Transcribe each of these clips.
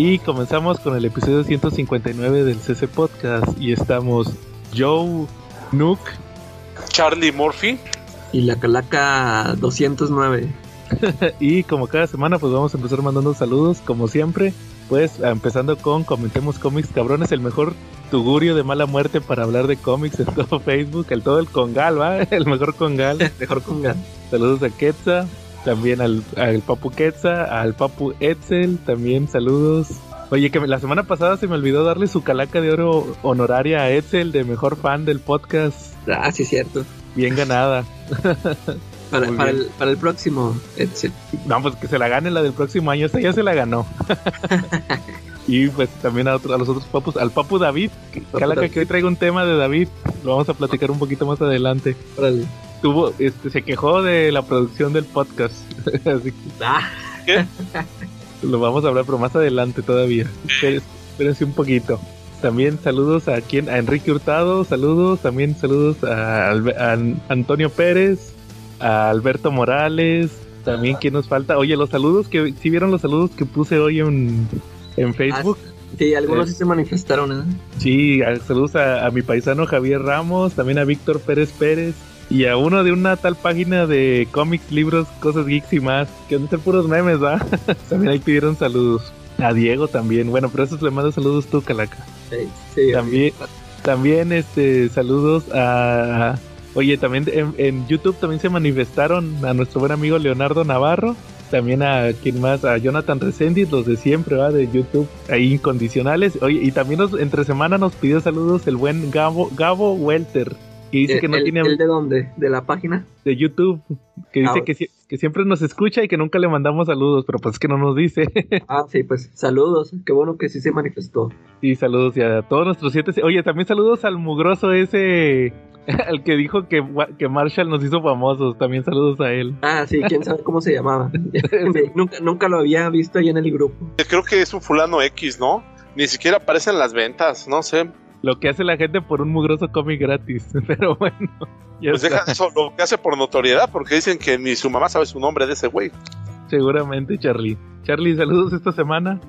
Y comenzamos con el episodio 159 del CC Podcast. Y estamos Joe, Nook, Charlie Murphy y la Calaca 209. y como cada semana, pues vamos a empezar mandando saludos, como siempre. Pues empezando con Comentemos Cómics Cabrones, el mejor tugurio de mala muerte para hablar de cómics en todo Facebook, el todo el Congal, ¿va? El mejor Congal. mejor Congal. Saludos a Quetza, también al, al Papu Quetza, al Papu Etzel, también saludos. Oye, que la semana pasada se me olvidó darle su calaca de oro honoraria a Etzel de mejor fan del podcast. Ah, sí, cierto. Bien ganada. Para, para, el, para, el, próximo, Etzel. No, pues que se la gane la del próximo año, esta ya se la ganó. y pues también a, otro, a, los otros papus, al papu David, David. que hoy traigo un tema de David, lo vamos a platicar un poquito más adelante. Órale. Tuvo, este, se quejó de la producción del podcast. Así que, ah. ¿Qué? lo vamos a hablar, pero más adelante todavía. Espérense un poquito. También saludos a quien, a Enrique Hurtado, saludos, también saludos a, a Antonio Pérez, a Alberto Morales, también quien nos falta. Oye, los saludos que si vieron los saludos que puse hoy en, en Facebook. Ah, sí, algunos eh, sí se manifestaron, ¿eh? Sí, saludos a, a, mi paisano Javier Ramos, también a Víctor Pérez Pérez y a uno de una tal página de cómics, libros, cosas geeks y más, que donde están puros memes, ¿va? también ahí pidieron saludos. A Diego también, bueno, pero eso le mando saludos tú, Calaca. Sí, sí. También, también este, saludos a Oye, también en, YouTube también se manifestaron a nuestro buen amigo Leonardo Navarro, también a quien más, a Jonathan Resendiz, los de siempre, ¿va? De YouTube, ahí incondicionales. Oye, y también nos, entre semana nos pidió saludos el buen Gabo, Gabo Welter, que dice que no tiene... ¿El de dónde? ¿De la página? De YouTube, que dice ah, que, que siempre nos escucha y que nunca le mandamos saludos, pero pues es que no nos dice. ah, sí, pues saludos, qué bueno que sí se manifestó. Sí, saludos y a todos nuestros siete... Oye, también saludos al mugroso ese el que dijo que, que Marshall nos hizo famosos. También saludos a él. Ah, sí, quién sabe cómo se llamaba. nunca, nunca lo había visto ahí en el grupo. Creo que es un fulano X, ¿no? Ni siquiera aparece en las ventas, no sé. Lo que hace la gente por un mugroso cómic gratis, pero bueno. Pues deja eso, lo que hace por notoriedad, porque dicen que ni su mamá sabe su nombre de ese güey. Seguramente, Charlie. Charlie, saludos esta semana.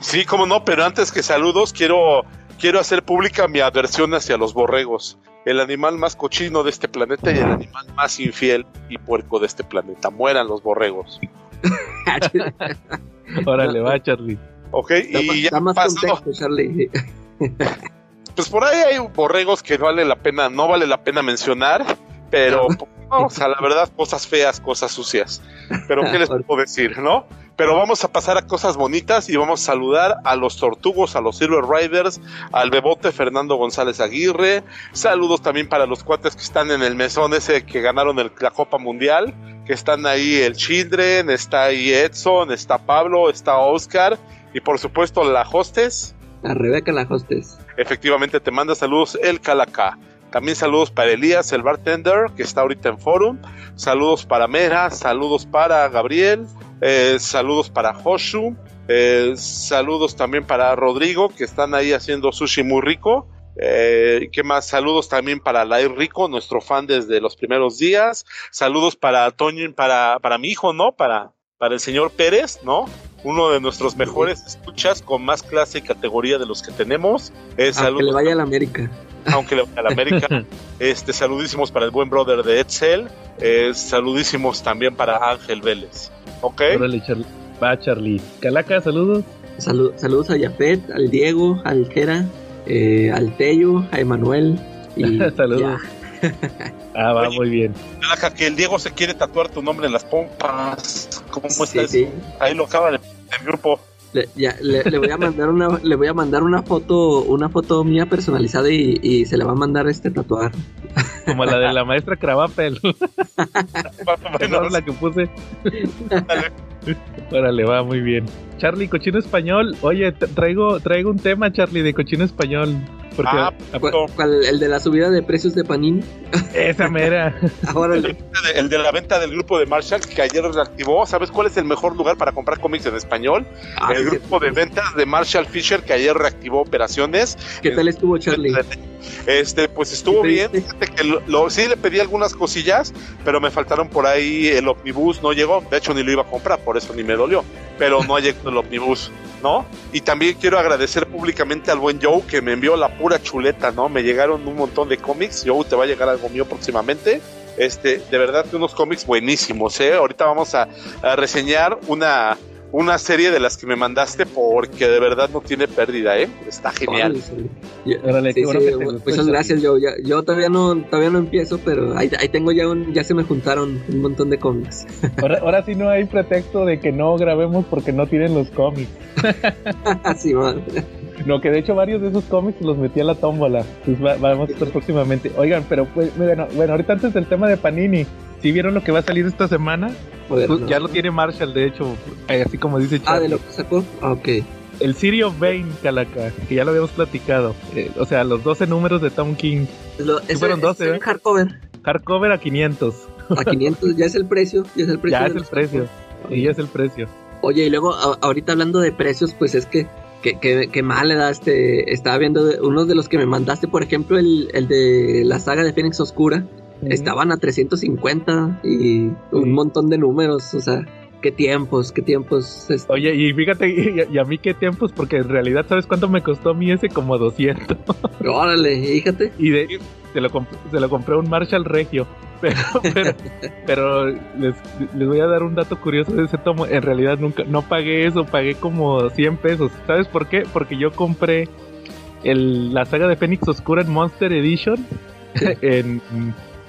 Sí, cómo no, pero antes que saludos, quiero, quiero hacer pública mi aversión hacia los borregos el animal más cochino de este planeta y el animal más infiel y puerco de este planeta. Mueran los borregos. Órale, va, Charlie. Ok, y ya más contexto, Charlie. pues por ahí hay borregos que vale la pena, no vale la pena mencionar, pero, o sea, la verdad, cosas feas, cosas sucias. Pero, ¿qué les puedo decir, no? Pero vamos a pasar a cosas bonitas y vamos a saludar a los Tortugos, a los Silver Riders, al Bebote Fernando González Aguirre. Saludos también para los cuates que están en el mesón ese que ganaron el, la Copa Mundial, que están ahí el Children, está ahí Edson, está Pablo, está Oscar y por supuesto la hostess. La Rebeca la hostess. Efectivamente te manda saludos el Calacá. También saludos para Elías, el bartender, que está ahorita en Forum. Saludos para Mera, saludos para Gabriel, eh, saludos para Hoshu, eh, saludos también para Rodrigo, que están ahí haciendo sushi muy rico. Eh, ¿Qué más? Saludos también para Lai Rico, nuestro fan desde los primeros días. Saludos para Toño, para, para mi hijo, ¿no? Para, para el señor Pérez, ¿no? Uno de nuestros mejores escuchas con más clase y categoría de los que tenemos. Es Aunque le vaya a la América aunque le la América. Este, saludísimos para el buen brother de Edsel. Eh, saludísimos también para Ángel Vélez. ¿Ok? Va, Charlie. Calaca, saludos. saludos a Yapet, al Diego, al Jera, eh, al Tello, a Emanuel. Y saludos. ah, va muy bien. Calaca, que el Diego se quiere tatuar tu nombre en las pompas. ¿Cómo está Ahí lo acaba de el grupo. Le, ya, le, voy a mandar una le voy a mandar una foto una foto mía personalizada y, se le va a mandar este tatuar. Como la de la maestra Cravapel. La que puse Órale, va muy bien. Charlie cochino español. Oye traigo traigo un tema Charlie de cochino español ah, ¿El de la subida de precios de Panini? Esa mera. Ahora el, de, la venta del grupo de Marshall que ayer reactivó. ¿Sabes cuál es el mejor lugar para comprar cómics en español? Ah, el grupo de ventas de Marshall Fisher que ayer reactivó operaciones. ¿Qué tal estuvo Charlie? Este, pues estuvo bien. Fíjate que lo, sí le pedí algunas cosillas, pero me faltaron por ahí el omnibus, no llegó. De hecho, ni lo iba a comprar, por eso ni me dolió. Pero no llegó el omnibus. ¿no? Y también quiero agradecer públicamente al buen Joe que me envió la pura chuleta, ¿no? Me llegaron un montón de cómics. Joe, te va a llegar algo mío próximamente. Este, de verdad que unos cómics buenísimos, ¿eh? Ahorita vamos a, a reseñar una, una serie de las que me mandaste porque de verdad no tiene pérdida, ¿eh? Está genial. Muchas gracias, yo, yo todavía no todavía no empiezo, pero ahí, ahí tengo ya un, ya se me juntaron un montón de cómics. Ahora, ahora sí no hay pretexto de que no grabemos porque no tienen los cómics. sí, man. No, que de hecho varios de esos cómics los metí a la tómbola. Pues vamos a estar próximamente. Oigan, pero pues, bueno, bueno, ahorita antes del tema de Panini, ¿sí vieron lo que va a salir esta semana? Pues, ya lo tiene Marshall, de hecho, eh, así como dice Ah, de lo que sacó. Ah, ok. El Sirio Bane, Calaca, que ya lo habíamos platicado. Eh, o sea, los 12 números de Tom King. Lo, fueron 12, ¿eh? hardcover. Hardcover a 500. A 500, ya es el precio. Ya es el precio. Ya es el precio. Y ya es el precio. Oye, y luego, ahorita hablando de precios, pues es que que, mal le da este. Estaba viendo uno de los que me mandaste, por ejemplo, el, el de la saga de Fénix Oscura. Estaban a 350 y un montón de números, o sea, qué tiempos, qué tiempos. Oye, y fíjate, y, a mí qué tiempos, porque en realidad, ¿sabes cuánto me costó a mí ese? Como 200. Órale, fíjate. Y de, se, lo se lo compré un Marshall Regio. Pero, pero, les, les, voy a dar un dato curioso de ese tomo. En realidad nunca, no pagué eso, pagué como 100 pesos. ¿Sabes por qué? Porque yo compré el, la saga de Fénix Oscura en Monster Edition en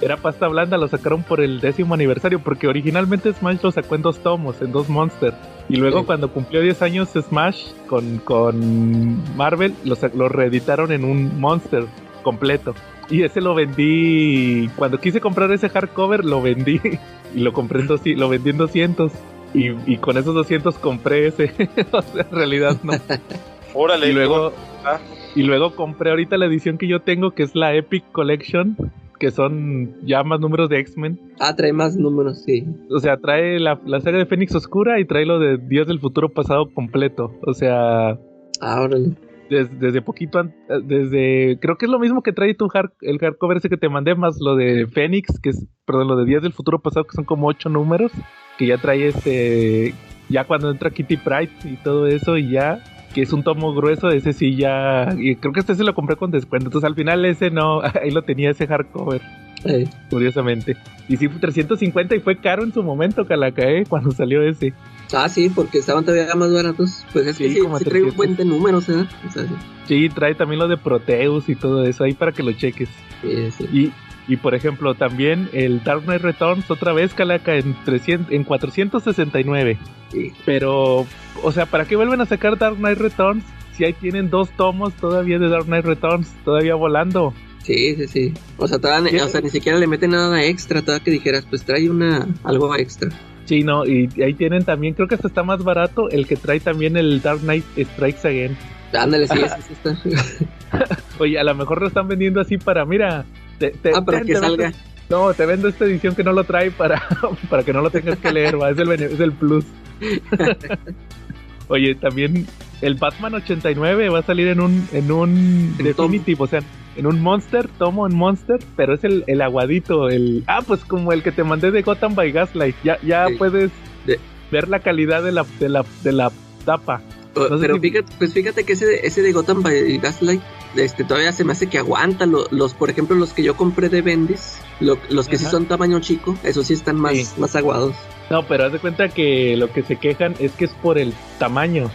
era pasta blanda, lo sacaron por el décimo aniversario, porque originalmente Smash lo sacó en dos tomos, en dos Monster. Y luego cuando cumplió 10 años Smash con, con Marvel, lo, lo reeditaron en un Monster completo. Y ese lo vendí, cuando quise comprar ese hardcover, lo vendí. Y lo compré en, dos, lo vendí en 200. Y, y con esos 200 compré ese. o sea, en realidad no. Órale. Y luego, y luego compré ahorita la edición que yo tengo, que es la Epic Collection, que son ya más números de X-Men. Ah, trae más números, sí. O sea, trae la, la saga de Fénix Oscura y trae lo de Dios del Futuro Pasado completo. O sea... Ah, desde, desde, poquito, desde, creo que es lo mismo que trae tu hard, el hardcover ese que te mandé, más lo de Fénix, que es, perdón, lo de Días del Futuro Pasado, que son como ocho números, que ya trae este, ya cuando entra Kitty Pride y todo eso, y ya, que es un tomo grueso, ese sí ya, creo que este se lo compré con descuento, entonces al final ese no, ahí lo tenía ese hardcover. Curiosamente. Y sí, 350 y fue caro en su momento, Calacae, cuando salió ese. Ah, sí, porque estaban todavía más baratos. Pues es que sí, como trae un buen de números, ¿eh? sí. trae también lo de Proteus y todo eso ahí para que lo cheques. Sí, sí. Y, y por ejemplo, también el Dark Knight Returns, otra vez, Calaca, en, 300, en 469. Sí. Pero, o sea, ¿para qué vuelven a sacar Dark Knight Returns si ahí tienen dos tomos todavía de Dark Knight Returns, todavía volando? Sí, sí, sí. O sea, o sea, ni siquiera le meten nada extra, toda que dijeras, pues trae una algo extra. Sí, no, y ahí tienen también, creo que hasta está más barato el que trae también el Dark Knight Strikes Again. Ándale, sí, sí, está. Oye, a lo mejor lo están vendiendo así para, mira, te, ah, para que salga. no, te vendo esta edición que no lo trae para, para que no lo tengas que leer, va, es el, es el plus. Oye, también el Batman 89 va a salir en un en un Definitive, o sea, en un Monster, tomo en Monster, pero es el, el, aguadito, el ah, pues como el que te mandé de Gotham by Gaslight. Ya ya puedes ver la calidad de la de la de la tapa. pero fíjate, pues fíjate que ese de, ese de Gotham by Gaslight este todavía se me hace que aguanta los, por ejemplo los que yo compré de Bendis, los que sí son tamaño chico, esos sí están más más aguados. No, pero haz de cuenta que lo que se quejan es que es por el tamaño.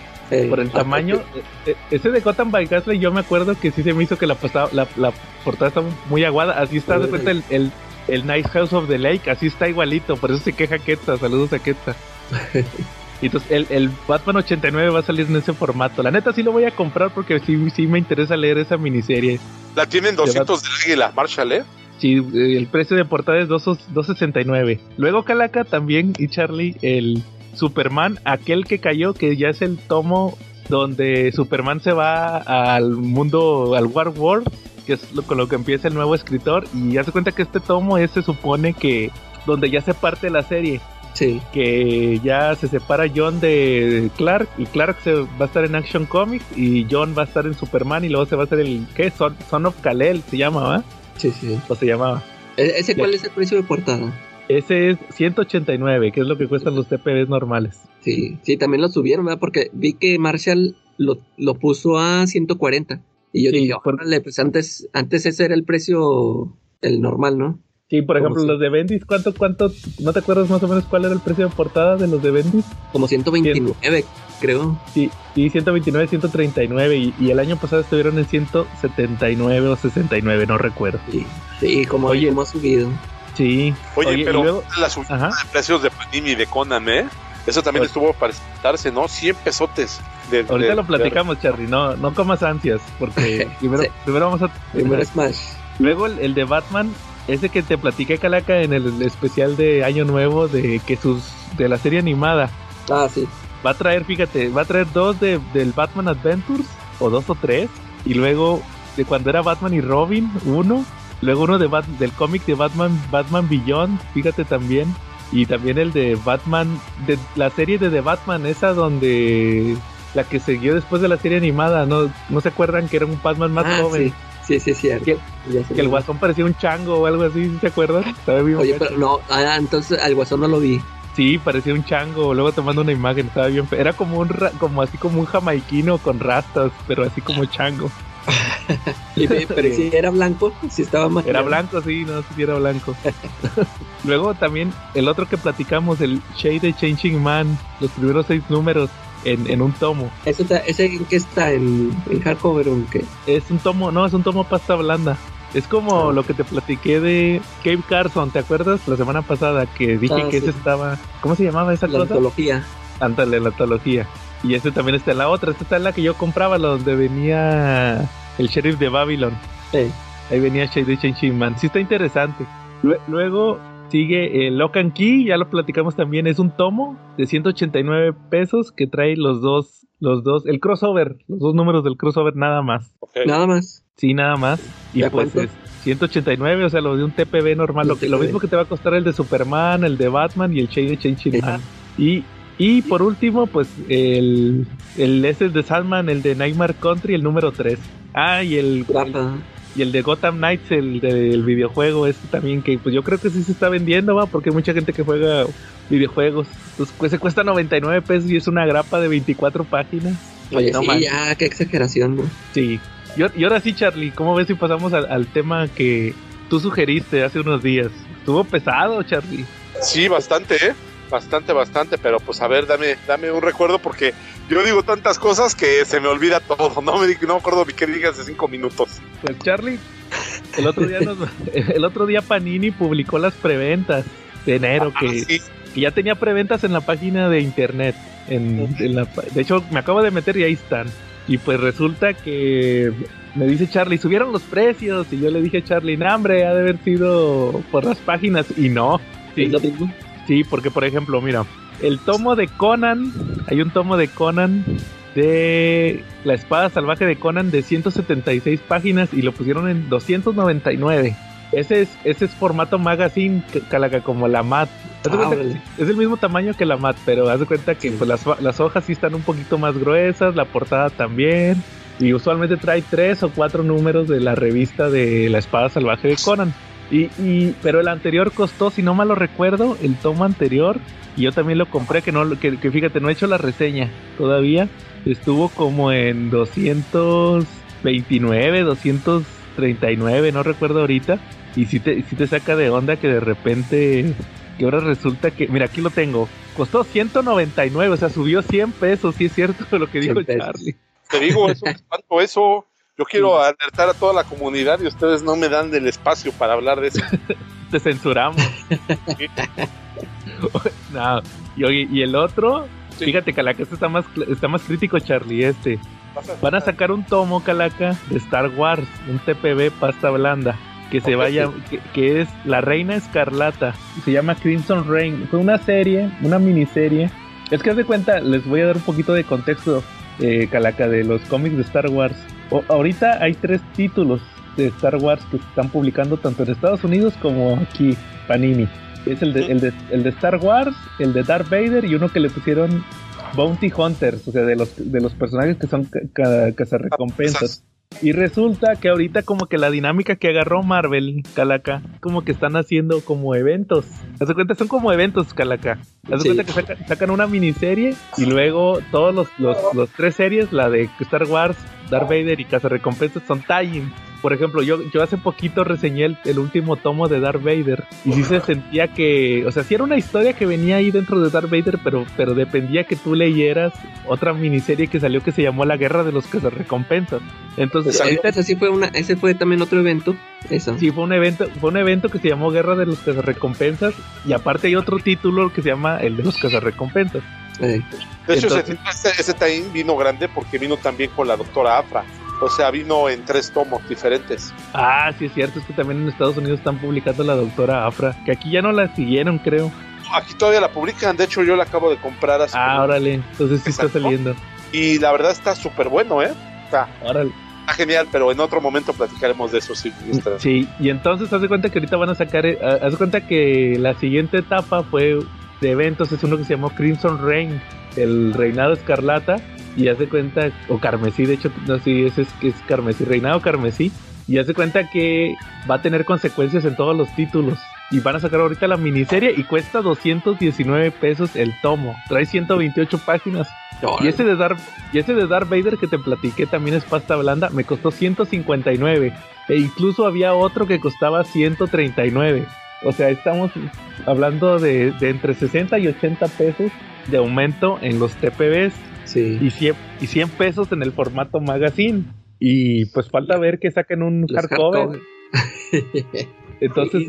Por el tamaño. E, e, ese de Gotham by Gaslight yo me acuerdo que sí se me hizo que la, la, la portada está muy aguada. Así está, de cuenta, el, el, el, Nice House of the Lake, así está igualito. Por eso se queja Ketsa. Saludos a Ketsa. y entonces el, el, Batman 89 va a salir en ese formato. La neta sí lo voy a comprar porque sí, sí me interesa leer esa miniserie. La tienen 200 de águila, Marshall, ¿eh? Sí, eh, el precio de portada es 2.69. Luego Calaca también y Charlie, el Superman, aquel que cayó, que ya es el tomo donde Superman se va al mundo, al War World, que es con lo que empieza el nuevo escritor. Y ya se cuenta que este tomo es, se supone que donde ya se parte la serie. Sí. Que ya se separa John de Clark y Clark se va a estar en Action Comics y John va a estar en Superman y luego se va a hacer el ¿qué? Son, of Kalel se llama, ¿va? Sí, sí. O se llamaba. ¿E-, ¿Ese cuál es el precio de portada? Ese es 189, que es lo que cuestan los TPBs normales. Sí, sí, también lo subieron, ¿verdad? Porque vi que Marshall lo, lo puso a 140. Y yo dije, órale, pues antes, antes ese era el precio, el normal, ¿no? Sí, por ejemplo, los de Bendis, ¿cuánto, cuánto, no te acuerdas más o menos cuál era el precio de portada de los de Bendis? Como 129, creo. Sí, sí, 129, 139 y, y, el año pasado estuvieron en 179 o 69, no recuerdo. Sí, sí como Oye, hemos subido. Sí. Oye, pero luego, la subida de precios de Panini y de Conan, ¿eh? Eso también pues, estuvo para estarse, ¿no? 100 pesotes. De, ahorita de, lo platicamos, Charly, no, no comas ansias, porque primero, Sí. primero vamos a... Primero Smash. Luego el, el de Batman, ese que te platiqué, Calaca, en el especial de Año Nuevo, de que sus de la serie animada, Ah, sí. va a traer, fíjate, va a traer dos de, del Batman Adventures, o dos o tres, y luego de cuando era Batman y Robin, uno, luego uno de Bat- del cómic de Batman, Batman Beyond, fíjate también, y también el de Batman, de la serie de The Batman, esa donde la que siguió después de la serie animada, ¿no, no se acuerdan que era un Batman más ah, joven? sí. Sí, sí, sí. Que-. Que el guasón parecía un chango o algo así, ¿se acuerdan? Estaba bien Oye, pero no, ah, entonces al guasón no lo vi. Sí, parecía un chango. Luego te mando una imagen, estaba bien Era como un ra- como así como un jamaiquino con rastas, pero así como chango. Y, pero si era blanco, si estaba más. Era blanco, sí, no si era blanco. Luego también el otro que platicamos, el Shade de Changing Man, los primeros seis números en, en un tomo. ¿Ese, está, ese en qué está? ¿En, en hardcover o en qué? Es un tomo, no, es un tomo pasta blanda. Es como Ah. lo que te platiqué de Cave Carson, ¿te acuerdas? La semana pasada que dije Ah, que sí. ese estaba... ¿Cómo se llamaba esa La cosa? antología. Ándale, la antología. Y este también está en la otra. Esta está en la que yo compraba, la donde venía el sheriff de Babylon. Sí. Ahí venía Shady Changing Man. Sí está interesante. Lue- Luego sigue el Lock and Key, ya lo platicamos también. Es un tomo de 189 pesos que trae los dos, los dos, el crossover, los dos números del crossover nada más. Nada más. Sí, nada más. Y ¿De pues es 189, o sea, lo de un TPB normal. Lo, que, lo TPB. mismo que te va a costar el de Superman, el de Batman y el Shade Changing Ajá. Man. Y, y por último, pues el, el ese de Salman, el de Nightmare Country, el número 3. Ah, y el, y el de Gotham Knights, el del videojuego, este también, que pues yo creo que sí se está vendiendo, va, porque hay mucha gente que juega videojuegos. Pues, pues, se cuesta 99 pesos y es una grapa de 24 páginas. Oye, No sí, ya, qué exageración, ¿no? Sí. Y ahora sí, Charlie, ¿cómo ves si pasamos al, al tema que tú sugeriste hace unos días? Estuvo pesado, Charlie. Sí, bastante, ¿eh? Bastante, bastante, pero pues a ver, dame, dame un recuerdo porque yo digo tantas cosas que se me olvida todo. No me, di- no me acuerdo ni qué dije hace cinco minutos. Pues Charlie, el otro día nos- el otro día Panini publicó las preventas de enero Ah, que, sí, que ya tenía preventas en la página de internet. En, en la de hecho, me acabo de meter y ahí están. Y pues resulta que me dice Charlie, subieron los precios. Y yo le dije a Charlie, no, hombre, ha de haber sido por las páginas. Y no. Sí, ¿Es lo mismo? Sí, porque por ejemplo, mira, el tomo de Conan, hay un tomo de Conan de La espada salvaje de Conan de 176 páginas y lo pusieron en 299. Ese es, ese es formato magazine, calaca, como la MAT. Ah, es el mismo tamaño que la MAT, pero haz de cuenta que Sí. pues, las, las hojas sí están un poquito más gruesas, la portada también. Y usualmente trae tres o cuatro números de la revista de La espada salvaje de Conan. Y, y- pero el anterior costó, si no mal lo recuerdo, el tomo anterior, y yo también lo compré, que no lo- que, que fíjate, no he hecho la reseña todavía. Estuvo como en 229, 239, no recuerdo ahorita. Y si te, sí te saca de onda que de repente, que ahora resulta que, mira, aquí lo tengo, costó 199, o sea, subió 100 pesos, sí es cierto lo que dijo 100 pesos. Charlie. te digo, eso, tanto eso. Yo quiero alertar a toda la comunidad y ustedes no me dan el espacio para hablar de eso. te censuramos. no, y, y el otro, Sí. fíjate, Calaca, este está más, está más crítico, Charlie, este. Van a sacar un tomo, Calaca, de Star Wars, un TPB pasta blanda, que se vaya, que, que es La Reina Escarlata, se llama Crimson Reign. Fue una serie, una miniserie. Es que haz de cuenta, les voy a dar un poquito de contexto, eh, Calaca, de los cómics de Star Wars. O- ahorita hay tres títulos de Star Wars que se están publicando tanto en Estados Unidos como aquí, Panini. Es el de, el de, el de Star Wars, el de Darth Vader y uno que le pusieron Bounty Hunters, o sea, de los, de los personajes que son ca- ca- cazarrecompensas. Y resulta que ahorita como que la dinámica que agarró Marvel, Calaca, como que están haciendo como eventos. Haz cuenta, son como eventos, Calaca. Haz cuenta que sacan, una miniserie y luego todos los, los, los tres series, la de Star Wars, Darth Vader y Casa Recompensas son tie por ejemplo, yo, yo hace poquito reseñé el, último tomo de Darth Vader y sí se sentía que, o sea, sí era una historia que venía ahí dentro de Darth Vader, pero, pero dependía que tú leyeras otra miniserie que salió que se llamó La Guerra de los Recompensas. Entonces, ese sí fue una, ese fue también otro evento. Eso. Sí, fue un evento, fue un evento que se llamó Guerra de los Recompensas y aparte hay otro título que se llama El de los Cazarrecompensas. Eh. De hecho, ese, ese, ese vino grande porque vino también con la doctora Afra. O sea, vino en tres tomos diferentes. Ah, sí, es cierto, es que también en Estados Unidos están publicando la doctora Afra, que aquí ya no la siguieron, creo. Aquí todavía la publican, de hecho yo la acabo de comprar así. Ah, órale, entonces sí está saliendo. Y la verdad está súper bueno, ¿eh? Está, órale. Está genial, pero en otro momento platicaremos de eso, sí. Sí, y entonces haz de cuenta que ahorita van a sacar, eh, haz de cuenta que la siguiente etapa fue de eventos, es uno que se llamó Crimson Reign, el reinado escarlata, y hace cuenta, o carmesí, de hecho, no sé si ese es, es carmesí, reinado carmesí, y hace cuenta que va a tener consecuencias en todos los títulos. Y van a sacar ahorita la miniserie y cuesta 219 pesos el tomo. Trae 128 páginas. Y ese de Darth, y ese de Darth Vader que te platiqué también es pasta blanda, me costó 159. E incluso había otro que costaba 139. O sea, estamos hablando de, de entre 60 y 80 pesos de aumento en los TPBs. Y 100, y 100 pesos en el formato magazine. Y pues falta ver que saquen un hardcover. Entonces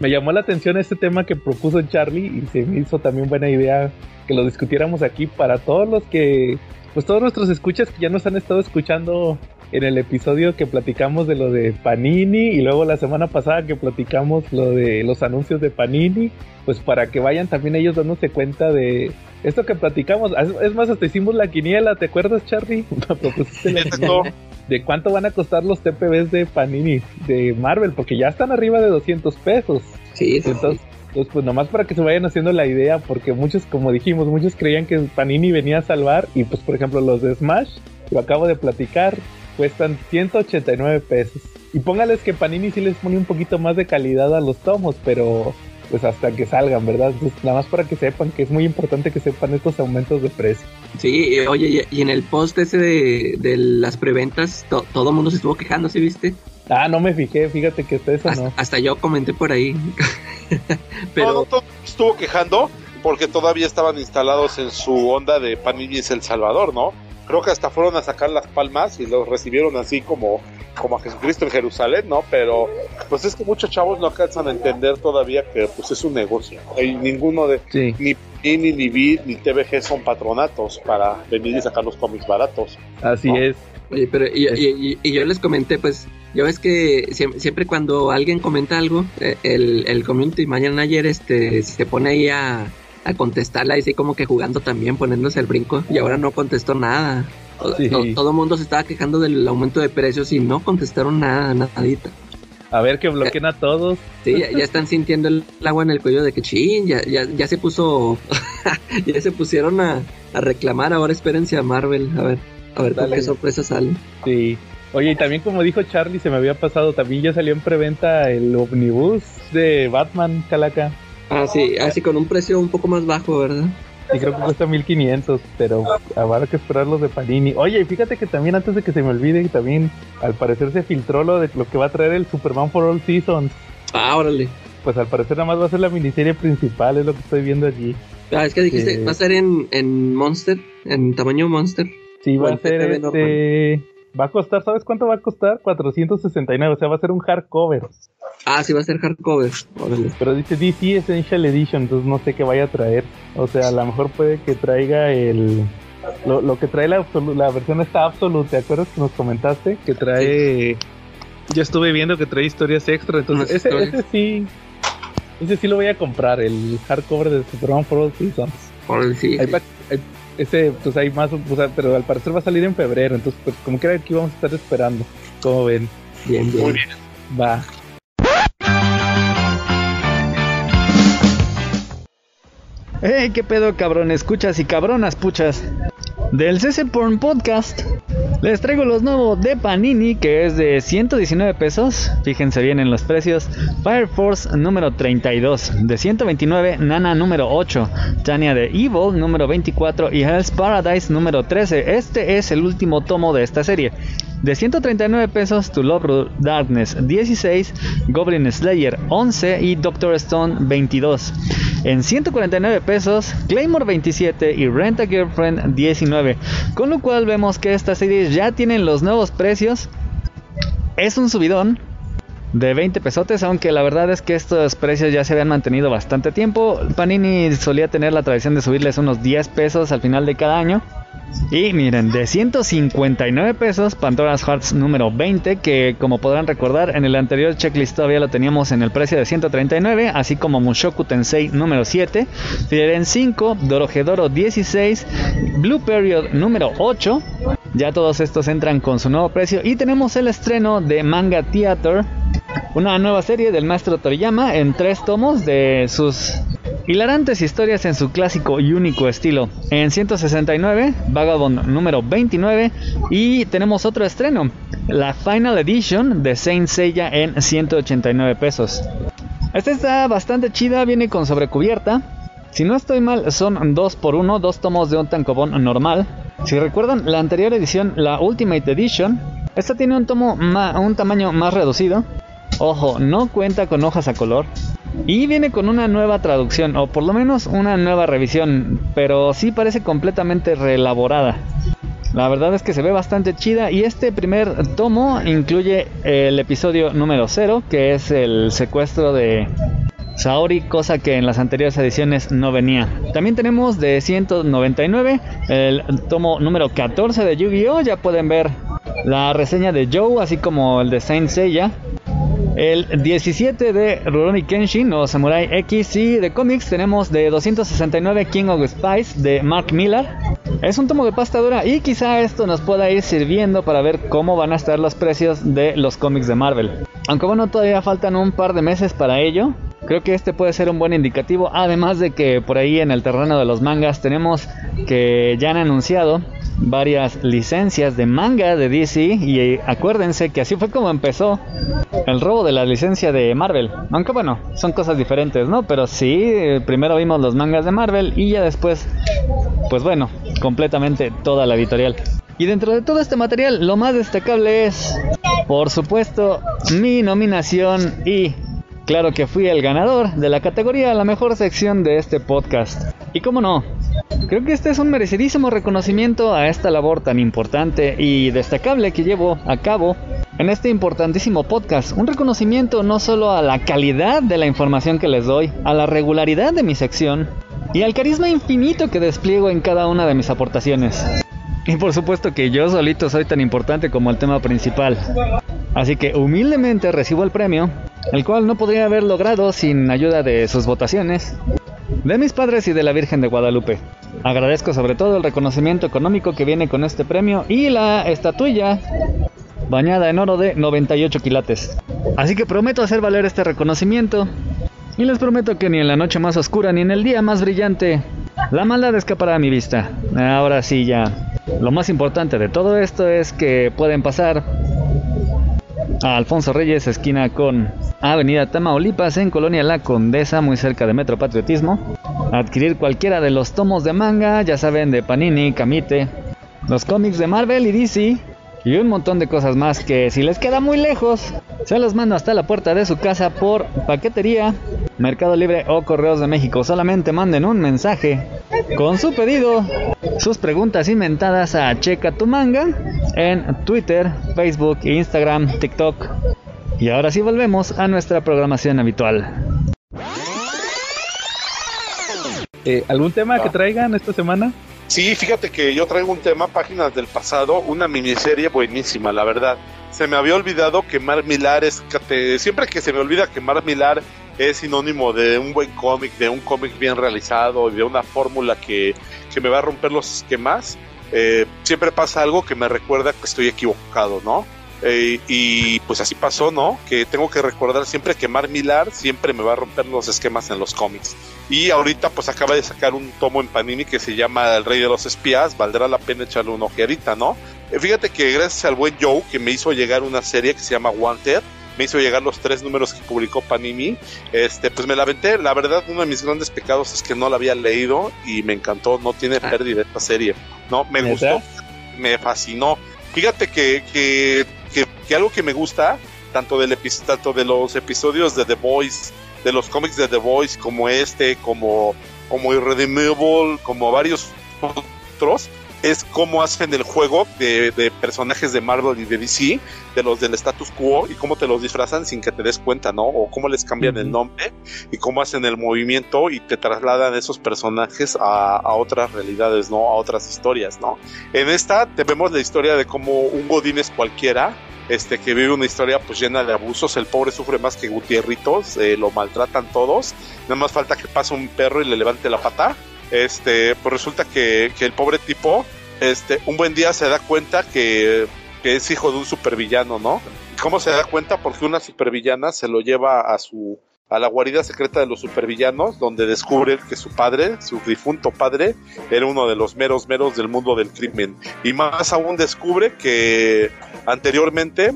me llamó la atención este tema que propuso Charlie y se me hizo también buena idea que lo discutiéramos aquí para todos los que, pues todos nuestros escuchas que ya nos han estado escuchando en el episodio que platicamos de lo de Panini y luego la semana pasada que platicamos lo de los anuncios de Panini, pues para que vayan también ellos dándose cuenta de esto que platicamos. Es más, hasta hicimos la quiniela, ¿te acuerdas, Charlie? de cuánto van a costar los TPBs de Panini de Marvel, porque ya están arriba de 200 pesos. Sí, entonces. Pues, pues nomás para que se vayan haciendo la idea, porque muchos, como dijimos, muchos creían que Panini venía a salvar, y pues por ejemplo los de Smash, lo acabo de platicar, cuestan 189 pesos. Y póngales que Panini sí les pone un poquito más de calidad a los tomos, pero pues hasta que salgan, ¿verdad? nada más para que sepan que es muy importante que sepan estos aumentos de precio. Sí, oye, y en el post ese de, las preventas, todo el mundo se estuvo quejando, ¿sí viste? Ah, no me fijé, fíjate que está eso hasta, no. Hasta yo comenté por ahí. pero todo estuvo quejando porque todavía estaban instalados en su onda de Panini es El Salvador, ¿no? creo que hasta fueron a sacar las palmas y los recibieron así como, como a Jesucristo en Jerusalén, ¿no? Pero pues es que muchos chavos no alcanzan a entender todavía que pues es un negocio. Hay ninguno de ni ni ni Bit ni TVG son patronatos para venir y sacar los cómics baratos. Así es. Oye, pero y, y, yo les comenté, pues, ya ves que siempre, cuando alguien comenta algo, eh, el, el community manager este, se pone ahí a, a contestarla así como que jugando también, poniéndose el brinco y ahora no contestó nada. Todo, el mundo se estaba quejando del aumento de precios y no contestaron nada, nadita. A ver que bloqueen a todos. Sí, ya, están sintiendo el agua en el cuello de que ching, ya, ya, ya se puso, ya se pusieron a, reclamar, ahora espérense a Marvel, a ver, a ver qué sorpresa sale. Sí. Oye, y también como dijo Charlie, se me había pasado, también ya salió en preventa el Omnibus de Batman Calaca. Ah, sí, así con un precio un poco más bajo, ¿verdad? Sí, creo que cuesta 1500, pero habrá que esperar los de Panini. Oye, y fíjate que también antes de que se me olvide, también al parecer se filtró lo de lo que va a traer el Superman for All Seasons. Ah, órale. Pues al parecer nada más va a ser la miniserie principal, es lo que estoy viendo allí. Ah, es que dijiste, va a ser en, en Monster, en tamaño Monster. Sí, va a ser este... Va a costar, ¿sabes cuánto va a costar? 469, o sea, va a ser un hardcover. Ah, sí, va a ser hardcover. Pero dice DC Essential Edition, entonces no sé qué vaya a traer. O sea, a lo mejor puede que traiga el. Lo, que trae la, la versión está absoluta, ¿te acuerdas que nos comentaste? Que trae. Yo estuve viendo que trae historias extra, entonces ese, ese, sí. Ese sí lo voy a comprar, el hardcover de Superman for All Seasons. Por sí ese, pues hay más, pero al parecer va a salir en febrero, entonces pues como que aquí vamos a estar esperando. ¿Cómo ven? Bien, bien. Muy bien. Va. ¡Hey! ¿Qué pedo, cabrón? Escuchas y cabronas, puchas. Del CC Porn Podcast. Les traigo los nuevos de Panini, que es de 119 pesos. Fíjense bien en los precios. Fire Force número 32, de 129. Nana número 8. Tania de Evil número 24. Y Hell's Paradise número 13. Este es el último tomo de esta serie. De 139 pesos, To Love Darkness 16, Goblin Slayer 11 y Doctor Stone 22. En 149 pesos, Claymore 27 y Rent a Girlfriend 19. Con lo cual vemos que estas series ya tienen los nuevos precios. Es un subidón, de 20 pesotes, aunque la verdad es que estos precios ya se habían mantenido bastante tiempo. Panini solía tener la tradición de subirles unos 10 pesos al final de cada año. Y miren, de 159 pesos, Pandora's Hearts número 20, que como podrán recordar, en el anterior checklist todavía lo teníamos en el precio de 139, así como Mushoku Tensei número 7, Frieren 5, Dorohedoro 16, Blue Period número 8. Ya todos estos entran con su nuevo precio. Y tenemos el estreno de Manga Theater, una nueva serie del maestro Toriyama en tres tomos de sus Hilarantes historias en su clásico y único estilo. En 169, Vagabond número 29. Y tenemos otro estreno, la Final Edition de Saint Seiya en 189 pesos. Esta está bastante chida, viene con sobrecubierta. Si no estoy mal, son 2 por 1 dos tomos de un tankobon normal. Si recuerdan la anterior edición, la Ultimate Edition, esta tiene un tomo un tamaño más reducido. Ojo, no cuenta con hojas a color. Y viene con una nueva traducción, o por lo menos una nueva revisión, pero sí parece completamente reelaborada. La verdad es que se ve bastante chida y este primer tomo incluye el episodio número 0, que es el secuestro de Saori, cosa que en las anteriores ediciones no venía. También tenemos de 199 el tomo número 14 de Yu-Gi-Oh! Ya pueden ver la reseña de Joe, así como el de Saint Seiya. El 17 de Rurouni Kenshin o Samurai X y de cómics tenemos de 269 King of Spice de Mark Miller. Es un tomo de pasta dura y quizá esto nos pueda ir sirviendo para ver cómo van a estar los precios de los cómics de Marvel. Aunque bueno, todavía faltan un par de meses para ello. Creo que este puede ser un buen indicativo, además de que por ahí en el terreno de los mangas tenemos que ya han anunciado varias licencias de manga de DC y acuérdense que así fue como empezó el robo de la licencia de Marvel. Aunque bueno, son cosas diferentes, ¿no? Pero sí, primero vimos los mangas de Marvel y ya después, pues bueno, completamente toda la editorial. Y dentro de todo este material, lo más destacable es, por supuesto, mi nominación y claro que fui el ganador de la categoría La mejor sección de este podcast. Y cómo no, Creo que este es un merecidísimo reconocimiento a esta labor tan importante y destacable que llevo a cabo en este importantísimo podcast. Un reconocimiento no solo a la calidad de la información que les doy, a la regularidad de mi sección y al carisma infinito que despliego en cada una de mis aportaciones. Y por supuesto que yo solito soy tan importante como el tema principal. Así que humildemente recibo el premio, el cual no podría haber logrado sin ayuda de sus votaciones, de mis padres y de la Virgen de Guadalupe. Agradezco sobre todo el reconocimiento económico que viene con este premio y la estatuilla bañada en oro de 98 quilates. Así que prometo hacer valer este reconocimiento y les prometo que ni en la noche más oscura ni en el día más brillante la maldad escapará a mi vista. Ahora sí ya. Lo más importante de todo esto es que pueden pasar a Alfonso Reyes, esquina con Avenida Tamaulipas, en Colonia La Condesa, muy cerca de Metro Patriotismo. Adquirir cualquiera de los tomos de manga, ya saben, de Panini, Kamite, los cómics de Marvel y DC, y un montón de cosas más que si les queda muy lejos, se los mando hasta la puerta de su casa por paquetería, Mercado Libre o Correos de México. Solamente manden un mensaje con su pedido, sus preguntas inventadas a Checa tu manga en Twitter, Facebook, Instagram, TikTok. Y ahora sí volvemos a nuestra programación habitual. Eh, ¿Algún tema que traigan esta semana? Sí, fíjate que yo traigo un tema, Páginas del Pasado, una miniserie buenísima, la verdad. Se me había olvidado que Mar Milar es... Siempre que se me olvida que Mar Milar es sinónimo de un buen cómic, de un cómic bien realizado y de una fórmula que, me va a romper los esquemas, eh, siempre pasa algo que me recuerda que estoy equivocado, ¿no? Eh, y pues así pasó, ¿no? Que tengo que recordar siempre que Mar Millar siempre me va a romper los esquemas en los cómics. Y ahorita pues acaba de sacar un tomo en Panini que se llama El Rey de los Espías, valdrá la pena echarle una ojeadita, ¿no? Eh, Fíjate que gracias al buen Joe que me hizo llegar una serie que se llama Wanted, me hizo llegar los tres números que publicó Panini, este, pues me la aventé. La verdad, uno de mis grandes pecados es que no la había leído y me encantó, no tiene Ah. pérdida esta serie. No, me ¿Neta? gustó, me fascinó. Fíjate que, que, que, que algo que me gusta, tanto, del tanto de los episodios de The Voice, de los cómics de The Voice, como este, como, como Irredeemable, como varios otros, es cómo hacen el juego de, de personajes de Marvel y de DC, de los del status quo, y cómo te los disfrazan sin que te des cuenta, ¿no? O cómo les cambian el nombre, y cómo hacen el movimiento y te trasladan esos personajes a, a otras realidades, ¿no? A otras historias, ¿no? En esta te vemos la historia de cómo un Godínez cualquiera, este, que vive una historia pues llena de abusos, el pobre sufre más que Gutierritos, eh, lo maltratan todos, nada más falta que pase un perro y le levante la pata, este, pues resulta que, que el pobre tipo, este, un buen día se da cuenta que, que es hijo de un supervillano, ¿no? ¿Cómo se da cuenta? Porque una supervillana se lo lleva a su a la guarida secreta de los supervillanos, donde descubre que su padre, su difunto padre, era uno de los meros meros del mundo del crimen. Y más aún descubre que anteriormente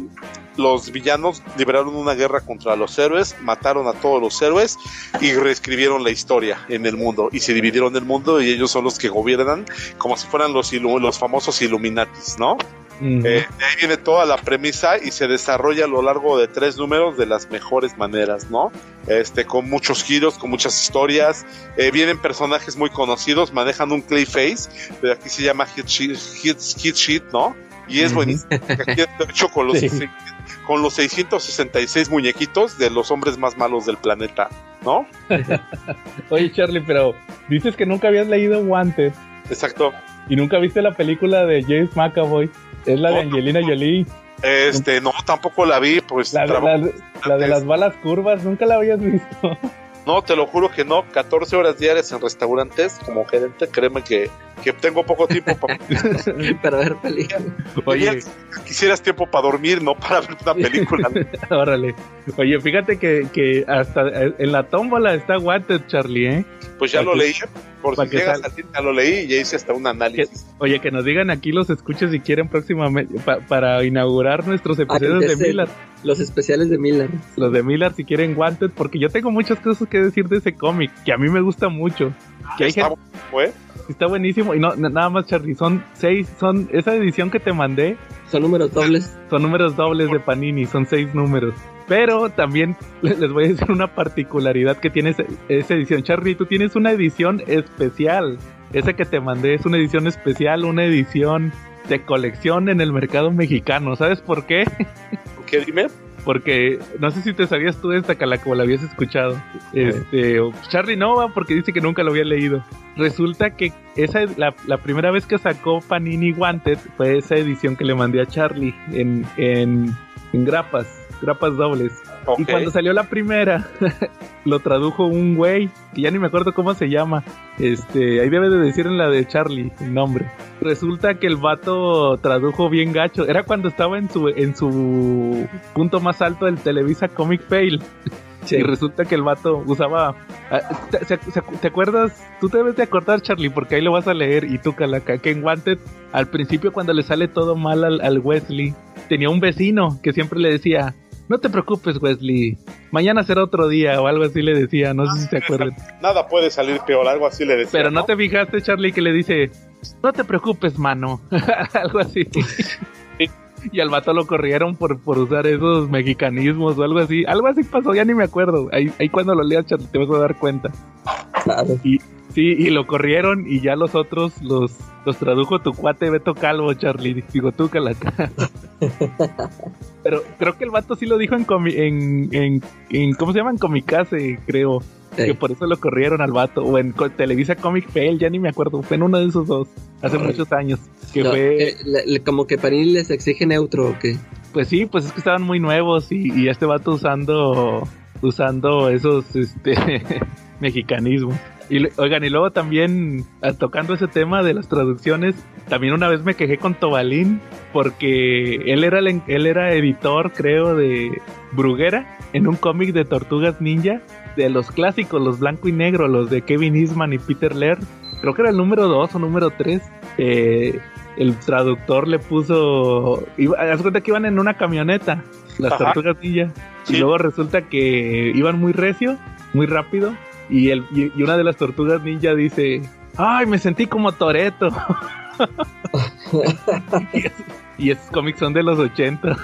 los villanos liberaron una guerra contra los héroes, mataron a todos los héroes y reescribieron la historia en el mundo y se dividieron el mundo y ellos son los que gobiernan como si fueran los, los famosos Illuminatis, ¿no? Eh, de ahí viene toda la premisa y se desarrolla a lo largo de tres números de las mejores maneras, ¿no? Este, con muchos giros, con muchas historias. Eh, vienen personajes muy conocidos, manejan un Clayface, pero aquí se llama Hit Sheet, Hit, Hit Sheet, ¿no? Y es buenísimo. Aquí está hecho con los, Sí. Con los 666 muñequitos de los hombres más malos del planeta, ¿no? Oye, Charlie, pero dices que nunca habías leído Wanted Exacto. y nunca viste la película de James McAvoy. Es la de No. Angelina Jolie, Este, no, tampoco la vi, pues la, traba- la- la de las balas curvas, nunca la habías visto. No, te lo juro que no. 14 horas diarias en restaurantes como gerente, créeme que, que tengo poco tiempo para... Para ver películas. Oye, Quisieras tiempo para dormir, no para ver una película. órale. Oye, fíjate que, que hasta en la tómbola está Wanted, Charlie, ¿eh? Pues ya lo leí, por si que llegas sal- a ti, ya lo leí y ya hice hasta un análisis. Oye, que nos digan aquí los escuches si quieren próximamente pa- para inaugurar nuestros episodios de Miller. Los especiales de Miller. Los de Miller si quieren Wanted, porque yo tengo muchas cosas que decir de ese cómic, que a mí me gusta mucho. Que hay Está gente- bueno, ¿eh? está buenísimo. Y no, nada más, Charlie, son seis, son esa edición que te mandé, Son números dobles. son números dobles de Panini, son seis números. Pero también le- les voy a decir una particularidad que tiene esa, edición. Charlie, tú tienes una edición especial. Esa que te mandé es una edición especial, una edición de colección en el mercado mexicano. ¿Sabes por qué? ¿Qué dime? Porque no sé si te sabías tú esta, Calaco, la habías escuchado. Este, Charlie no va porque dice que nunca lo había leído. Resulta que esa la, la primera vez que sacó Panini Wanted fue esa edición que le mandé a Charlie en, en, en grapas, grapas dobles. Y cuando salió la primera, lo tradujo un güey, que ya ni me acuerdo cómo se llama. Este, ahí debe de decir en la de Charlie el nombre. Resulta que el vato tradujo bien gacho. Era cuando estaba en su, en su punto más alto del Televisa Comic Fail. Sí. Y resulta que el vato usaba. ah, ¿Te, se- se- te acuerdas? Tú te debes de acordar, Charlie, porque ahí lo vas a leer. Y tú, Calaca, que en Wanted, al principio, cuando le sale todo mal al, al Wesley, tenía un vecino que siempre le decía: No te preocupes, Wesley, mañana será otro día, o algo así le decía. No sé si se acuerdan. Nada puede salir peor, algo así le decía. Pero no te fijaste, Charlie, que le dice: No te preocupes, mano. algo así. Y al vato lo corrieron por, por usar esos mexicanismos o algo así. Algo así pasó, ya ni me acuerdo. Ahí, ahí cuando lo leas, Charlie, te vas a dar cuenta. Claro. Sí, y lo corrieron y ya los otros los, los tradujo tu cuate Beto Calvo, Charlie. Digo, tú, Calaca. Pero creo que el vato sí lo dijo en, comi en, en, en ¿cómo se llama? En Comicase, creo. Sí. Que por eso lo corrieron al vato. O en Televisa Comic Fail, ya ni me acuerdo. Fue en uno de esos dos. Hace muchos años. Que No, fue... eh, le- le- como que Panini les exige neutro o qué. Pues sí, pues es que estaban muy nuevos y, y este vato usando usando esos este mexicanismos. Y oigan, y luego también ah, tocando ese tema de las traducciones, también una vez me quejé con Tobalín porque él era el él era editor, creo, de Bruguera en un cómic de Tortugas Ninja de los clásicos, los blanco y negro, los de Kevin Eastman y Peter Laird. Creo que era el número 2 o número 3. Eh, el traductor le puso. Iba, haz cuenta que iban en una camioneta, las Ajá. tortugas ninja. Sí. Y luego resulta que iban muy recio, muy rápido. Y, el, y, y una de las tortugas ninja dice: ¡Ay, me sentí como Toreto! y, es- y esos cómics son de los 80.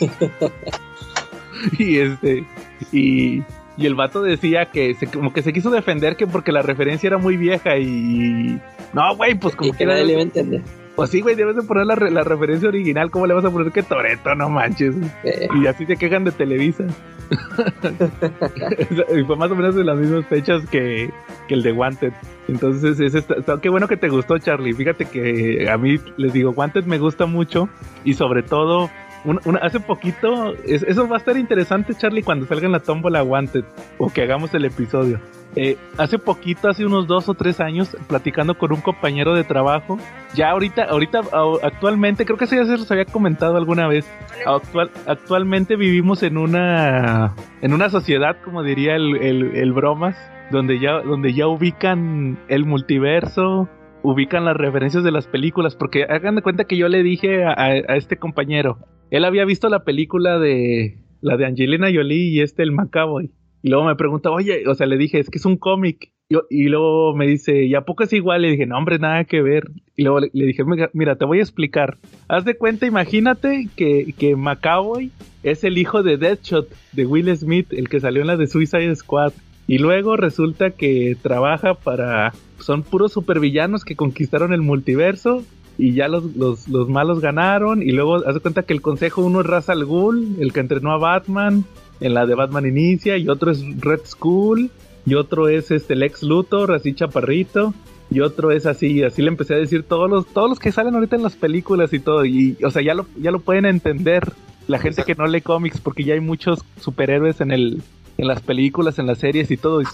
y este. Y. Y el vato decía que se, como que se quiso defender que porque la referencia era muy vieja y... No, güey, pues Y como que que... nadie le iba a entender. Pues sí, güey, debes de poner la, re- la referencia original. ¿Cómo le vas a poner que Toreto? No manches. Eh, Y así se quejan de Televisa. y fue más o menos de las mismas fechas que, que el de Wanted. Entonces, es esta- qué bueno que te gustó, Charlie. Fíjate que a mí les digo, Wanted me gusta mucho. Y sobre todo, un- hace poquito, es- eso va a estar interesante, Charlie, cuando salga en la tómbola Wanted. O que hagamos el episodio. Eh, hace poquito, hace unos dos o tres años, platicando con un compañero de trabajo, ya ahorita, ahorita, actualmente, creo que eso ya se los había comentado alguna vez. Actual, actualmente vivimos en una, en una sociedad, como diría el, el, el bromas, donde ya, donde ya ubican el multiverso, ubican las referencias de las películas, porque hagan de cuenta que yo le dije a, a- a este compañero, él había visto la película de la de Angelina Jolie y este el Macaboy. Y luego me pregunta, oye, o sea, le dije, es que es un cómic. Y luego me dice, ¿y a poco es igual? Le dije, no, hombre, nada que ver. Y luego le, dije, "Mira- mira, te voy a explicar. Haz de cuenta, imagínate que, que Macaboy es el hijo de Deadshot, de Will Smith, el que salió en la de Suicide Squad. Y luego resulta que trabaja para... Son puros supervillanos que conquistaron el multiverso y ya los, los, los malos ganaron. Y luego haz de cuenta que el consejo uno es Ra's al Ghul, el que entrenó a Batman en la de Batman Inicia, y otro es Red Skull, y otro es este Lex Luthor, así chaparrito, y otro es así, así le empecé a decir todos los, todos los que salen ahorita en las películas y todo, y o sea, ya lo, ya lo pueden entender la gente que no lee cómics, porque ya hay muchos superhéroes en el, en las películas, en las series y todo, y,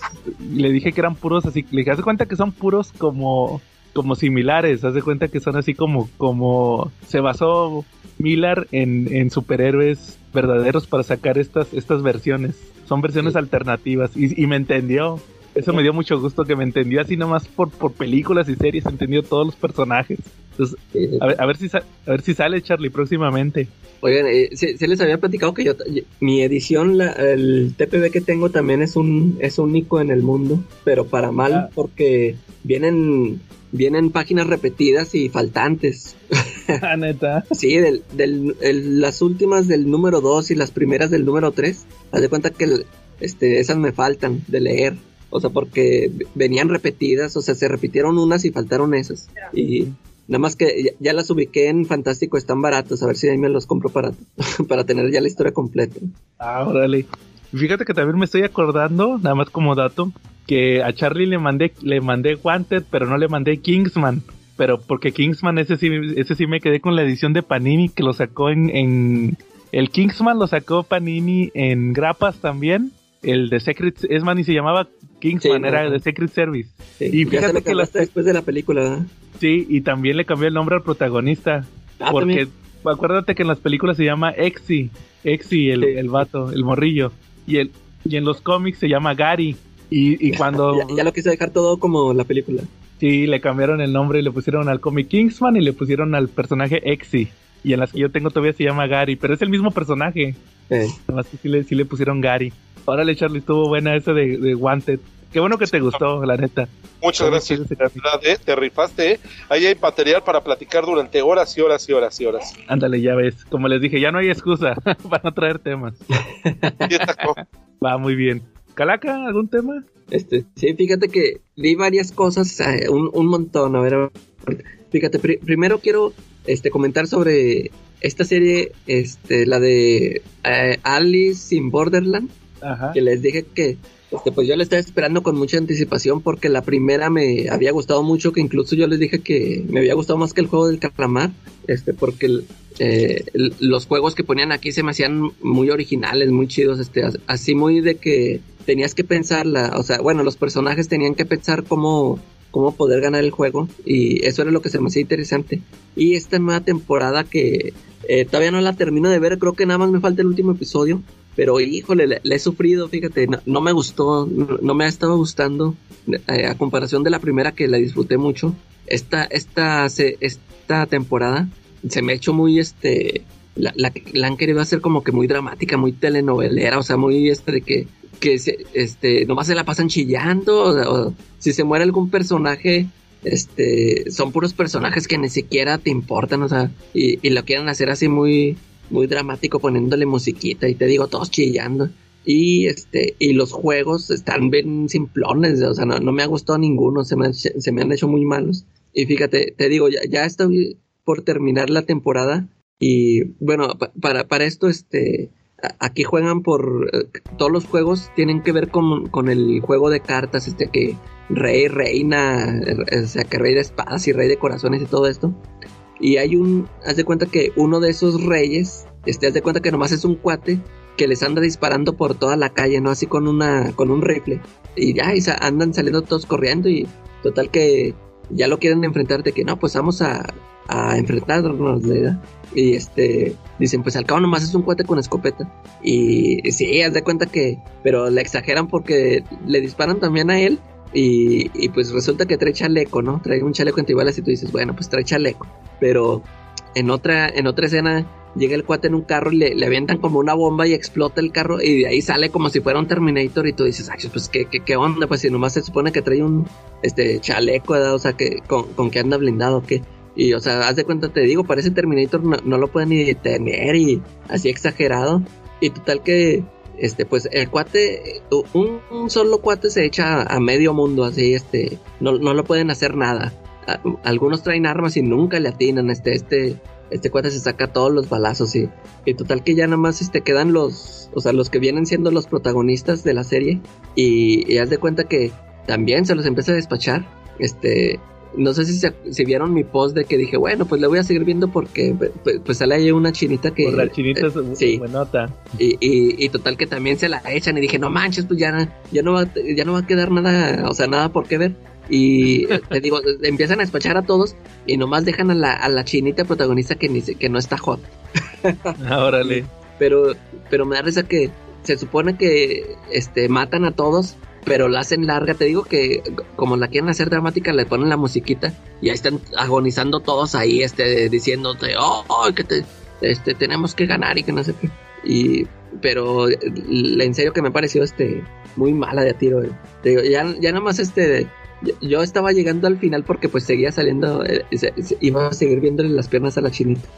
y le dije que eran puros así, le dije, haz de cuenta que son puros como, como similares, haz de cuenta que son así como, como se basó Miller en, en superhéroes verdaderos para sacar estas, estas versiones. Son versiones Sí. alternativas y, y me entendió. Eso me dio mucho gusto que me entendió así nomás por, por películas y series, entendió todos los personajes. Entonces, a ver, a ver si a ver si sale Charlie próximamente. Oigan, eh, se, se les había platicado que yo, yo- mi edición, la- el TPB que tengo también es un es único en el mundo, pero para mal Ah. porque vienen vienen páginas repetidas y faltantes. Ah, neta. Sí, del, del, el- las últimas del número 2 y las primeras del número 3, haz de cuenta que el- este, esas me faltan de leer. O sea, porque venían repetidas, o sea, se repitieron unas y faltaron esas. Y nada más que ya, ya las ubiqué en Fantástico, están baratos, a ver si ahí me los compro para, para tener ya la historia completa. Ah, órale. Fíjate que también me estoy acordando, nada más como dato, que a Charlie le mandé, le mandé Wanted, pero no le mandé Kingsman. Pero porque Kingsman, ese sí, ese sí me quedé con la edición de Panini que lo sacó en, en- el Kingsman lo sacó Panini en grapas también. El de Secret, es más, ni se llamaba Kingsman, Sí, era no. de Secret Service. Sí, Y fíjate que la- después de la película, ¿verdad? Sí, y también le cambió el nombre al protagonista. Ah, porque también. acuérdate que en las películas se llama Exy, Exy el, Sí. el vato, el morrillo. Y, el, y en los cómics se llama Gary. Y, y cuando Ya, ya lo quise dejar todo como la película. sí le cambiaron el nombre y le pusieron al cómic Kingsman y le pusieron al personaje Exy. Y en las que yo tengo todavía se llama Gary, pero es el mismo personaje. Eh, Nada más que sí le, sí le pusieron Gary. Órale, Charlie, estuvo buena esa de, de Wanted. Qué bueno que te gustó, la neta. Muchas gracias. verdad, ¿eh? Te rifaste, ¿eh? Ahí hay material para platicar durante horas y horas y horas y horas. Ándale, ya ves. Como les dije, ya no hay excusa para no traer temas. Va muy bien. Calaca, ¿algún tema? Este, sí, fíjate que vi varias cosas, eh, un, un montón. A ver, fíjate, pri- primero quiero este, comentar sobre esta serie, este, la de eh, Alice in Borderland, Ajá. que les dije que este, pues yo la estaba esperando con mucha anticipación porque la primera me había gustado mucho, que incluso yo les dije que me había gustado más que el juego del calamar, este, porque eh, los juegos que ponían aquí se me hacían muy originales, muy chidos, este, as- así muy de que tenías que pensarla, o sea, bueno, los personajes tenían que pensar cómo, cómo poder ganar el juego y eso era lo que se me hacía interesante. Y esta nueva temporada que eh, todavía no la termino de ver, creo que nada más me falta el último episodio, pero híjole, le, le he sufrido, fíjate, no, me gustó, no, me ha estado gustando eh, a comparación de la primera que la disfruté mucho. esta, esta, esta temporada se me ha hecho muy, este, la, la, la, han querido hacer como que muy dramática, muy telenovelera, o sea, muy, este, de que, que se, este, nomás se la pasan chillando, o, si se muere algún personaje, este, son puros personajes que ni siquiera te importan, o sea, y, y lo quieren hacer así muy, muy dramático poniéndole musiquita y te digo, todos chillando. Y este, y los juegos están bien simplones, o sea, no, no me ha gustado ninguno, se me, se me han hecho muy malos. Y fíjate, te digo, ya, ya estoy por terminar la temporada. Y bueno, para, para esto, este, aquí juegan por eh, todos los juegos tienen que ver con, con, el juego de cartas este que rey reina o sea que rey de espadas y rey de corazones y todo esto y hay un haz de cuenta que uno de esos reyes este haz de cuenta que nomás es un cuate que les anda disparando por toda la calle no así con una con un rifle y ya y andan saliendo todos corriendo y total que ya lo quieren enfrentar de que no pues vamos a a enfrentarnos, ¿verdad? Y este, dicen, pues al cabo nomás es un cuate con escopeta. Y sí, haz de cuenta que, pero le exageran porque le disparan también a él. Y, pues resulta que trae chaleco, ¿no? Trae un chaleco antibalas y tú dices, bueno, pues trae chaleco. Pero en otra, en otra escena llega el cuate en un carro y le, le, avientan como una bomba y explota el carro y de ahí sale como si fuera un Terminator y tú dices, ay, pues qué, qué, qué onda, pues si nomás se supone que trae un este chaleco, ¿verdad? o sea, que con, con que anda blindado, que y, o sea, haz de cuenta, te digo, parece Terminator no, lo pueden ni detener y así exagerado. Y total que, este, pues el cuate, un, solo cuate se echa a, medio mundo así, este, no, no lo pueden hacer nada. algunos traen armas y nunca le atinan, este, este, este cuate se saca todos los balazos y, y total que ya nada más este, quedan los, o sea, los que vienen siendo los protagonistas de la serie y, y haz de cuenta que también se los empieza a despachar, este, no sé si, si vieron mi post de que dije, bueno, pues le voy a seguir viendo porque pues, pues sale ahí una chinita que... la chinita es eh, sí. buenota. Y, y, y, total que también se la echan y dije, no manches, pues ya, ya, no, va, ya no va a quedar nada, o sea, nada por qué ver. Y te digo, empiezan a despachar a todos y nomás dejan a la, a la chinita protagonista que, ni, que no está hot. Ah, órale. pero, pero me da risa que se supone que este, matan a todos pero la hacen larga. Te digo que como la quieren hacer dramática, le ponen la musiquita y ahí están agonizando todos ahí, este, diciéndote, oh, que te, este, tenemos que ganar y que no sé qué. Y, pero en serio que me pareció este muy mala de tiro. Eh. Te digo, ya, ya nomás este yo estaba llegando al final porque pues seguía saliendo, eh, iba a seguir viéndole las piernas a la chinita.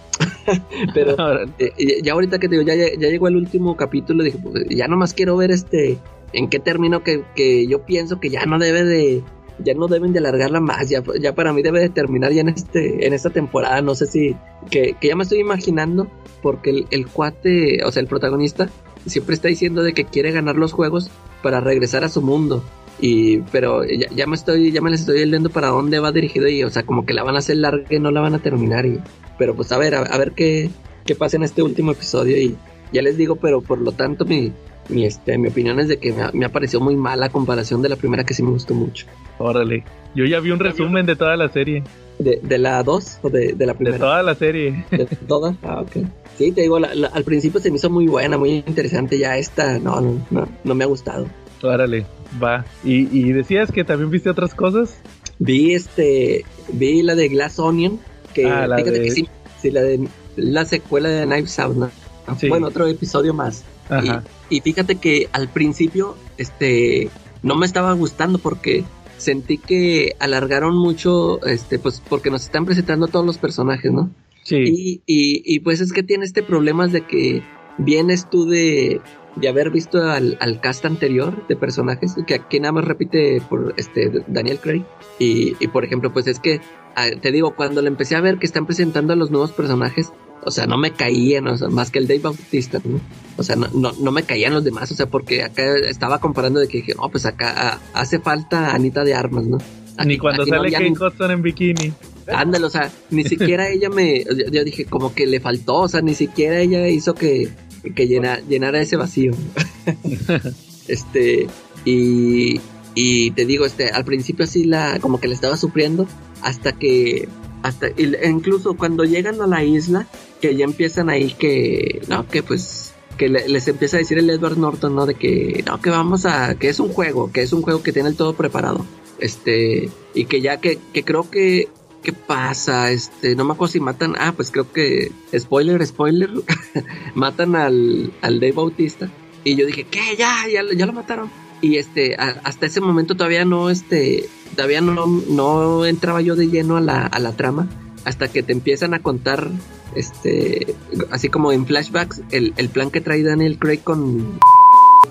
Pero eh, ya ahorita que te digo, ya, ya, llegó el último capítulo, dije, pues, ya nomás quiero ver este en qué término que, que yo pienso que ya no debe de ya no deben de alargarla más, ya, ya para mí debe de terminar ya en este en esta temporada, no sé si que, que ya me estoy imaginando porque el, el, cuate, o sea, el protagonista siempre está diciendo de que quiere ganar los juegos para regresar a su mundo. Y pero ya, ya me estoy ya me les estoy leyendo para dónde va dirigido y o sea, como que la van a hacer larga y no la van a terminar y pero pues a ver, a, a ver qué qué pasa en este último episodio y ya les digo, pero por lo tanto mi mi, este, mi opinión es de que me ha, parecido muy mala comparación de la primera que sí me gustó mucho. Órale, yo ya vi un resumen de toda la serie. ¿De, de la 2 o de, de, la primera? De toda la serie. ¿De toda? Ah, ok. Sí, te digo, al principio se me hizo muy buena, muy interesante. Ya esta, no, no, no, me ha gustado. Órale, va. ¿Y, ¿Y decías que también viste otras cosas? Vi este, vi la de Glass Onion, que ah, la fíjate de... que sí, sí, la de la secuela de Knives Out, ¿no? Sí. Bueno, otro episodio más. Y, fíjate que al principio, este, no me estaba gustando porque sentí que alargaron mucho, este, pues porque nos están presentando todos los personajes, ¿no? Sí. Y, y, y pues es que tiene este problema de que vienes tú de, de haber visto al, al, cast anterior de personajes, que aquí nada más repite por este Daniel Craig. Y, y por ejemplo, pues es que, ah, te digo, cuando le empecé a ver que están presentando a los nuevos personajes, o sea, no me caían, o sea, más que el Dave Bautista, ¿no? O sea, no, no, no, me caían los demás, o sea, porque acá estaba comparando de que dije, no, pues acá ah, hace falta Anita de Armas, ¿no? Aquí, Ni cuando sale no, Kate. Hudson en bikini. Ándale, o sea, ni siquiera ella me, yo, yo, dije, como que le faltó, o sea, ni siquiera ella hizo que, que llena, llenara ese vacío. este, y, y te digo, este, al principio así la, como que le estaba sufriendo, hasta que, hasta, incluso cuando llegan a la isla, que ya empiezan ahí que, no, que pues, que le, les empieza a decir el Edward Norton, ¿no? De que, no, que vamos a, que es un juego, que es un juego que tiene el todo preparado. Este, y que ya que, que creo que ¿qué pasa? Este, no me acuerdo si matan, ah, pues creo que, spoiler, spoiler, matan al, al Dave Bautista. Y yo dije, ¿qué? Ya, ya, ya lo mataron. Y este, hasta ese momento todavía no, este, todavía no, no entraba yo de lleno a la, a la trama. Hasta que te empiezan a contar, este, así como en flashbacks, el, el plan que trae Daniel Craig con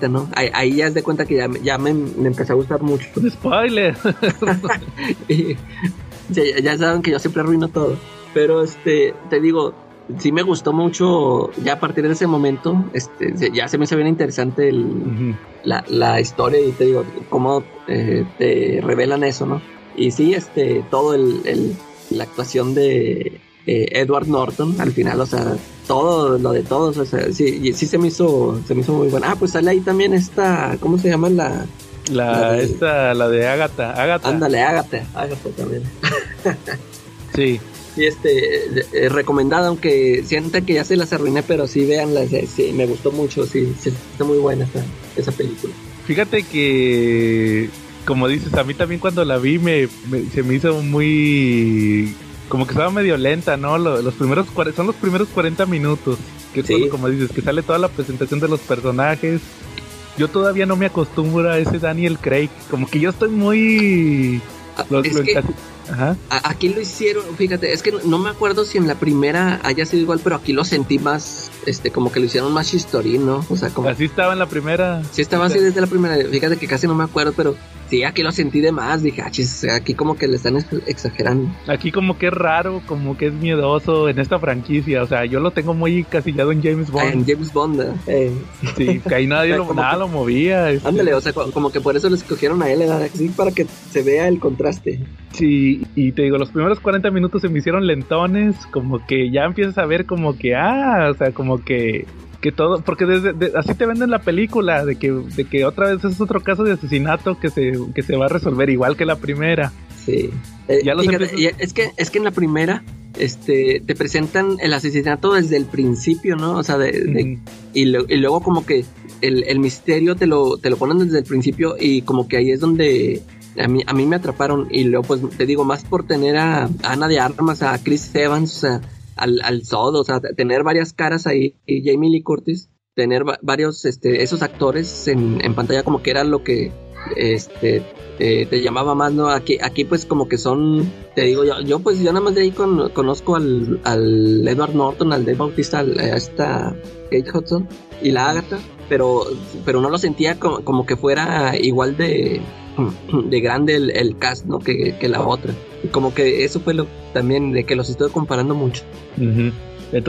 ¿no? Ahí, ya es de cuenta que ya, ya me, empezó a gustar mucho. Spoiler. ya, saben que yo siempre arruino todo. Pero este, te digo, sí me gustó mucho ya a partir de ese momento, este, ya se me hizo bien interesante el, la, historia y te digo, cómo eh, te revelan eso, ¿no? Y sí, este, todo el, la actuación de eh, Edward Norton al final, o sea, todo lo de todos, o sea, sí, sí se me hizo, se me hizo muy bueno. Ah, pues sale ahí también esta, ¿cómo se llama la? La, de, esta, la de Agatha, Agatha. Ándale, Agatha, Agatha también. sí. Y este, eh, recomendada, aunque sienta que ya se las arruiné, pero sí, véanla, sí, me gustó mucho, sí, está muy buena esa, esa película. Fíjate que, como dices, a mí también cuando la vi me, se me hizo muy como que estaba medio lenta, ¿no? Los, primeros son los primeros 40 minutos, que sí. como dices, que sale toda la presentación de los personajes. Yo todavía no me acostumbro a ese Daniel Craig, como que yo estoy muy... Ah, aquí lo hicieron, fíjate, es que no me acuerdo si en la primera haya sido igual, pero aquí lo sentí más, este, como que lo hicieron más chistorín, ¿no? O sea, como... Así estaba en la primera. Sí, estaba así desde la primera, fíjate que casi no me acuerdo, pero Sí, aquí lo sentí de más, dije, ah, aquí como que le están exagerando. Aquí como que es raro, como que es miedoso en esta franquicia, o sea, yo lo tengo muy casillado en James Bond. en James Bond, eh. Sí, que ahí nadie lo, nada lo movía. Este. Ándale, o sea, como que por eso lo escogieron a él, así para que se vea el contraste. Sí, y te digo, los primeros 40 minutos se me hicieron lentones, como que ya empiezas a ver como que, ah, o sea, como que que todo, porque desde así te venden la película, de que, de que otra vez es otro caso de asesinato que se, que se va a resolver igual que la primera. Sí. Eh, es que es que en la primera este te presentan el asesinato desde el principio, ¿no? O sea, de, y, luego como que el, el, misterio te lo, te lo ponen desde el principio y como que ahí es donde a mí, a mí me atraparon y luego pues te digo, más por tener a, Ana de Armas, a Chris Evans, o sea, al, al Sod, o sea, tener varias caras ahí, y Jamie Lee Curtis, tener varios, este, esos actores en, en pantalla como que era lo que, este, te llamaba más, ¿no? Aquí, aquí pues como que son, te digo yo, yo pues yo nada más de ahí conozco al, al Edward Norton, al Dave Bautista, a esta Kate Hudson y la Agatha, pero, pero no lo sentía como, como que fuera igual de, de grande el, cast, ¿no? Que, que, la otra. Como que eso fue lo también de que los estoy comparando mucho.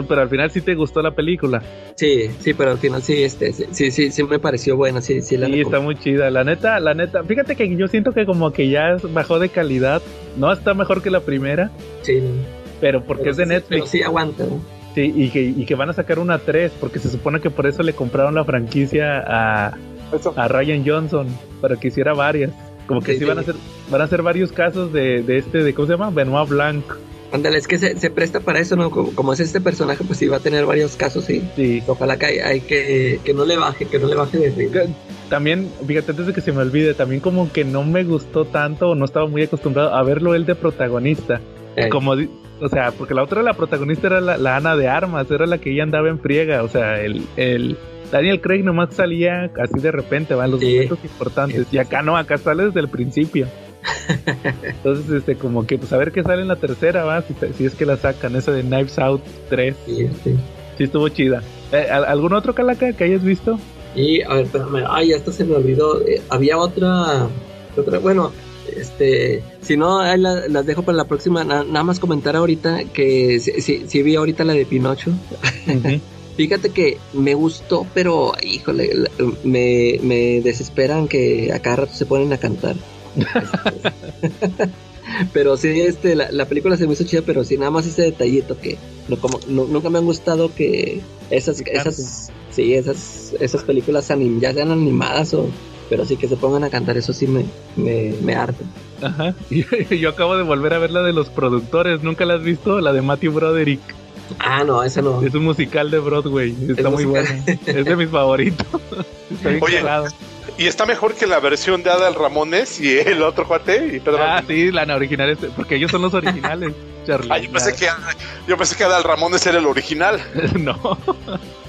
pero al final sí te gustó la película. Sí, sí, pero al final sí, este, sí, sí, sí me pareció buena, sí, sí la. Sí, está muy chida. La neta, la neta, fíjate que yo siento que como que ya bajó de calidad. No está mejor que la primera. Sí. Pero porque es de Netflix. Pero sí aguanta. Sí, y que, y que van a sacar una 3, porque se supone que por eso le compraron la franquicia a, a Ryan Johnson para que hiciera varias. Como que sí, van a hacer van a hacer varios casos de, de este de cómo se llama Benoit Blanc. Ándale, es que se, se, presta para eso, ¿no? Como, es este personaje, pues sí va a tener varios casos, sí. Sí. Ojalá que, hay, que, que no le baje, que no le baje de También, fíjate, antes de que se me olvide, también como que no me gustó tanto o no estaba muy acostumbrado a verlo él de protagonista. Como, o sea, porque la otra, la protagonista era la, la, Ana de Armas, era la que ella andaba en friega, o sea, el, el, Daniel Craig nomás salía así de repente, va en los momentos importantes. Y acá no, acá sale desde el principio. Entonces, este, como que, pues a ver qué sale en la tercera, va, si, es que la sacan, esa de Knives Out 3. Sí, sí. Sí, estuvo chida. Eh, ¿Algún otro calaca que hayas visto? Y, a ver, espérame, ay, esto se me olvidó. Eh, había otra, otra, bueno, este, si no, ahí las dejo para la próxima. nada más comentar ahorita que si, si, vi ahorita la de Pinocho. Fíjate que me gustó, pero híjole, me, me desesperan que a cada rato se ponen a cantar. pero sí, este, la, película se me hizo chida, pero sí, nada más ese detallito que no, como, nunca me han gustado que esas, esas, sí, esas, esas películas ya sean animadas o, pero sí que se pongan a cantar, eso sí me, me, me harta. Ajá, yo acabo de volver a ver la de los productores, ¿nunca la has visto? La de Matthew Broderick. Ah, no, esa no. Es un musical de Broadway. Está muy bueno. es de mis favoritos. Oye, Y está mejor que la versión de Adal Ramones y el otro cuate. Y Pedro ah, sí, la original, es, porque ellos son los originales, Charlie. Ah, yo, pensé que, yo pensé que Adal Ramones era el original. no.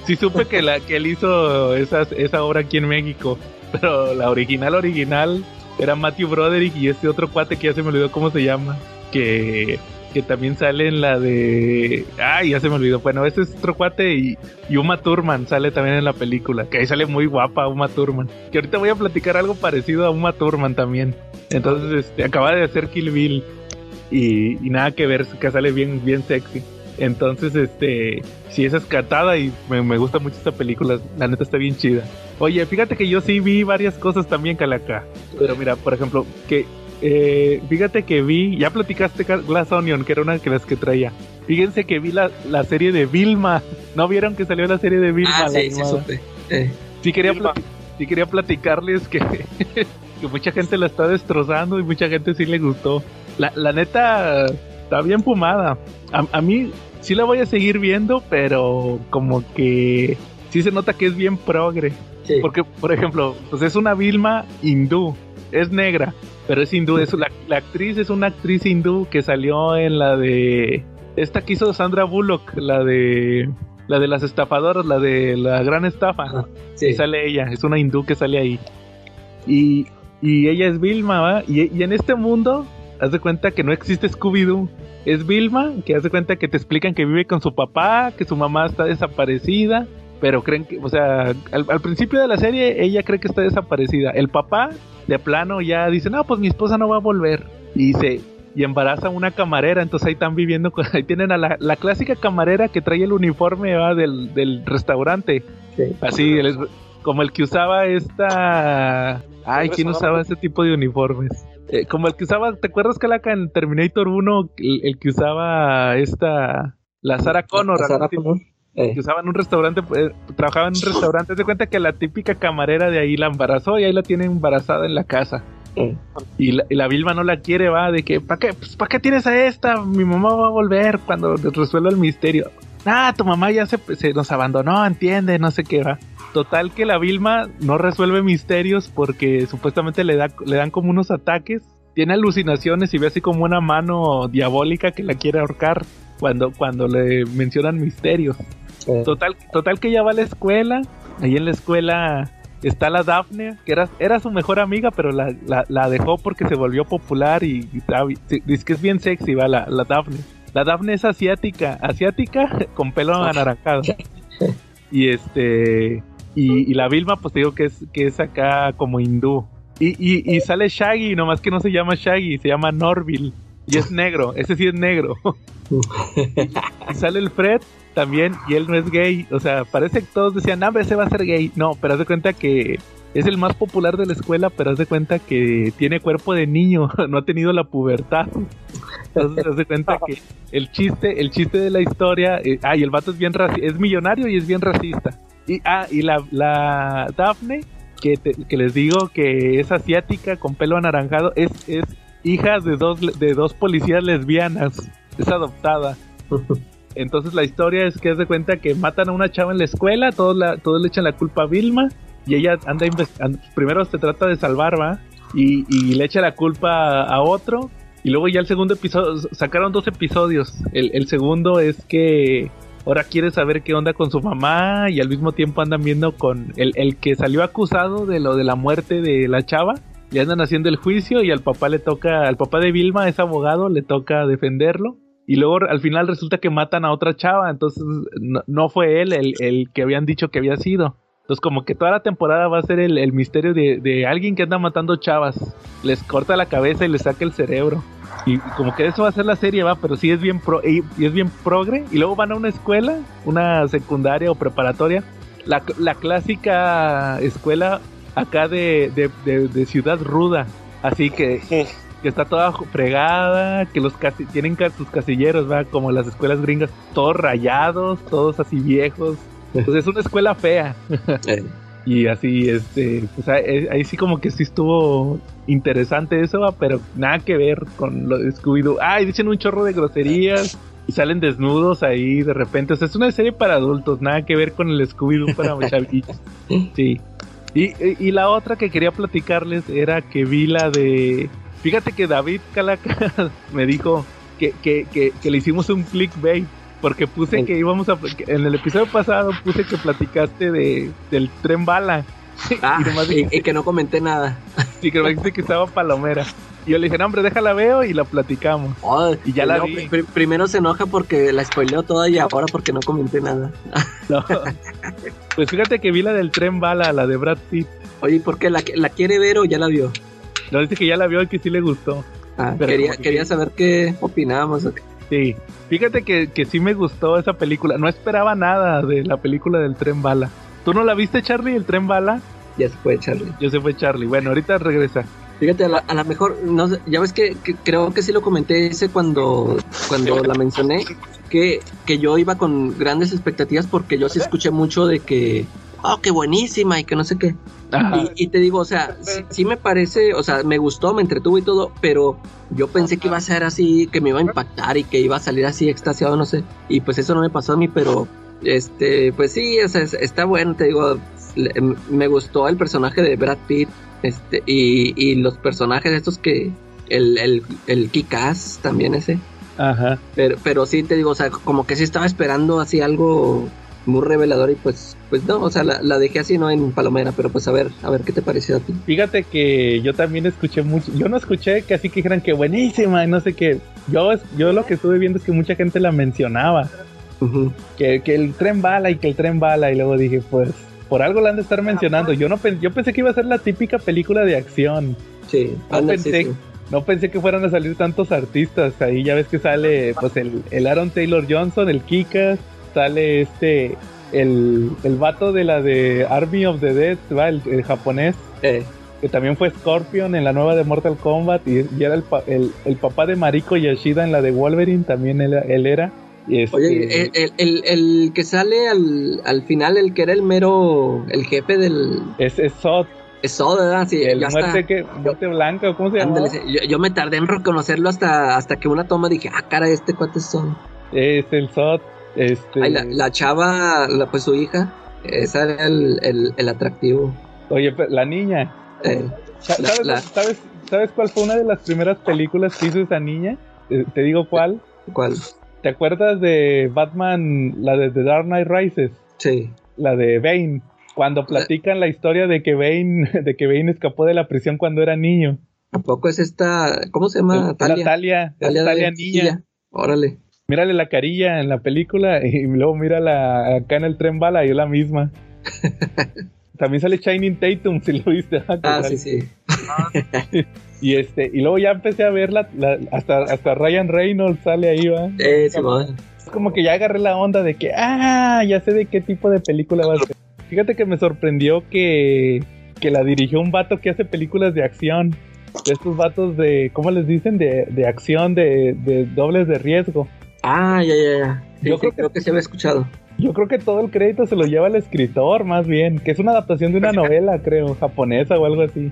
Sí supe que, la, que él hizo esa, esa obra aquí en México, pero la original, original, era Matthew Broderick y este otro cuate que ya se me olvidó cómo se llama, que que también sale en la de. Ay, ya se me olvidó. Bueno, ese es otro cuate y, y Uma Thurman sale también en la película. Que ahí sale muy guapa Uma Thurman. Que ahorita voy a platicar algo parecido a Uma Thurman también. Entonces, este, acaba de hacer Kill Bill. Y, y nada que ver, que sale bien, bien sexy. Entonces, este, sí es escatada y me, me, gusta mucho esta película. La neta está bien chida. Oye, fíjate que yo sí vi varias cosas también, Calaca. Pero mira, por ejemplo, que eh, fíjate que vi, ya platicaste Glass Onion, que era una de las que traía. Fíjense que vi la, la serie de Vilma. ¿No vieron que salió la serie de Vilma? Ah, sí, sí, supe. Eh. Sí, quería sí quería platicarles que, que mucha gente la está destrozando y mucha gente sí le gustó. La, la neta está bien fumada. A, a mí sí la voy a seguir viendo, pero como que sí se nota que es bien progre. Sí. Porque, por ejemplo, pues es una Vilma hindú, es negra, pero es hindú. Es la, la, actriz es una actriz hindú que salió en la de. Esta que hizo Sandra Bullock, la de. La de las estafadoras, la de la gran estafa. Sí. Y sale ella, es una hindú que sale ahí. Y, y ella es Vilma, ¿va? Y, y en este mundo, haz de cuenta que no existe Scooby-Doo. Es Vilma, que haz de cuenta que te explican que vive con su papá, que su mamá está desaparecida pero creen que, o sea, al, al, principio de la serie ella cree que está desaparecida. El papá, de plano, ya dice, no, pues mi esposa no va a volver. Y se y embaraza a una camarera, entonces ahí están viviendo, ahí tienen a la, la clásica camarera que trae el uniforme ¿va? Del, del restaurante. Sí. Así, el, como el que usaba esta... Ay, ¿quién usaba ese tipo de uniformes? Eh, como el que usaba, ¿te acuerdas que la en Terminator 1, el, el que usaba esta... La Sarah Connor. La Sarah Connor. Eh. Que usaba en un restaurante, eh, trabajaba en un restaurante. Se cuenta que la típica camarera de ahí la embarazó y ahí la tiene embarazada en la casa. Eh. Y, la, y la Vilma no la quiere, va, de que, ¿para qué, pues, ¿para qué tienes a esta? Mi mamá va a volver cuando resuelva el misterio. Ah, tu mamá ya se, se nos abandonó, entiende, no sé qué va. Total que la Vilma no resuelve misterios porque supuestamente le, da, le dan como unos ataques. Tiene alucinaciones y ve así como una mano diabólica que la quiere ahorcar cuando, cuando le mencionan misterios. Total, total que ella va a la escuela. Ahí en la escuela está la Daphne, que era, era su mejor amiga, pero la, la, dejó porque se volvió popular y, dice que es bien sexy, va la, la Daphne. La Daphne es asiática, asiática con pelo anaranjado. Y este y, y, la Vilma, pues te digo que es, que es acá como hindú. Y, y, y sale Shaggy, nomás que no se llama Shaggy, se llama Norville. Y es negro, ese sí es negro. y sale el Fred también, y él no es gay. O sea, parece que todos decían, ah, ese va a ser gay. No, pero haz de cuenta que es el más popular de la escuela, pero haz de cuenta que tiene cuerpo de niño, no ha tenido la pubertad. Entonces haz de cuenta que el chiste, el chiste de la historia, eh, ah, y el vato es bien es millonario y es bien racista. Y, ah, y la, la Daphne, que, te, que les digo que es asiática con pelo anaranjado, es, es hija de dos, de dos policías lesbianas, es adoptada. Entonces la historia es que es de cuenta que matan a una chava en la escuela, todos, la, todos le echan la culpa a Vilma y ella anda. Primero se trata de salvar, ¿va? Y, y, le echa la culpa a, a, otro. Y luego ya el segundo episodio, sacaron dos episodios. El, el, segundo es que ahora quiere saber qué onda con su mamá y al mismo tiempo andan viendo con el, el que salió acusado de lo de la muerte de la chava. Le andan haciendo el juicio y al papá le toca, al papá de Vilma es abogado, le toca defenderlo y luego al final resulta que matan a otra chava, entonces no, no fue él el, el, que habían dicho que había sido. Entonces como que toda la temporada va a ser el, el misterio de, de, alguien que anda matando chavas. Les corta la cabeza y les saca el cerebro. Y como que eso va a ser la serie, va, pero sí es bien pro, y, y es bien progre. Y luego van a una escuela, una secundaria o preparatoria. La, la clásica escuela acá de, de, de, de ciudad ruda. Así que que está toda fregada, que los casi tienen sus casilleros, ¿verdad? Como las escuelas gringas, todos rayados, todos así viejos. Pues es una escuela fea. y así, este, pues ahí, ahí, sí como que sí estuvo interesante eso, ¿va? pero nada que ver con lo de Scooby-Doo. Ah, y dicen un chorro de groserías. Y salen desnudos ahí de repente. O sea, es una serie para adultos, nada que ver con el Scooby-Doo para chavitos. Sí. Y, y la otra que quería platicarles era que vi la de... Fíjate que David Calaca me dijo que, que, que, que le hicimos un clickbait porque puse que íbamos a. En el episodio pasado puse que platicaste de, del tren bala. Ah, y, que no comenté nada. Sí, que me dijiste que estaba palomera. Y yo le dije, no, hombre, déjala veo y la platicamos. Oh, y ya la vi. primero se enoja porque la spoileó toda y ahora porque no comenté nada. Pues fíjate que vi la del tren bala, la de Brad Pitt. Oye, ¿por qué? ¿La, la quiere ver o ya la vio? No, dice que ya la vio y que sí le gustó. Ah, quería, quería saber qué opinábamos. Sí, fíjate que, que sí me gustó esa película. No esperaba nada de la película del tren bala. ¿Tú no la viste, Charlie, el tren bala? Ya se fue Charlie. Ya se fue Charlie. Bueno, ahorita regresa. Fíjate, a lo mejor, no ya ves que, creo que sí lo comenté ese cuando, cuando la mencioné, que, que yo iba con grandes expectativas porque yo sí escuché mucho de que, oh, qué buenísima y que no sé qué. Y, te digo, o sea, sí, me parece, o sea, me gustó, me entretuvo y todo, pero yo pensé que iba a ser así, que me iba a impactar y que iba a salir así extasiado, no sé. Y pues eso no me pasó a mí, pero este, pues sí, o sea, está bueno, te digo, me gustó el personaje de Brad Pitt, este, y, y los personajes estos que, el, el, el Kikas también ese. Ajá. Pero, pero sí te digo, o sea, como que sí estaba esperando así algo muy revelador y pues pues no, o sea, la, dejé así no en palomera, pero pues a ver, a ver qué te pareció a ti. Fíjate que yo también escuché mucho, yo no escuché que así que dijeran que buenísima y no sé qué. Yo yo lo que estuve viendo es que mucha gente la mencionaba. que, que el tren bala y que el tren bala y luego dije, pues por algo la han de estar mencionando. Yo no yo pensé que iba a ser la típica película de acción. Sí, no pensé, no pensé que fueran a salir tantos artistas. Ahí ya ves que sale pues el, el Aaron Taylor Johnson, el Kikas, sale este el, el vato de la de Army of the Dead, ¿va? El, japonés. Eh. Que también fue Scorpion en la nueva de Mortal Kombat y, era el, el, el, papá de Mariko Yoshida en la de Wolverine, también él, él era. Este... Oye, el, el, el, que sale al, al final, el que era el mero, el jefe del... Es, es Sod. Es Sod, ¿verdad? Sí, el muerte, que, muerte blanca, ¿cómo se llama? Yo, yo, me tardé en reconocerlo hasta, hasta que una toma dije, ah, cara, este cuate es Sod. Es el Sod. Este... la, chava, la, pues su hija, ese era el, el, atractivo. Oye, la niña. Eh, ¿Sabes, ¿sabes, cuál fue una de las primeras películas que hizo esa niña? Eh, te digo cuál. ¿Cuál? ¿Te acuerdas de Batman, la de The Dark Knight Rises? Sí. La de Bane. Cuando platican la historia de que Bane, de que Bane escapó de la prisión cuando era niño. ¿A poco es esta, cómo se llama? Talia. Talia, Talia, niña. Órale mírale la carilla en la película y luego mírala acá en el tren bala y es la misma. También sale Shining Tatum, si lo viste. ah, sí, sí. y este, y luego ya empecé a verla, hasta, hasta Ryan Reynolds sale ahí, va. Eh, sí, es como que ya agarré la onda de que, ah, ya sé de qué tipo de película va a ser. Fíjate que me sorprendió que, que la dirigió un vato que hace películas de acción. De estos vatos de, ¿cómo les dicen? De, de acción, de, de dobles de riesgo. Ah, ya, ya, ya. yo creo, que, se había escuchado. Yo creo que todo el crédito se lo lleva el escritor, más bien, que es una adaptación de una novela, creo, japonesa o algo así.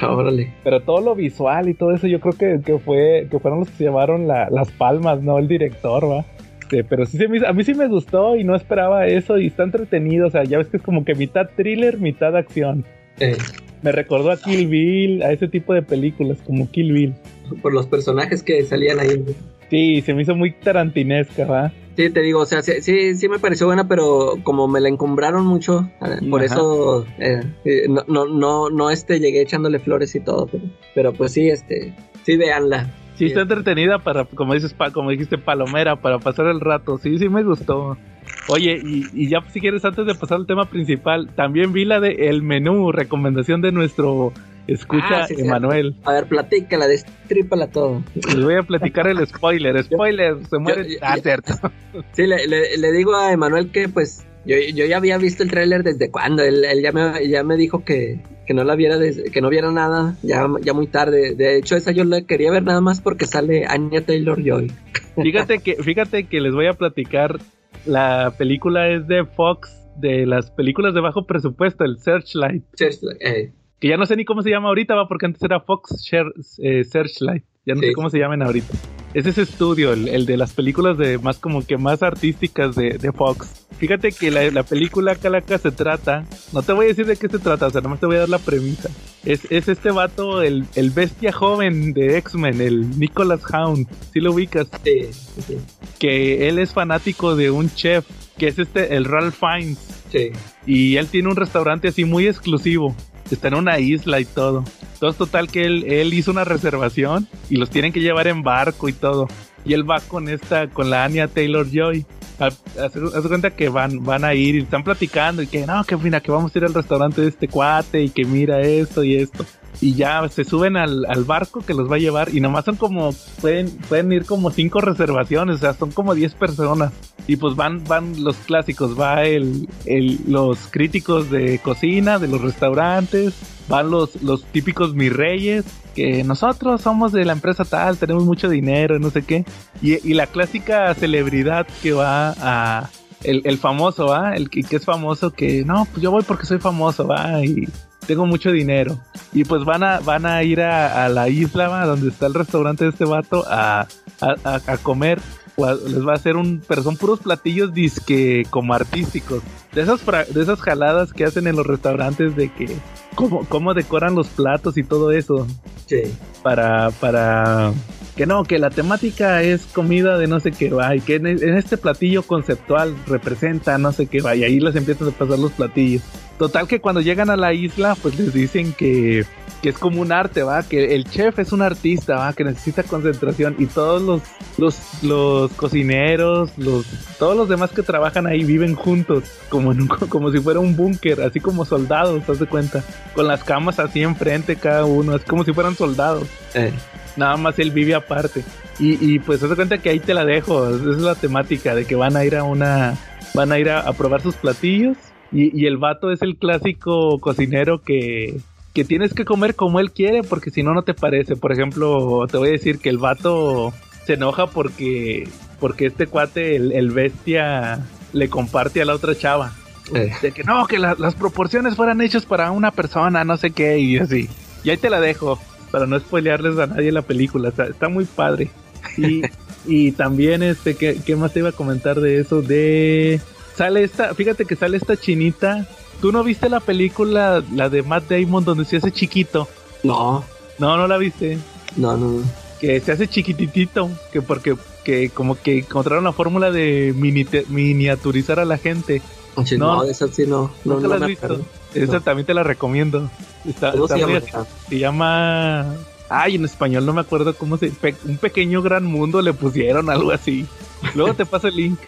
Ah, órale. Pero todo lo visual y todo eso, yo creo que, que fue, que fueron los que se llevaron las palmas, no el director, va. pero sí, a mí sí me gustó y no esperaba eso y está entretenido, o sea, ya ves que es como que mitad thriller, mitad acción. Eh. Me recordó a Kill Bill, a ese tipo de películas como Kill Bill. Por los personajes que salían ahí. Sí, se me hizo muy tarantinesca, ¿va? Sí, te digo, o sea, sí, sí, me pareció buena, pero como me la encumbraron mucho, eh, por eso eh, no, no, no, no, este, llegué echándole flores y todo, pero, pues sí, este, sí, véanla. Sí, está entretenida para, como dices, como dijiste, palomera, para pasar el rato. Sí, sí me gustó. Oye, y, y ya si quieres, antes de pasar al tema principal, también vi la de El Menú, recomendación de nuestro Escucha, ah, Emanuel. A ver, platícala, destrípala todo. Les voy a platicar el spoiler. Spoiler, se muere. ah, cierto. Sí, le, le, digo a Emanuel que, pues, yo, yo, ya había visto el tráiler desde cuando. Él, él, ya, me, ya me dijo que, que no la viera, que no viera nada, ya, ya muy tarde. De hecho, esa yo la quería ver nada más porque sale Anya Taylor Joy. Fíjate que, fíjate que les voy a platicar. La película es de Fox, de las películas de bajo presupuesto, el Searchlight. Searchlight, eh que ya no sé ni cómo se llama ahorita, va, porque antes era Fox eh, Searchlight, ya no sé cómo se llaman ahorita. Es ese estudio, el, de las películas de más como que más artísticas de, Fox. Fíjate que la, la, película Calaca se trata, no te voy a decir de qué se trata, o sea, nomás te voy a dar la premisa. Es, es este vato, el, el bestia joven de X-Men, el Nicholas Hound, si lo ubicas? Sí, sí. Que él es fanático de un chef, que es este, el Ralph Fiennes. Sí. Y él tiene un restaurante así muy exclusivo. Está en una isla y todo. Entonces, total que él, él hizo una reservación y los tienen que llevar en barco y todo. Y él va con esta, con la Anya Taylor Joy haz cuenta que van, van a ir y están platicando y que no, que mira, que vamos a ir al restaurante de este cuate y que mira esto y esto. Y ya se suben al, al barco que los va a llevar y nomás son como, pueden, pueden ir como cinco reservaciones, o sea, son como 10 personas. Y pues van, van los clásicos, va el, el, los críticos de cocina, de los restaurantes, van los, los típicos mis reyes, que nosotros somos de la empresa tal, tenemos mucho dinero, no sé qué. Y, y la clásica celebridad que va a... El, el famoso, ¿va? El que, que, es famoso que, no, pues yo voy porque soy famoso, ¿va? Y tengo mucho dinero. Y pues van a, van a ir a, a la isla, ¿va? Donde está el restaurante de este vato a, a, a comer les va a hacer un, pero son puros platillos disque como artísticos. De esas, de esas jaladas que hacen en los restaurantes de que cómo, cómo decoran los platos y todo eso. Sí. Para, para que no, que la temática es comida de no sé qué va y que en, en este platillo conceptual representa no sé qué va y ahí les empiezan a pasar los platillos. Total que cuando llegan a la isla, pues les dicen que, que es como un arte, ¿va? Que el chef es un artista, ¿va? Que necesita concentración y todos los, los, los cocineros, los, todos los demás que trabajan ahí viven juntos, como, en un, como si fuera un búnker, así como soldados, ¿te das cuenta? Con las camas así enfrente cada uno, es como si fueran soldados. Eh. Nada más él vive aparte. Y, y pues te das cuenta que ahí te la dejo, esa es la temática de que van a ir a una, van a ir a, a probar sus platillos y, y, el vato es el clásico cocinero que, que tienes que comer como él quiere porque si no, no te parece. Por ejemplo, te voy a decir que el vato se enoja porque, porque este cuate, el, el bestia, le comparte a la otra chava. Eh. De que no, que la, las proporciones fueran hechas para una persona, no sé qué, y así. Y ahí te la dejo, para no spoilearles a nadie la película. Está, está muy padre. Y, y también, este, ¿qué, ¿qué más te iba a comentar de eso? De sale esta, fíjate que sale esta chinita. ¿Tú no viste la película, la de Matt Damon, donde se hace chiquito? No. No, no la viste. No, no. Que se hace chiquititito, que porque que como que encontraron la fórmula de mini miniaturizar a la gente. Oye, no, no, esa sí no. No, no no la has visto. Esa también te la recomiendo. Está, ¿Cómo está se llama? se llama. Ay, en español no me acuerdo cómo se. pe- un pequeño gran mundo le pusieron algo así. Luego te paso el link.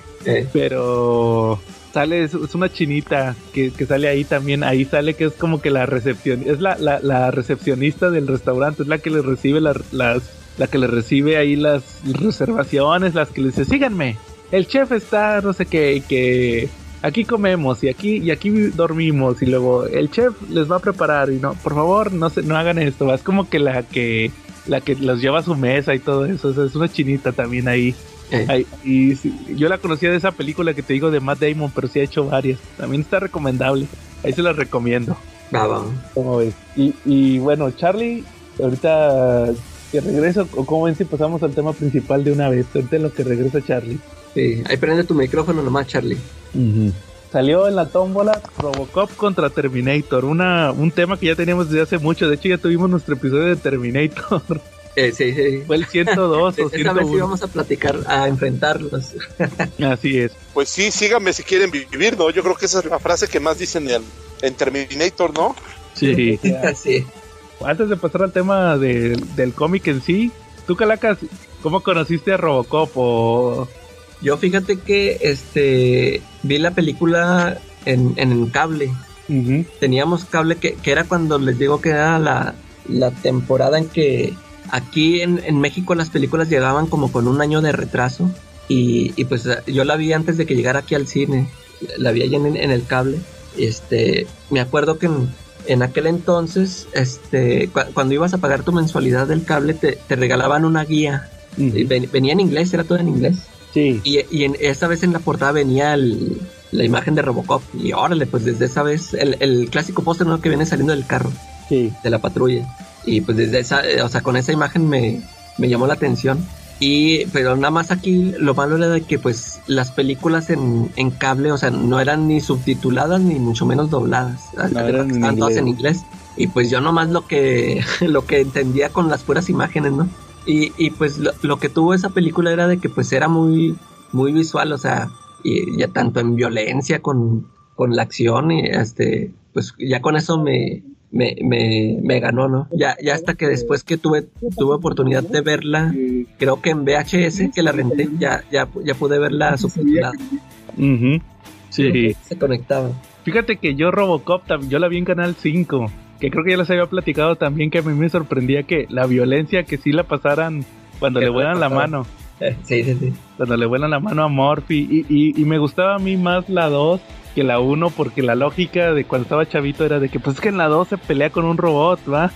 Pero sale, es, una chinita que, que sale ahí también, ahí sale que es como que la recepción, es la, la, recepcionista del restaurante, es la que le recibe la- las, la que le recibe ahí las reservaciones, las que le dice, síganme, el chef está, no sé qué, que aquí comemos y aquí, y aquí dormimos, y luego el chef les va a preparar, y no, por favor, no se, no hagan esto, es como que la que la que los lleva a su mesa y todo eso, es una chinita también ahí. Eh. Ay, y sí, yo la conocía de esa película que te digo de Matt Damon, pero sí ha hecho varias. También está recomendable. Ahí se la recomiendo. Va. ¿Cómo ves? Y, y bueno, Charlie, ahorita que regreso, o cómo ven si pasamos al tema principal de una vez. Ahorita en lo que regresa Charlie. Sí. Ahí prende tu micrófono nomás, Charlie. Salió en la tómbola Robocop contra Terminator, una, un tema que ya teníamos desde hace mucho. De hecho, ya tuvimos nuestro episodio de Terminator. Eh, sí, sí. Fue el 102 o Esta vez sí 101. vamos a platicar, a enfrentarlos. Así es. Pues sí, síganme si quieren vivir, ¿no? Yo creo que esa es la frase que más dicen en, en Terminator, ¿no? Sí. sí. Antes de pasar al tema de- del cómic en sí, tú, Calacas, ¿cómo conociste a Robocop? O... Yo fíjate que este vi la película en, en cable. Teníamos cable que, que era cuando les digo que era la, la temporada en que aquí en, en México las películas llegaban como con un año de retraso. Y, y pues yo la vi antes de que llegara aquí al cine. La vi allá en, en el cable. Este, me acuerdo que en, en aquel entonces, este, cu- cuando ibas a pagar tu mensualidad del cable, te, te regalaban una guía. Ven- venía en inglés, era todo en inglés. Sí. Y, y en, esa vez en la portada venía el- la imagen de Robocop. Y órale, pues desde esa vez, el, el clásico póster ¿no? que viene saliendo del carro, Sí. de la patrulla. Y pues desde esa, eh, o sea, con esa imagen me, me llamó la atención. Y, pero nada más aquí lo malo era de que pues las películas en, en cable, o sea, no eran ni subtituladas ni mucho menos dobladas. estaban todas en inglés. Y pues yo nomás lo que, lo que entendía con las puras imágenes, ¿no? Y, y pues lo, que tuvo esa película era de que pues era muy, muy visual, o sea, y ya tanto en violencia con, con la acción y este, pues ya con eso me, me, me, me, ganó, ¿no? Ya, ya hasta que después que tuve, tuve oportunidad de verla, creo que en VHS que la renté, ya, ya, ya pude verla subtitulada. Sí. Se conectaba. Fíjate que yo Robocop, yo la vi en Canal 5, que creo que ya les había platicado también que a mí me sorprendía que la violencia que sí la pasaran cuando le vuelan la mano. Sí, sí, sí. Cuando le vuelan la mano a Morphy. Y, y, y me gustaba a mí más la 2 que la 1 porque la lógica de cuando estaba chavito era de que pues es que en la 2 se pelea con un robot, ¿va?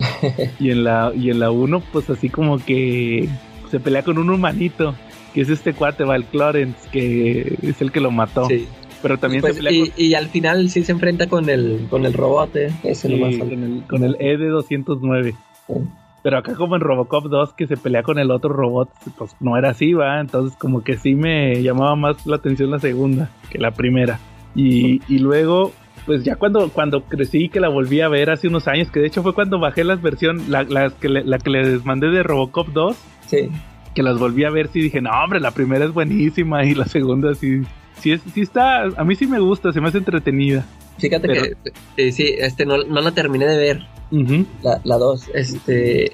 y en la y en la 1 pues así como que se pelea con un humanito, que es este cuate, va, el Clarence, que es el que lo mató. Sí. Pero también se pues, pelea y, con... y, al final sí se enfrenta con el con el robot, ¿eh? Ese sí, con, el, con el ED209. Sí. Pero acá como en Robocop 2 que se pelea con el otro robot, pues no era así, va. Entonces como que sí me llamaba más la atención la segunda que la primera. Y, y luego, pues ya cuando, cuando crecí que la volví a ver hace unos años, que de hecho fue cuando bajé las versiones, la, la, que, le, la que les mandé de Robocop 2. Sí. Que las volví a ver, sí dije, no hombre, la primera es buenísima y la segunda sí, sí, es, sí está, a mí sí me gusta, se me hace entretenida. Fíjate que eh, sí, este no, no, la terminé de ver. La 2. este, eh,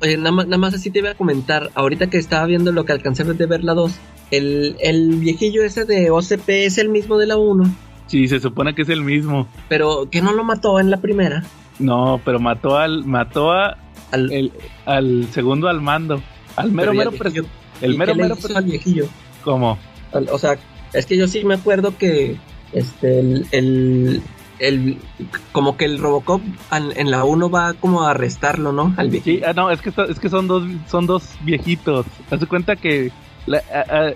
oye, nada más, nada más así te iba a comentar. Ahorita que estaba viendo lo que alcancé de ver la 2, el, el viejillo ese de OCP es el mismo de la 1. Sí, se supone que es el mismo. Pero que no lo mató en la primera. No, pero mató al mató a, al, el, al segundo al mando. Al mero mero viejillo, El mero mero al viejillo. ¿Cómo? o sea, es que yo sí me acuerdo que este el, el, como que el Robocop en la 1 va como a arrestarlo, ¿no? Al viejito. Sí, ah, no, es que, es que son dos son dos viejitos. Haz cuenta que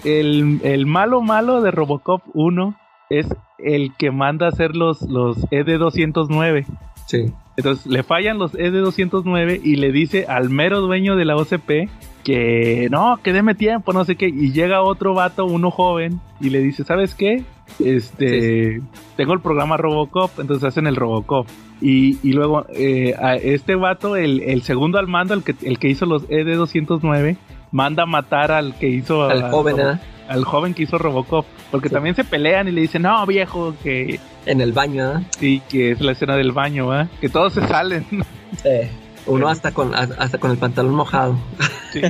el, el, malo malo de Robocop 1 es el que manda a hacer los, los ED209. Sí. Entonces le fallan los ED209 y le dice al mero dueño de la OCP que no, que deme tiempo, no sé qué. Y llega otro vato, uno joven, y le dice, ¿sabes qué? Este, tengo el programa Robocop, entonces hacen el Robocop. Y, y luego eh, a este vato, el, el, segundo al mando, el que, el que hizo los ED209, manda a matar al que hizo... Al a, joven, ¿eh? Al joven que hizo Robocop. Porque sí. también se pelean y le dicen, no, viejo, que... En el baño, ¿eh? Sí, que es la escena del baño, ¿eh? Que todos se salen. Sí. Uno hasta con, hasta con el pantalón mojado. Sí.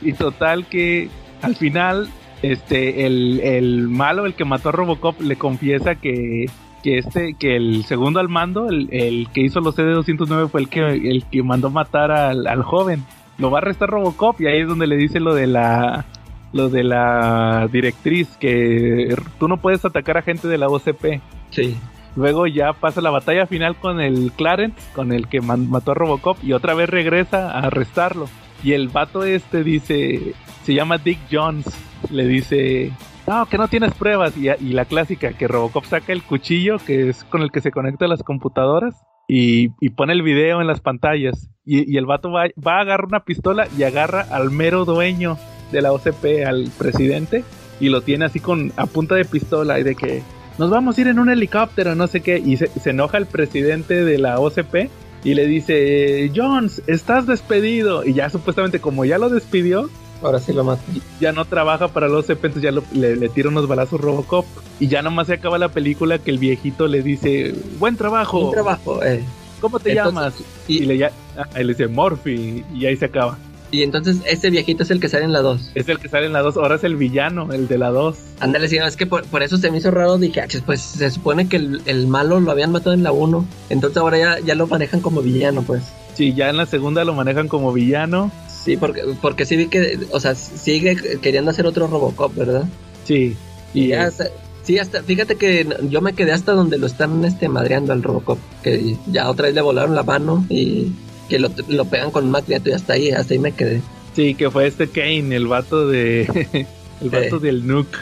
Y total que al final este el, el, malo, el que mató a Robocop, le confiesa que, que este, que el segundo al mando, el, el que hizo los CD209 fue el que, el que mandó matar al, al, joven. Lo va a arrestar Robocop y ahí es donde le dice lo de la lo de la directriz que tú no puedes atacar a gente de la OCP. Sí. Luego ya pasa la batalla final con el Clarence, con el que mató a Robocop, y otra vez regresa a arrestarlo. Y el vato este dice, se llama Dick Jones, le dice, no, que no tienes pruebas. Y, y, la clásica, que Robocop saca el cuchillo, que es con el que se conecta las computadoras, y, pone el video en las pantallas. Y, el vato va, va, a una pistola y agarra al mero dueño de la OCP, al presidente, y lo tiene así con a punta de pistola y de que nos vamos a ir en un helicóptero, no sé qué. Y se, se enoja el presidente de la OCP y le dice, Jones, estás despedido. Y ya supuestamente como ya lo despidió, ahora sí lo mata. Ya no trabaja para OCP, entonces ya lo, le, le, tira unos balazos Robocop. Y ya nomás se acaba la película que el viejito le dice, buen trabajo. Buen trabajo, eh. ¿Cómo te entonces, llamas? Y, y le, ya, le dice Morphy y ahí se acaba. Y entonces ese viejito es el que sale en la 2. Es el que sale en la 2, ahora es el villano, el de la 2. Ándale, sí, es que por, por, eso se me hizo raro, dije, pues se supone que el, el, malo lo habían matado en la 1, entonces ahora ya, ya lo manejan como villano, pues. Sí, ya en la segunda lo manejan como villano. Sí, porque, porque sí vi que, o sea, sigue queriendo hacer otro Robocop, ¿verdad? Sí. Y, y ya, hasta, sí, hasta, fíjate que yo me quedé hasta donde lo están este, madreando al Robocop, que ya otra vez le volaron la mano y que lo, lo pegan con macriato y hasta ahí, hasta ahí me quedé. Sí, que fue este Kane, el vato de. el vato eh. del Nuke.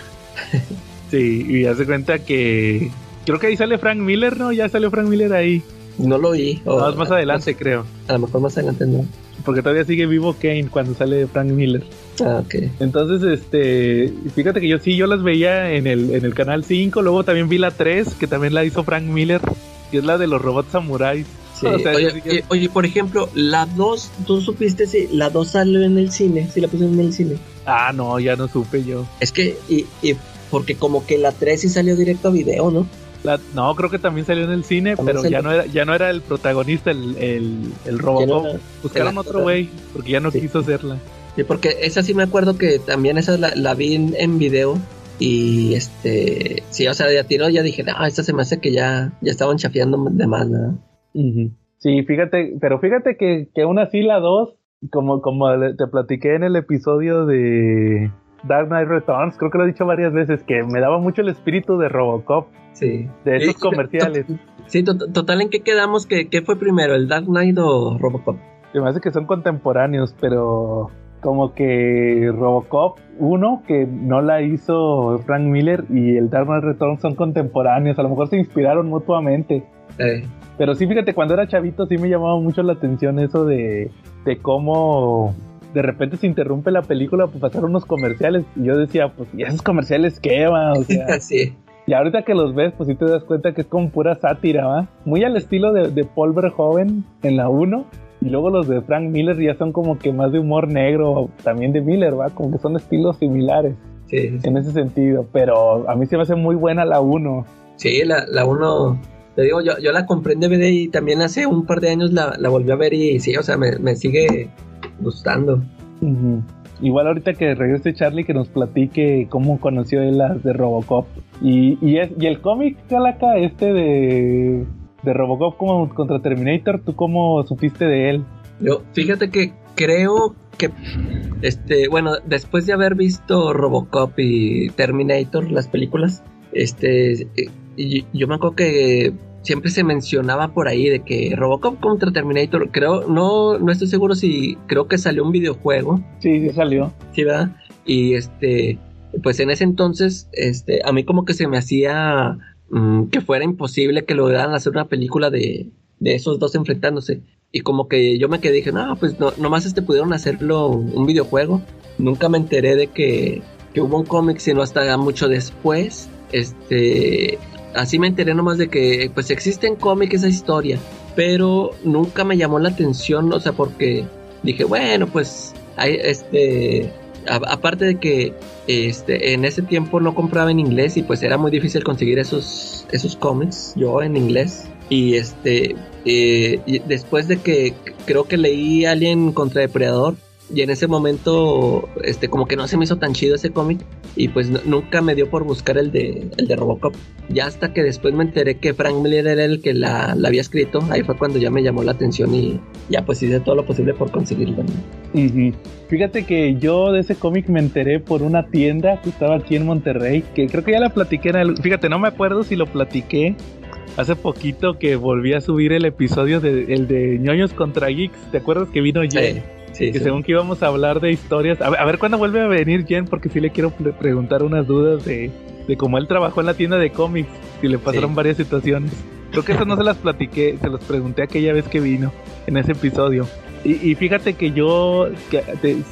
Sí, y hace cuenta que. Creo que ahí sale Frank Miller, ¿no? Ya salió Frank Miller ahí. No lo oí. O, no, más adelante, creo. A lo mejor más adelante no. Porque todavía sigue vivo Kane cuando sale Frank Miller. Ah, ok. Entonces, este, fíjate que yo sí, yo las veía en el, en el canal 5, luego también vi la 3, que también la hizo Frank Miller, que es la de los robots samuráis. Sí. oye, oye, por ejemplo, la 2, ¿tú supiste si la 2 salió en el cine? Si la pusieron en el cine. Ah, no, ya no supe yo. Es que, y, y porque como que la 3 sí salió directo a video, ¿no? No, creo que también salió en el cine, pero ya no, era, ya no era el protagonista, el, el, el Robocop. Buscaron otro güey, porque ya no quiso hacerla. Sí, porque esa sí me acuerdo que también esa la, vi en, video. Y este, sí, o sea, de a tiro ya dije, ah, esta se me hace que ya, ya estaban chafiando de más. Sí, fíjate, pero fíjate que, que aún así la 2, como, como te platiqué en el episodio de Dark Knight Returns, creo que lo he dicho varias veces, que me daba mucho el espíritu de Robocop. Sí. De esos comerciales. Sí, total, ¿en qué quedamos? ¿Qué, fue primero, el Dark Knight o Robocop? Se me hace que son contemporáneos, pero como que Robocop 1, que no la hizo Frank Miller, y el Dark Knight Returns son contemporáneos, a lo mejor se inspiraron mutuamente. Pero sí, fíjate, cuando era chavito sí me llamaba mucho la atención eso de, de cómo de repente se interrumpe la película por pasar unos comerciales. Y yo decía, pues, ¿y esos comerciales qué, va? O sea, sí. Y ahorita que los ves, pues sí te das cuenta que es como pura sátira, ¿va? Muy al estilo de, de Paul Verhoeven en la 1. Y luego los de Frank Miller ya son como que más de humor negro, también de Miller, ¿va? Como que son estilos similares. Sí, En ese sentido. Pero a mí se me hace muy buena la 1. Sí, la 1. te digo, yo, yo la compré en DVD y también hace un par de años la, la volví a ver y sí, o sea, me, me sigue gustando. Igual ahorita que regrese Charlie que nos platique cómo conoció él las de Robocop. Y, y, es, y el cómic, Calaca, este de, de Robocop como contra Terminator, ¿tú cómo supiste de él? Yo, fíjate que creo que, este, bueno, después de haber visto Robocop y Terminator, las películas, este, eh, yo me acuerdo que siempre se mencionaba por ahí de que Robocop contra Terminator, creo, no, no estoy seguro si creo que salió un videojuego. Sí, sí salió. Sí, ¿verdad? Y este, pues en ese entonces, este, a mí como que se me hacía mm, que fuera imposible que lograran hacer una película de, de esos dos enfrentándose. Y como que yo me quedé dije, no, pues no, nomás este pudieron hacerlo un videojuego. Nunca me enteré de que, que hubo un cómic, sino hasta mucho después. Este, así me enteré nomás de que pues existe en cómic esa historia, pero nunca me llamó la atención, o sea, porque dije, bueno, pues hay este aparte de que este en ese tiempo no compraba en inglés y pues era muy difícil conseguir esos esos cómics yo en inglés y este eh, después de que creo que leí Alien contra Depredador y en ese momento este como que no se me hizo tan chido ese cómic y pues nunca me dio por buscar el de el de Robocop. Ya hasta que después me enteré que Frank Miller era el que la, había escrito ahí fue cuando ya me llamó la atención y ya pues hice todo lo posible por conseguirlo. Fíjate que yo de ese cómic me enteré por una tienda que estaba aquí en Monterrey que creo que ya la platiqué en el, fíjate no me acuerdo si lo platiqué hace poquito que volví a subir el episodio de el de ñoños contra geeks te acuerdas que vino ya que según que íbamos a hablar de historias. A ver, cuándo vuelve a venir Jen, porque sí le quiero preguntar unas dudas de, de cómo él trabajó en la tienda de cómics. Si le pasaron varias situaciones. Creo que eso no se las platiqué, se los pregunté aquella vez que vino en ese episodio. Y, fíjate que yo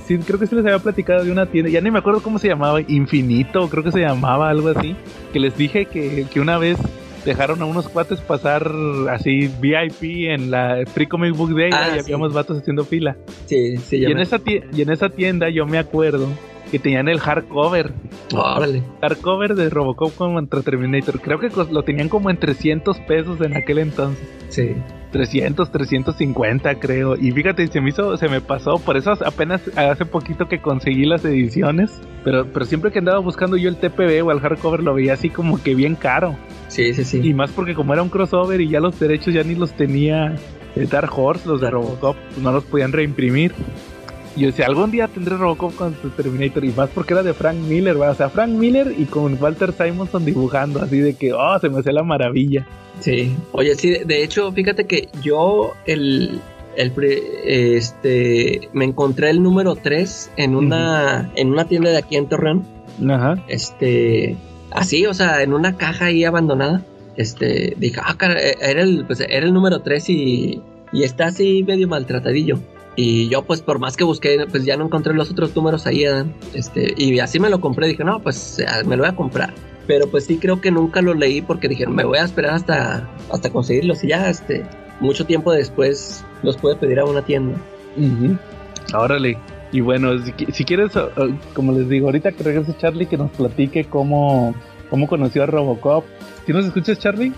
sí, creo que sí les había platicado de una tienda, ya ni me acuerdo cómo se llamaba, Infinito, creo que se llamaba algo así, que les dije que, que una vez dejaron a unos cuates pasar así VIP en la Free Comic Book Day ah, y habíamos vatos haciendo fila. Sí, sí, y en, esa y en esa tienda yo me acuerdo que tenían el hardcover. Órale. Hardcover de Robocop contra Terminator. Creo que lo tenían como en 300 pesos en aquel entonces. Sí. 300, 350 creo. Y fíjate, se me hizo, se me pasó. Por eso apenas hace poquito que conseguí las ediciones. Pero, pero siempre que andaba buscando yo el TPB o el hardcover lo veía así como que bien caro. Sí, sí, sí. Y más porque como era un crossover y ya los derechos ya ni los tenía eh, Dark Horse, los de Robocop, pues no los podían reimprimir. Y yo decía, algún día tendré Robocop con su Terminator. Y más porque era de Frank Miller, ¿verdad? O sea, Frank Miller y con Walter Simonson dibujando, así de que, oh, se me hace la maravilla. Sí. Oye, sí, de hecho, fíjate que yo el, el este me encontré el número 3 en una en una tienda de aquí en Torreón. Ajá. Este, así, o sea, en una caja ahí abandonada. Este, dije, ah, cara, era el, pues, era el número 3 y, y está así medio maltratadillo. Y yo, pues, por más que busqué, pues ya no encontré los otros números ahí, ¿eh? este, y así me lo compré. Dije, no, pues me lo voy a comprar. Pero pues sí creo que nunca lo leí porque dije, me voy a esperar hasta, hasta conseguirlos. Y ya, este, mucho tiempo después los pude pedir a una tienda. Órale. Y bueno, si, quieres, como les digo, ahorita que regrese Charlie, que nos platique cómo, cómo conoció a Robocop. ¿Sí nos escuchas, Charlie?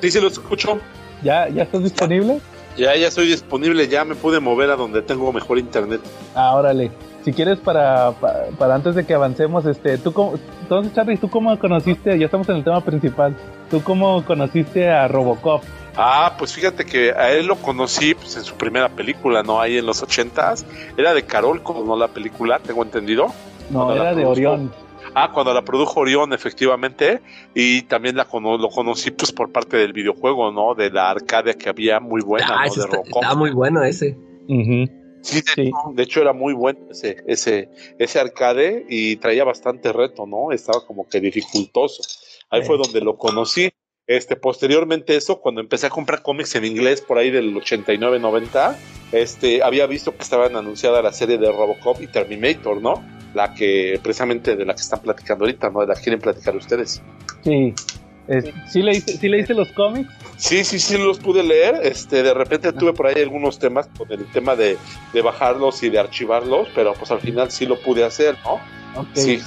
Sí, sí, lo escucho. ¿Ya, ya estás disponible? Ya, ya estoy disponible, ya me pude mover a donde tengo mejor internet. Ah, órale. Si quieres, para, para, antes de que avancemos, este, tú cómo, entonces Charlie, ¿tú cómo conociste, ya estamos en el tema principal, ¿tú cómo conociste a Robocop? Ah, pues fíjate que a él lo conocí pues, en su primera película, ¿no? Ahí en los ochentas. Era de Carol, no la película, tengo entendido. No, era de Orión. Ah, cuando la produjo Orión, efectivamente, y también la lo conocí pues por parte del videojuego, ¿no? De la arcade que había muy buena, ah, ¿no? De está, muy bueno ese. Sí, de, Hecho, era muy bueno ese, ese, ese arcade y traía bastante reto, ¿no? Estaba como que dificultoso. Ahí fue donde lo conocí. Este, posteriormente eso, cuando empecé a comprar cómics en inglés por ahí del 89-90, este, había visto que estaban anunciada la serie de Robocop y Terminator, ¿no? La que, precisamente de la que están platicando ahorita, ¿no? De la que quieren platicar ustedes. Sí. ¿sí, leíste, ¿Sí leíste los cómics? Sí, sí, sí los pude leer. Este, de repente tuve por ahí algunos temas con el tema de, de bajarlos y de archivarlos, pero pues al final sí lo pude hacer, ¿no? Sí,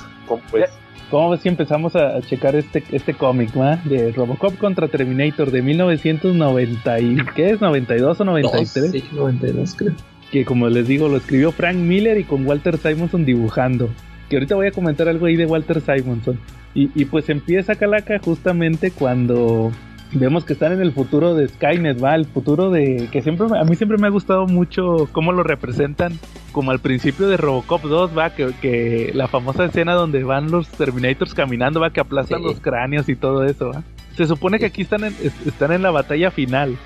pues. ¿Cómo ves si empezamos a, checar este, este cómic, De Robocop contra Terminator de 1990 y ¿qué es? ¿92 o 93? sí, 92 creo. Que como les digo, lo escribió Frank Miller y con Walter Simonson dibujando. Que ahorita voy a comentar algo ahí de Walter Simonson. Y, y pues empieza Calaca justamente cuando vemos que están en el futuro de Skynet, va, el futuro de que siempre a mí siempre me ha gustado mucho cómo lo representan como al principio de Robocop 2, va, que, la famosa escena donde van los Terminators caminando, va, que aplastan los cráneos y todo eso, va. Se supone que aquí están en, están en la batalla final.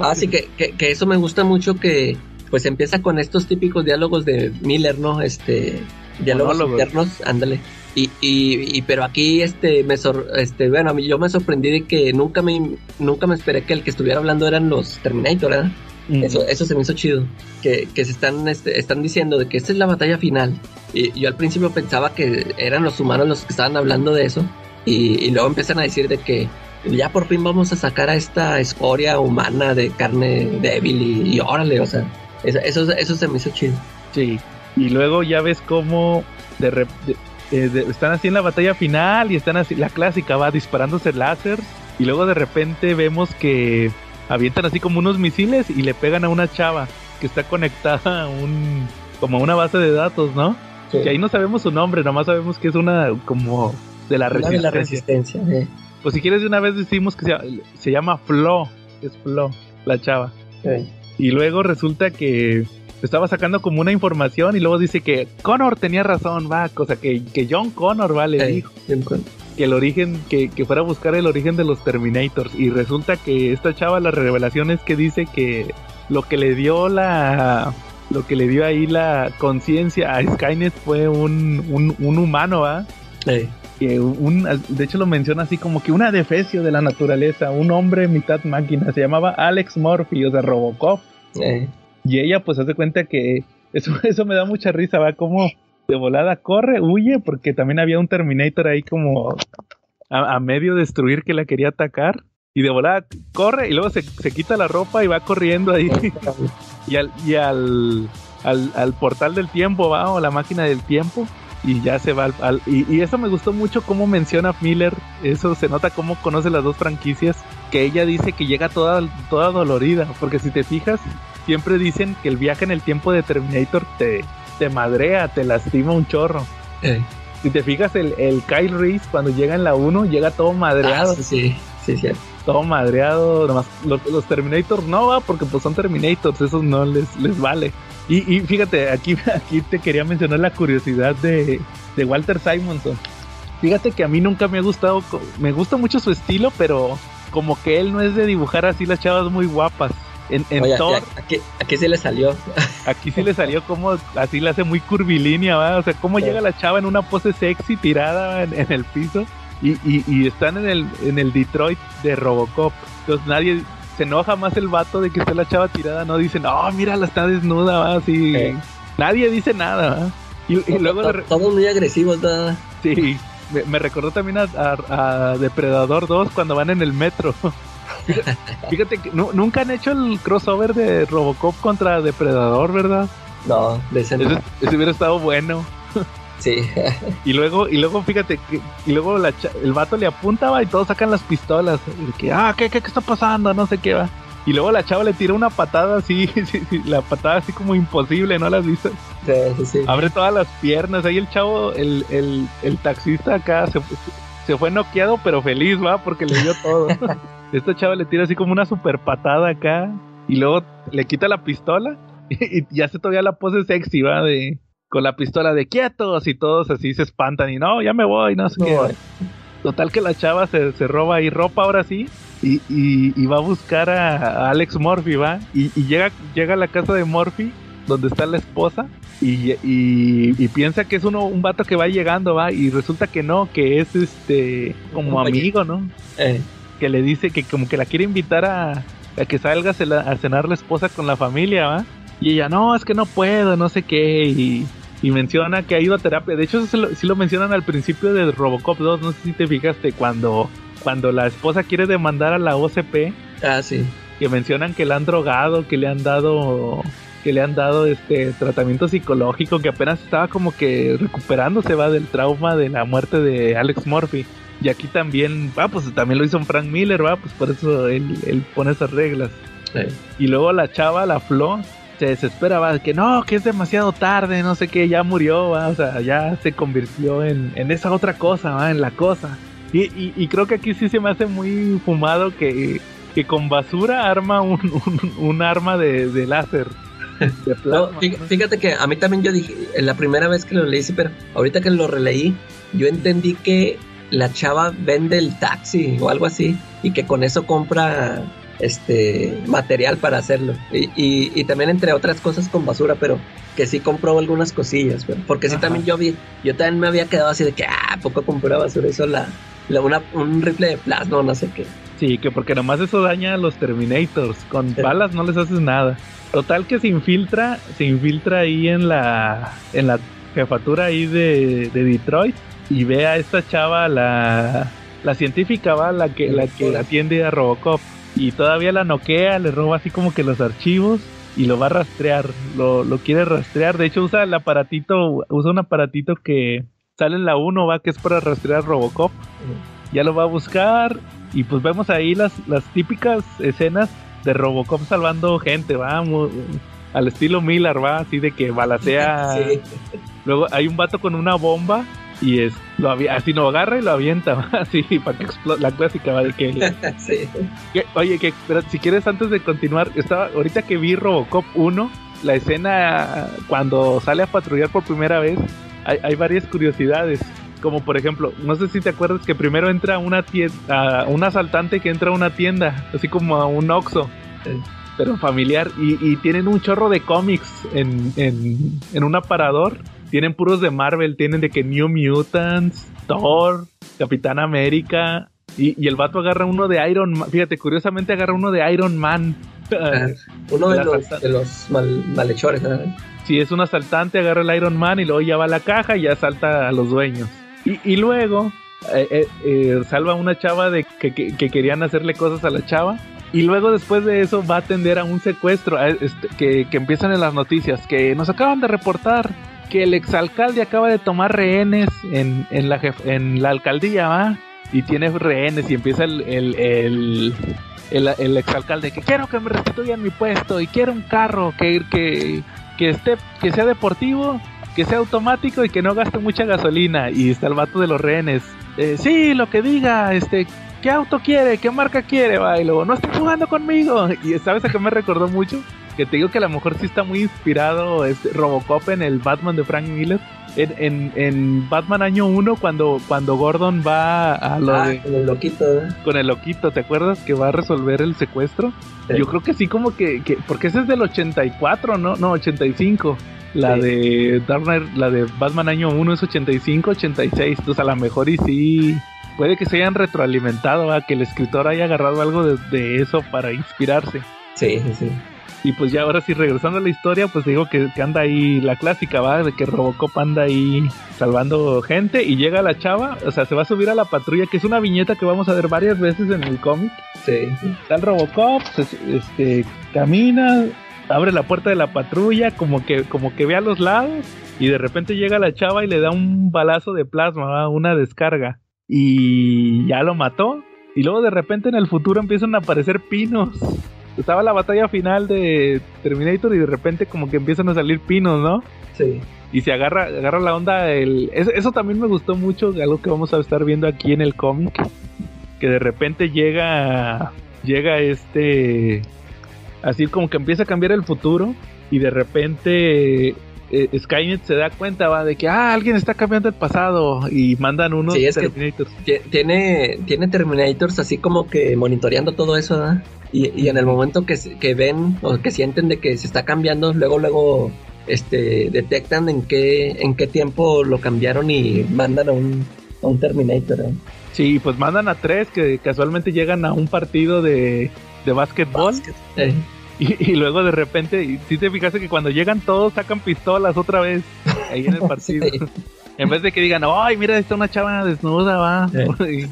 ah, sí, que, que, eso me gusta mucho que pues empieza con estos típicos diálogos de Miller, ¿no? Este, diálogos internos, ándale. Y, y, pero aquí este me este bueno a mí yo me sorprendí de que nunca me nunca me esperé que el que estuviera hablando eran los Terminator ¿eh? eso eso se me hizo chido que, que se están este, están diciendo de que esta es la batalla final. Y yo al principio pensaba que eran los humanos los que estaban hablando de eso y, luego empiezan a decir de que ya por fin vamos a sacar a esta escoria humana de carne débil y, órale o sea eso, eso, eso se me hizo chido. Sí y luego ya ves cómo de, repente eh, están así en la batalla final y están así, la clásica va disparándose láser y luego de repente vemos que avientan así como unos misiles y le pegan a una chava que está conectada a un como a una base de datos, ¿no? Que ahí no sabemos su nombre, nomás sabemos que es una como de la resistencia. De la resistencia. Pues si quieres de una vez decimos que se, llama Flo, es Flo, la chava. Y luego resulta que estaba sacando como una información y luego dice que Connor tenía razón, va, cosa que, que John Connor, va, le dijo. Que el origen, que, que, fuera a buscar el origen de los Terminators. Y resulta que esta chava, la revelación es que dice que lo que le dio la. Lo que le dio ahí la conciencia a Skynet fue un, un, humano, ¿va? Que un, de hecho lo menciona así como que una defecio de la naturaleza, un hombre mitad máquina, se llamaba Alex Murphy, o sea, Robocop. Y ella pues hace cuenta que eso, eso me da mucha risa, va como de volada corre, huye, porque también había un Terminator ahí como a, medio destruir que la quería atacar. Y de volada corre y luego se, quita la ropa y va corriendo ahí. y al, y al, al, portal del tiempo va, o la máquina del tiempo. Y ya se va al... y, y, eso me gustó mucho cómo menciona Miller. Eso se nota cómo conoce las dos franquicias. Que ella dice que llega toda, toda dolorida. Porque si te fijas, siempre dicen que el viaje en el tiempo de Terminator te, te madrea, te lastima un chorro. Si te fijas, el, el, Kyle Reese cuando llega en la 1 llega todo madreado. Ah, sí, sí, sí. Todo madreado, nomás los, los Terminator no va porque pues son Terminators, esos no les, les vale. Y, y fíjate, aquí, aquí te quería mencionar la curiosidad de, de Walter Simonson. Fíjate que a mí nunca me ha gustado, me gusta mucho su estilo, pero como que él no es de dibujar así las chavas muy guapas. En, en Thor. Aquí, aquí, sí le salió. Aquí sí le salió como así le hace muy curvilínea, ¿va? O sea, cómo llega la chava en una pose sexy tirada en, el piso y, y, y, están en el, en el Detroit de Robocop. Entonces nadie, se enoja más el vato de que está la chava tirada, no dicen, oh, mira, la está desnuda, va, así. Nadie dice nada, ¿va? Y, luego... Todos muy agresivos, ¿verdad? Sí, me, recordó también a, Depredador 2 cuando van en el metro. Fíjate que nunca han hecho el crossover de Robocop contra Depredador, ¿verdad? No, de ese, hubiera estado bueno. Sí. y luego, y luego fíjate que, y luego el vato le apuntaba y todos sacan las pistolas. Y que, ah, ¿qué, qué, qué está pasando? No sé qué va. Y luego la chava le tira una patada así, la patada así como imposible, ¿no la has visto? Sí, sí, sí. Abre todas las piernas. Ahí el chavo, el, el, el taxista acá se, se fue noqueado, pero feliz, va, porque le dio todo. Esta chava le tira así como una super patada acá. Y luego le quita la pistola. Y, y hace todavía la pose sexy, va, de con la pistola de quietos y todos así se espantan y no, ya me voy, no sé qué. Total que la chava se, roba ahí ropa ahora sí y, y, va a buscar a, Alex Murphy, ¿va? Y, llega, llega a la casa de Murphy donde está la esposa y, y, piensa que es uno un vato que va llegando, va, y resulta que no, que es este como amigo, ¿no? Eh. Que le dice que como que la quiere invitar a, a que salga a cenar la esposa con la familia, va. Y ella, no, es que no puedo, no sé qué. Y, menciona que ha ido a terapia. De hecho, eso sí lo, mencionan al principio de Robocop 2. No sé si te fijaste cuando, cuando la esposa quiere demandar a la OCP. Ah, sí. Que mencionan que le han drogado, que le han dado que le han dado este tratamiento psicológico que apenas estaba como que recuperándose va del trauma de la muerte de Alex Murphy y aquí también va pues también lo hizo Frank Miller va pues por eso él, él pone esas reglas y luego la chava la Flo se desespera, va, que no, que es demasiado tarde, no sé qué, ya murió, va, o sea, ya se convirtió en, en esa otra cosa, va, en la cosa. Y, y, creo que aquí sí se me hace muy fumado que, que con basura arma un, un, arma de, de láser. Fíjate que a mí también yo dije, la primera vez que lo leí, pero ahorita que lo releí, yo entendí que la chava vende el taxi o algo así y que con eso compra este material para hacerlo. Y, y, también entre otras cosas con basura, pero que sí compró algunas cosillas, porque sí también yo vi, yo también me había quedado así de que, ah, poco compró basura, eso la, la una, un rifle de plasma, no sé qué. Sí, que porque nomás eso daña a los Terminators, con balas no les haces nada. Total que se infiltra, se infiltra ahí en la, en la jefatura ahí de, de Detroit y ve a esta chava, la, la científica, va, la que, la que atiende a Robocop y todavía la noquea, le roba así como que los archivos y lo va a rastrear, lo, lo quiere rastrear, de hecho usa el aparatito, usa un aparatito que sale en la 1, va, que es para rastrear Robocop, ya lo va a buscar y pues vemos ahí las, las típicas escenas de Robocop salvando gente, va, al estilo Miller, va, así de que balacea, luego hay un vato con una bomba y es lo así no agarra y lo avienta así para que explote la clásica va de que, sí. oye que si quieres antes de continuar estaba ahorita que vi Robocop 1 la escena cuando sale a patrullar por primera vez hay, hay varias curiosidades como por ejemplo no sé si te acuerdas que primero entra una tienda un asaltante que entra a una tienda así como a un Oxxo pero familiar y, y, tienen un chorro de cómics en, en, en un aparador tienen puros de Marvel, tienen de que New Mutants, Thor, Capitán América. Y, el vato agarra uno de Iron Man. Fíjate, curiosamente agarra uno de Iron Man. Ah, uno de, los, malhechores, Si es un asaltante, agarra el Iron Man y luego ya va a la caja y ya salta a los dueños. Y, luego eh, eh, eh, salva a una chava de que, querían hacerle cosas a la chava. Y luego después de eso va a atender a un secuestro este, que, que empiezan en las noticias, que nos acaban de reportar que el exalcalde acaba de tomar rehenes en, en, la, en la alcaldía, ¿va? Y tiene rehenes y empieza el, el, el, el, exalcalde que quiero que me restituyan mi puesto y quiero un carro que, que, que, esté, que sea deportivo, que sea automático y que no gaste mucha gasolina. Y está el vato de los rehenes. Eh, sí, lo que diga, este, ¿qué auto quiere? ¿Qué marca quiere? Va, no estoy jugando conmigo. Y sabes a qué me recordó mucho? Que te digo que a lo mejor sí está muy inspirado este Robocop en el Batman de Frank Miller. En, en, Batman año 1 cuando, cuando Gordon va a lo ah, con el loquito ¿eh? con el loquito, ¿te acuerdas? que va a resolver el secuestro yo creo que sí como que, que, porque ese es del 84 no no 85 la de Dark la de Batman año 1 es 85 86 entonces a lo mejor y sí puede que se hayan retroalimentado, a que el escritor haya agarrado algo de, de eso para inspirarse. Sí, sí, sí. Y pues ya ahora sí, regresando a la historia, pues digo que, que, anda ahí la clásica, ¿va? De que Robocop anda ahí salvando gente y llega la chava, o sea, se va a subir a la patrulla, que es una viñeta que vamos a ver varias veces en el cómic. Sí. Está el Robocop, este, camina, abre la puerta de la patrulla, como que, como que ve a los lados, y de repente llega la chava y le da un balazo de plasma, ¿va? una descarga. Y ya lo mató. Y luego de repente en el futuro empiezan a aparecer pinos estaba la batalla final de Terminator y de repente como que empiezan a salir pinos, ¿no? Sí. Y se agarra, agarra la onda el... Eso, también me gustó mucho, algo que vamos a estar viendo aquí en el cómic. Que de repente llega... Llega este... Así como que empieza a cambiar el futuro. Y de repente eh, Skynet se da cuenta va de que ah alguien está cambiando el pasado y mandan unos sí, es Terminators. Que tiene tiene Terminators así como que monitoreando todo eso ¿verdad? y, y en el momento que, que ven o que sienten de que se está cambiando luego luego este detectan en qué en qué tiempo lo cambiaron y mandan a un, a un Terminator ¿eh? sí pues mandan a tres que casualmente llegan a un partido de de básquetbol eh. y, y, luego de repente, y si te fijaste que cuando llegan todos sacan pistolas otra vez ahí en el partido. Sí. En vez de que digan, ay, mira, está una chava desnuda, va. Sí.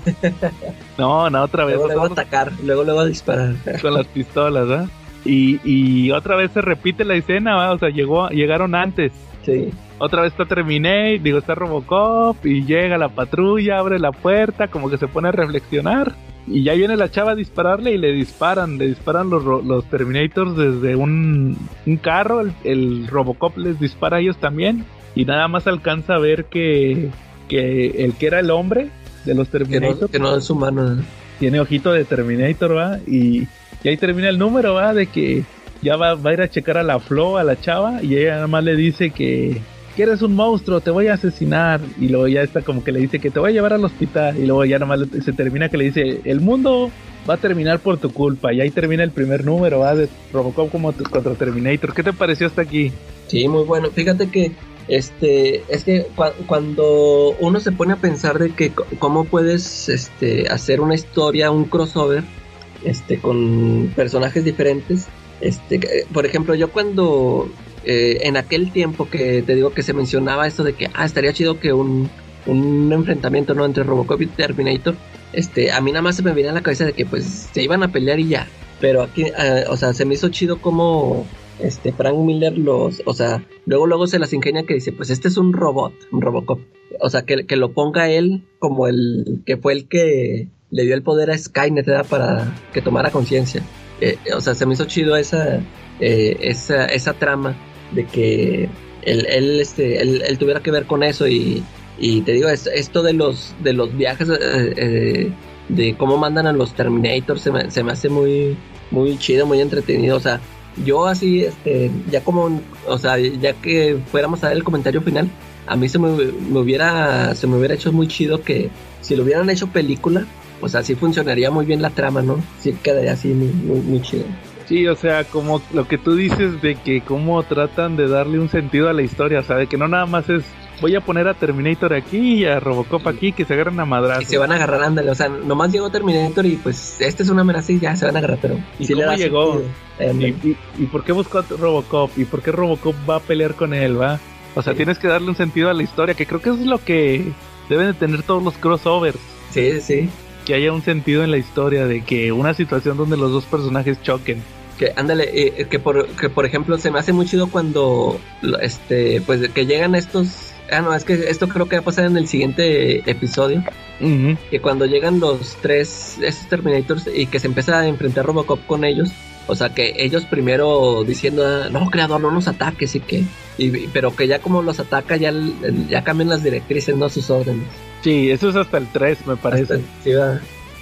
no, no, otra vez. luego luego atacar luego luego disparar con las pistolas, ¿va? Y, y otra vez se repite la escena, ¿va? O sea, llegó, llegaron antes. sí Otra vez está Terminate, digo, está Robocop y llega la patrulla, abre la puerta, como que se pone a reflexionar. Y ya viene la chava a dispararle y le disparan, le disparan los, los Terminators desde un, un carro, el, el Robocop les dispara a ellos también. Y nada más alcanza a ver que, que el que era el hombre de los que no, Terminators que no es humano tiene ojito de Terminator, va. Y, y ahí termina el número, va, de que ya va, va a ir a checar a la Flo, a la chava, y ella nada más le dice que, que eres un monstruo, te voy a asesinar. Y luego ya está como que le dice que te voy a llevar al hospital. Y luego ya nada más le- se termina que le dice, el mundo va a terminar por tu culpa. Y ahí termina el primer número, va, de Robocop como contra Terminator. ¿Qué te pareció hasta aquí? Sí, muy bueno. Fíjate que este es que cua- cuando uno se pone a pensar de que cómo puedes este hacer una historia, un crossover este con personajes diferentes, este por ejemplo, yo cuando eh, en aquel tiempo que te digo que se mencionaba esto de que ah, estaría chido que un un enfrentamiento no entre Robocop y Terminator, este a mí nada más se me viene a la cabeza de que pues se iban a pelear y ya. Pero aquí, eh, o sea, se me hizo chido como este Frank Miller los, o sea, luego luego se las ingenia que dice, pues este es un robot, un Robocop. O sea, que, que lo ponga él como el que fue el que le dio el poder a Skynet ¿verdad? para que tomara conciencia. Eh, o sea, se me hizo chido esa, esa, esa trama de que él, él, este, él, tuviera que ver con eso y, y te digo, es- esto de los, de los viajes, eh, eh, de cómo mandan a los Terminators, se me, se me hace muy, muy chido, muy entretenido. O sea, yo así, este, ya como, o sea, ya que fuéramos a ver el comentario final, a mí se me, me hubiera, se me hubiera hecho muy chido que si lo hubieran hecho película, o sea, sí funcionaría muy bien la trama, ¿no? Sí quedaría así muy, muy chido. Sí, o sea, como lo que tú dices de que cómo tratan de darle un sentido a la historia, o sea, de que no nada más es voy a poner a Terminator aquí y a Robocop aquí que se agarran a Y madrazos. se van a agarrar, ándale, o sea, nomás llegó Terminator y pues esta es una amenaza y ya se van a agarrar, pero... ¿Y sí cómo le llegó? ¿Y, y, y por qué buscó a Robocop? ¿Y por qué Robocop va a pelear con él, va? O sea, Sí. tienes que darle un sentido a la historia, que creo que eso es lo que deben de tener todos los crossovers. Sí, sí. Que haya un sentido en la historia de que una situación donde los dos personajes choquen. Que ándale, eh, que por que por ejemplo se me hace muy chido cuando este pues que llegan estos ah no, es que esto creo que va a pasar en el siguiente episodio, que cuando llegan los tres estos Terminators y que se empieza a enfrentar Robocop con ellos, o sea, que ellos primero diciendo, ah, "No, creador, no nos ataques" y que y, pero que ya como los ataca ya ya cambian las directrices, no sus órdenes. Sí, eso es hasta el 3, me parece. Sí.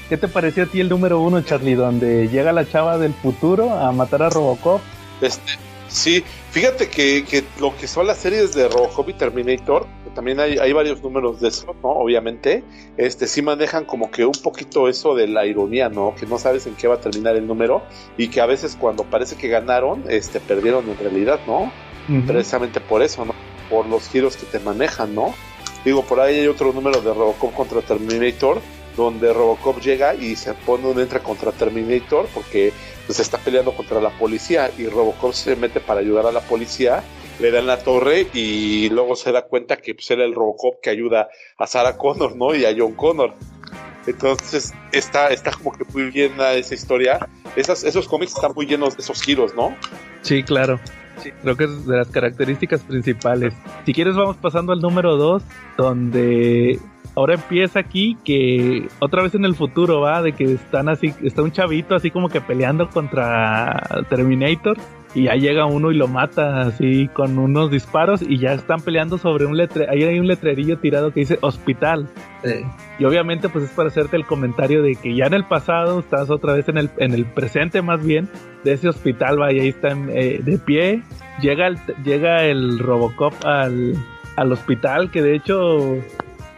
¿Qué te pareció a ti el número uno, Charlie? Donde llega la chava del futuro a matar a Robocop. Este, sí, fíjate que, que lo que son las series de Robocop y Terminator, que también hay, hay varios números de eso, ¿no? Obviamente, este sí manejan como que un poquito eso de la ironía, ¿no? Que no sabes en qué va a terminar el número y que a veces cuando parece que ganaron, este, perdieron en realidad, ¿no? Precisamente por eso, ¿no? Por los giros que te manejan, ¿no? Digo, por ahí hay otro número de Robocop contra Terminator donde Robocop llega y se pone un entra contra Terminator porque pues, se está peleando contra la policía y Robocop se mete para ayudar a la policía, le dan la torre y luego se da cuenta que pues, era el Robocop que ayuda a Sarah Connor, ¿no? Y a John Connor. Entonces está, está como que muy llena esa historia. Esas, esos cómics están muy llenos de esos giros, ¿no? Sí, claro. Creo que es de las características principales. Si quieres vamos pasando al número 2, donde ahora empieza aquí que otra vez en el futuro va de que están así, está un chavito así como que peleando contra Terminator y ya llega uno y lo mata así con unos disparos y ya están peleando sobre un letre ahí hay un letrerillo tirado que dice hospital. Y obviamente pues es para hacerte el comentario de que ya en el pasado estás otra vez en el en el presente más bien de ese hospital va y ahí está eh, de pie. Llega el, llega el Robocop al al hospital que de hecho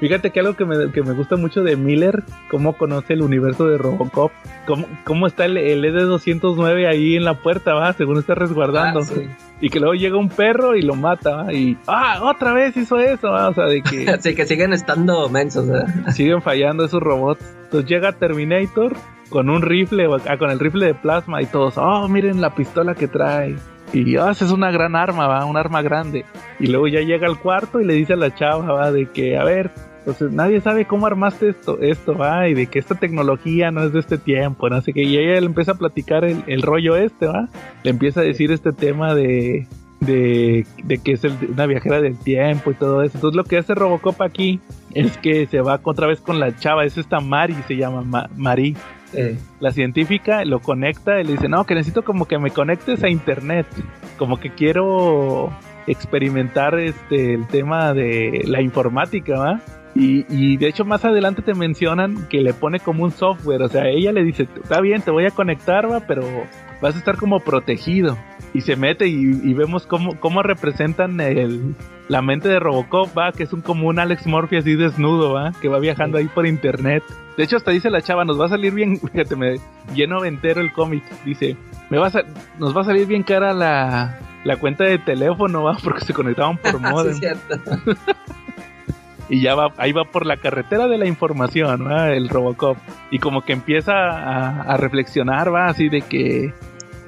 Fíjate que algo que me, que me gusta mucho de Miller, cómo conoce el universo de Robocop, cómo, cómo está el, el ED209 ahí en la puerta, va, según está resguardando. Ah, y que luego llega un perro y lo mata, ¿va? y ah, otra vez hizo eso, ¿va? o sea, de que... sí, que siguen estando mensos, Siguen fallando esos robots. Entonces llega Terminator con un rifle, ah, con el rifle de plasma y todos, oh, miren la pistola que trae. Y oh, es una gran arma, va, un arma grande. Y luego ya llega al cuarto y le dice a la chava, va, de que, a ver, entonces nadie sabe cómo armaste esto, esto, va, y de que esta tecnología no es de este tiempo, no sé qué. Y ella le empieza a platicar el, rollo este, va. Le empieza a decir este tema de, de, que es una viajera del tiempo y todo eso. Entonces lo que hace Robocop aquí es que se va otra vez con la chava, es esta Mari, se llama Mari. La científica lo conecta y le dice, no, que necesito como que me conectes a internet, como que quiero experimentar este el tema de la informática, ¿va? Y, y, de hecho más adelante te mencionan que le pone como un software, o sea, ella le dice, está bien, te voy a conectar, va, pero vas a estar como protegido. Y se mete y, vemos cómo, cómo representan el, la mente de Robocop, va, que es un como un Alex Murphy así desnudo, va, que va viajando ahí por internet. De hecho, hasta dice la chava, nos va a salir bien, fíjate, me lleno entero el cómic. Dice, me va a, nos va a salir bien cara la, la cuenta de teléfono, va, porque se conectaban por modem. Y ya va, ahí va por la carretera de la información, ¿va? el Robocop. Y como que empieza a, a, reflexionar, va, así de que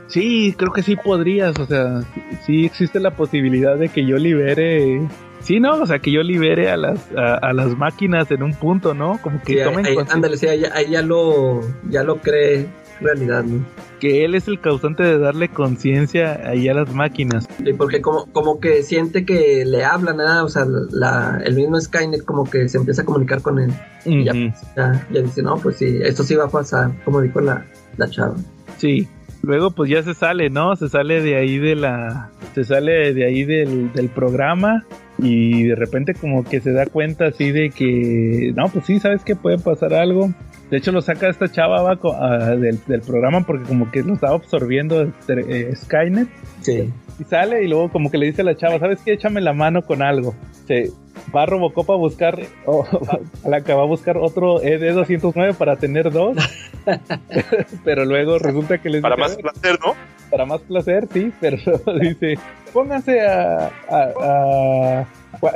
sí, creo que sí podrías, o sea, sí existe la posibilidad de que yo libere Sí, ¿no? O sea, que yo libere a las, a, las máquinas en un punto, ¿no? Como que tomen ahí, Ándale, sí, ahí, ya lo, ya lo cree realidad, ¿no? Que él es el causante de darle conciencia ahí a las máquinas. Sí, porque como, como que siente que le hablan, nada, o sea, la, el mismo Skynet como que se empieza a comunicar con él. y ya, ya, dice, no, pues sí, esto sí va a pasar, como dijo la, la chava. Sí, luego pues ya se sale, ¿no? Se sale de ahí de la... Se sale de ahí del, del programa y de repente como que se da cuenta así de que, no, pues sí, sabes que puede pasar algo. De hecho lo saca esta chava va, uh, del, del, programa porque como que lo estaba absorbiendo eh, Skynet. Sí. Y sale y luego como que le dice a la chava, ¿sabes qué? Échame la mano con algo. Se va a Robocop a buscar, oh, a la que va a buscar otro ED209 para tener dos. pero luego resulta que les Para más placer, ¿no? Para más placer, sí, pero dice, pónganse a, a,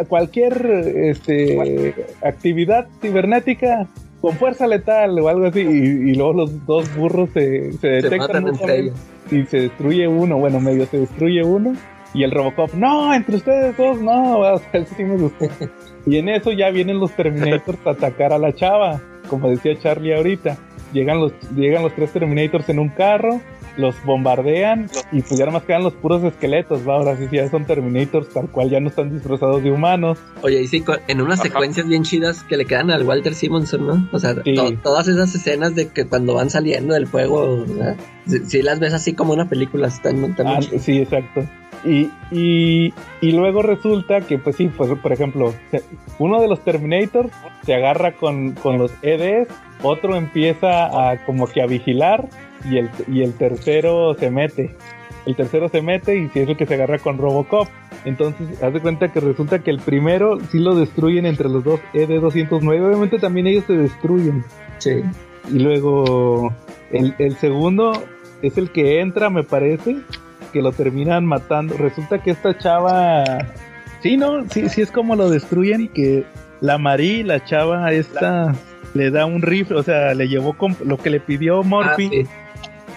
cualquier este, actividad cibernética con fuerza letal o algo así y, luego los dos burros se, se detectan y se destruye uno, bueno, medio se destruye uno y el Robocop, no, entre ustedes dos, no, o sea, eso sí me gustó. y en eso ya vienen los Terminators a atacar a la chava, como decía Charlie ahorita. Llegan los, llegan los tres Terminators en un carro, los bombardean y pues ya nada más quedan los puros esqueletos, va, ahora sí, ya son Terminators tal cual ya no están disfrazados de humanos. Oye, y sí, en unas secuencias bien chidas que le quedan al Walter Simonson, ¿no? O sea, todas esas escenas de que cuando van saliendo del fuego, si, las ves así como una película, están, están ah, Sí, exacto. Y, y, y, luego resulta que, pues sí, pues, por ejemplo, uno de los Terminators se agarra con, con los EDs, otro empieza a como que a vigilar y el, y el tercero se mete. El tercero se mete y si es el que se agarra con Robocop. Entonces, haz de cuenta que resulta que el primero sí lo destruyen entre los dos ED209. Obviamente también ellos se destruyen. Sí. Y luego el, el segundo es el que entra, me parece, que lo terminan matando. Resulta que esta chava, sí, no, sí, sí es como lo destruyen y que la Marí, la chava esta, le da un rifle, o sea, le llevó con, lo que le pidió Morphy Ah, sí.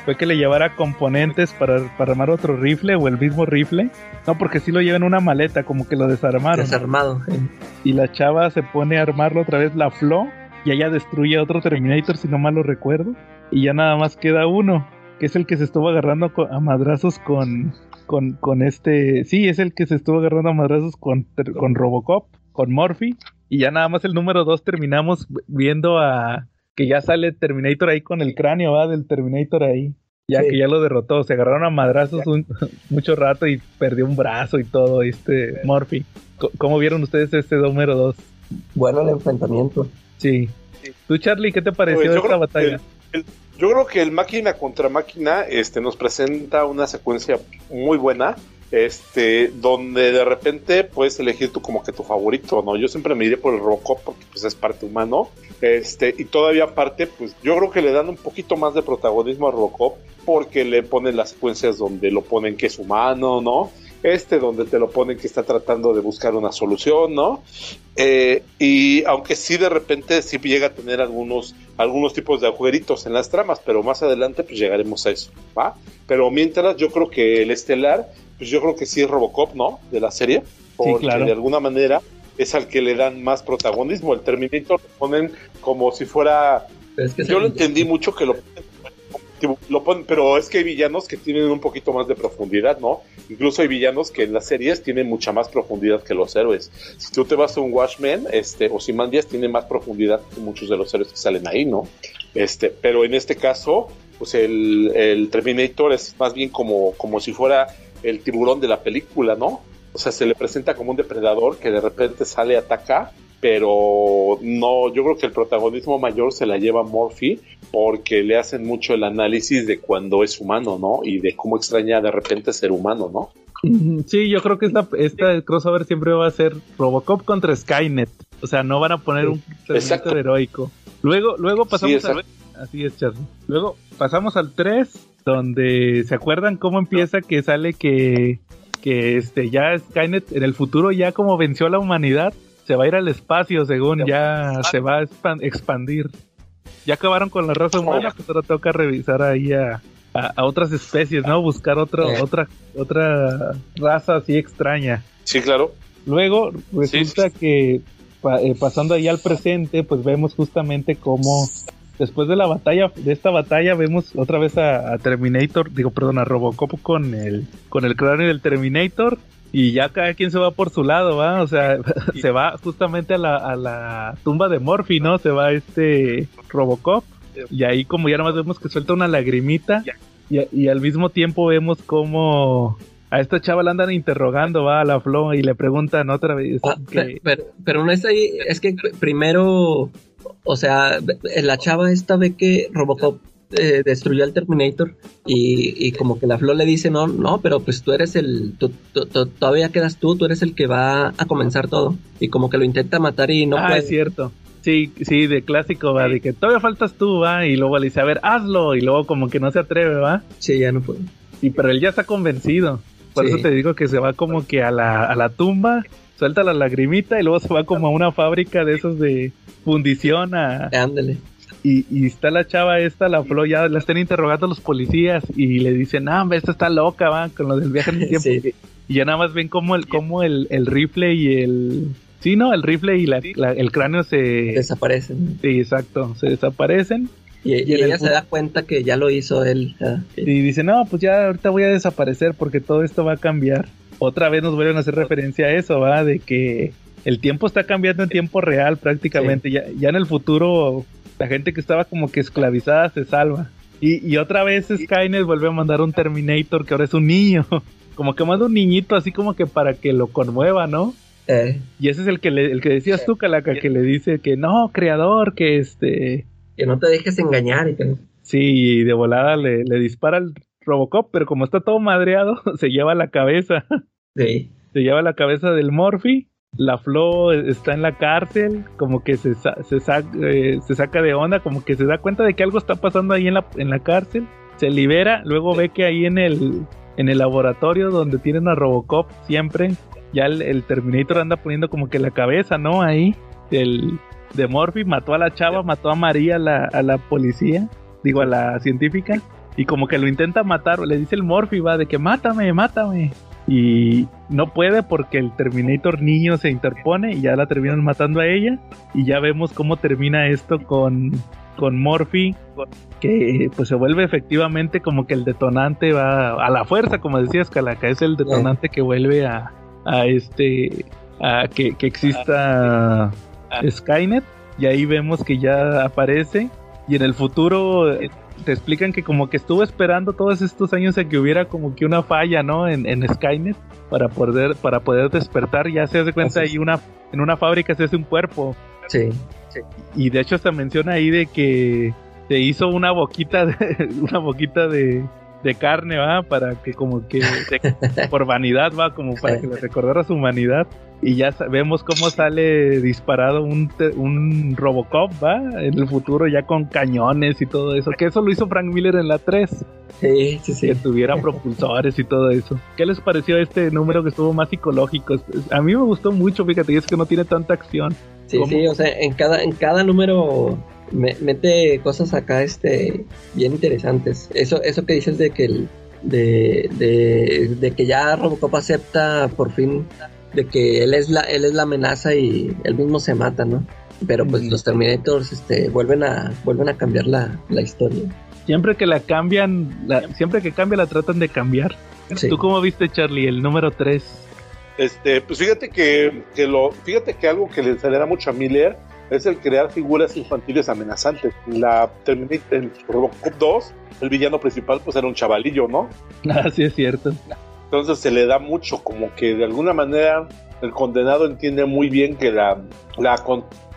Fue que le llevara componentes para, para armar otro rifle o el mismo rifle. No, porque sí lo lleva en una maleta, como que lo desarmaron. Desarmado. eh. y la chava se pone a armarlo otra vez la Flo y ella destruye a otro Terminator si no mal lo recuerdo y ya nada más queda uno que es el que se estuvo agarrando a madrazos con con, con este sí es el que se estuvo agarrando a madrazos con, con Robocop con Morphy y ya nada más el número dos terminamos viendo a que ya sale Terminator ahí con el cráneo va del Terminator ahí ya Sí. que ya lo derrotó se agarraron a madrazos un- mucho rato y perdió un brazo y todo este Morphy Co- ¿Cómo vieron ustedes este número 2? Bueno el enfrentamiento. Sí. ¿Tú, Charlie, qué te pareció Pues, yo esta creo que batalla? el- el- yo creo que el máquina contra máquina este, nos presenta una secuencia muy buena. Este, donde de repente puedes elegir tú como que tu favorito, ¿no? Yo siempre me iré por el Robocop porque pues es parte humano. Este, y todavía aparte, pues yo creo que le dan un poquito más de protagonismo a Robocop porque le ponen las secuencias donde lo ponen que es humano, ¿no? Este donde te lo ponen que está tratando de buscar una solución, ¿no? Eh, y aunque sí de repente sí llega a tener algunos, algunos tipos de agujeritos en las tramas, pero más adelante pues llegaremos a eso, ¿va? Pero mientras yo creo que el estelar, pues yo creo que sí es Robocop, ¿no? De la serie, porque claro. de alguna manera es al que le dan más protagonismo. El Terminator lo ponen como si fuera Pero es que yo lo entendí mucho que lo, pero es que hay villanos que tienen un poquito más de profundidad, ¿no? Incluso hay villanos que en las series tienen mucha más profundidad que los héroes. Si tú te vas a un Watchmen, este, Ozymandias tiene más profundidad que muchos de los héroes que salen ahí, ¿no? Este, pero en este caso, pues el, el Terminator es más bien como, como si fuera el tiburón de la película, ¿no? O sea, se le presenta como un depredador que de repente sale, ataca, pero no, yo creo que el protagonismo mayor se la lleva Morphy porque le hacen mucho el análisis de cuando es humano, ¿no? Y de cómo extraña de repente ser humano, ¿no? Sí, yo creo que esta, esta crossover siempre va a ser Robocop contra Skynet. O sea, no van a poner un Terminator heroico. Luego, luego pasamos Sí, al... Así es, Charlie. Luego pasamos al 3, donde se acuerdan cómo empieza que sale que, que este ya Skynet en el futuro ya como venció a la humanidad, se va a ir al espacio según ya se va a expan- expandir. Ya acabaron con la raza humana, pues ahora toca revisar ahí a, a, a otras especies, ¿no? Buscar otro, Eh. otra, otra raza así extraña. Sí, claro. Luego resulta sí. que pa- eh, pasando ahí al presente, pues vemos justamente cómo después de la batalla, de esta batalla, vemos otra vez a, a Terminator, digo, perdón, a Robocop con el, con el cráneo del Terminator. Y ya cada quien se va por su lado, ¿va? O sea, se va justamente a la, a la tumba de Morphy, ¿no? Se va este Robocop. Y ahí como ya nomás vemos que suelta una lagrimita. Y, y al mismo tiempo vemos como a esta chava la andan interrogando, va a la Flo y le preguntan otra vez Ah, que- pero, pero no es ahí, es que pr- primero, o sea, la chava esta ve que Robocop eh, destruyó al Terminator y, y como que la Flo le dice, no, no, pero pues tú eres el, tú- tú- tú- todavía quedas tú, tú eres el que va a comenzar todo. Y como que lo intenta matar y no ah, puede. es cierto. Sí, sí, de clásico, va, de que todavía faltas tú, va, y luego le dice, a ver, hazlo, y luego como que no se atreve, va. Sí, ya no puede. Sí, pero él ya está convencido. Por Sí. eso te digo que se va como que a la, a la tumba, suelta la lagrimita y luego se va como a una fábrica de esos de fundición a, Ándale. Y, y está la chava esta, la Flo, ya la están interrogando los policías y le dicen, ah, esta está loca, va, con lo del viaje en el tiempo. Sí. Y ya nada más ven como el, como el, el rifle y el... Sí, ¿no? El rifle y la, la- el cráneo se... Desaparecen. Sí, exacto, se desaparecen. Y, y Y el ella se da cuenta que ya lo hizo él. ah, sí. Y dicen, no, pues ya ahorita voy a desaparecer porque todo esto va a cambiar. Otra vez nos vuelven a hacer referencia a eso, ¿va? De que el tiempo está cambiando en tiempo real prácticamente. Ya, ya en el futuro la gente que estaba como que esclavizada se salva. Y, y otra vez Skynet vuelve a mandar un Terminator que ahora es un niño. Como que manda un niñito así como que para que lo conmueva, ¿no? Eh, Y ese es el que le, el que decías tú, Calaca, que le dice que no, creador, que este... que no te dejes engañar. Y que, Sí, y de volada le, le dispara al Robocop, pero como está todo madreado, se lleva la cabeza. sí. Se lleva la cabeza del Morphy. La Flo está en la cárcel, como que se, se, sa- eh, se saca de onda, como que se da cuenta de que algo está pasando ahí en la, en la cárcel. Se libera, luego ve que ahí en el, en el laboratorio donde tienen a Robocop siempre, ya el, el Terminator anda poniendo como que la cabeza, ¿no? Ahí, del, de Morphy, mató a la chava, mató a María, la, a la policía, digo, a la científica, y como que lo intenta matar, le dice el Morphy, va, de que mátame, mátame. Y no puede porque el Terminator niño se interpone y ya la terminan matando a ella. Y ya vemos cómo termina esto con, con Morphy, que pues se vuelve efectivamente como que el detonante va a la fuerza, como decías, Calaca, es el detonante que vuelve a, a este, a que, que exista Skynet. Y ahí vemos que ya aparece. Y en el futuro te explican que como que estuvo esperando todos estos años a que hubiera como que una falla, ¿no? En, en Skynet para poder, para poder despertar. Ya se hace cuenta ahí una, en una fábrica se hace un cuerpo. Sí. Y de hecho hasta menciona ahí de que se hizo una boquita de, una boquita de, de carne, va, para que como que por vanidad va, como para que le recordara su humanidad. Y ya vemos cómo sale disparado un, un Robocop, va, en el futuro ya con cañones y todo eso. Que eso lo hizo Frank Miller en la 3. Sí, sí, sí. Que tuviera propulsores y todo eso. ¿Qué les pareció este número que estuvo más psicológico? A mí me gustó mucho, fíjate, y es que no tiene tanta acción. Sí, sí, o sea, en cada, en cada número me, mete cosas acá este bien interesantes. Eso, eso que dices de que el, de, de, de, que ya Robocop acepta por fin de que él es la, él es la amenaza y él mismo se mata, ¿no? Pero pues los Terminators este, vuelven a, vuelven a cambiar la, la historia. Siempre que la cambian, la, siempre que cambia la tratan de cambiar. Sí. ¿Tú cómo viste, Charlie, el número 3? Este, pues fíjate que, que lo, fíjate que algo que le acelera mucho a Miller es el crear figuras infantiles amenazantes. La Terminator, en Robocop 2, el villano principal pues era un chavalillo, ¿no? Ah, sí es cierto. Entonces se le da mucho, como que de alguna manera el condenado entiende muy bien que la, la,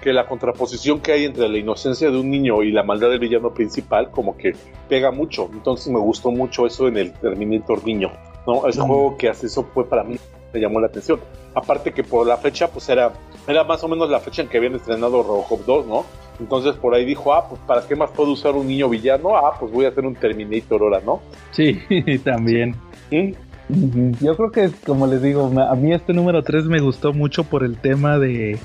que la contraposición que hay entre la inocencia de un niño y la maldad del villano principal como que pega mucho. Entonces me gustó mucho eso en el Terminator niño. ¿no? Ese mm. juego que hace eso fue para mí, me llamó la atención. Aparte que por la fecha, pues era, era más o menos la fecha en que habían estrenado Robocop 2, ¿no? Entonces por ahí dijo, ah, pues ¿para qué más puedo usar un niño villano? Ah, pues voy a hacer un Terminator ahora, ¿no? Sí, también. ¿Sí? Yo creo que, como les digo, a mí este número 3 me gustó mucho por el tema de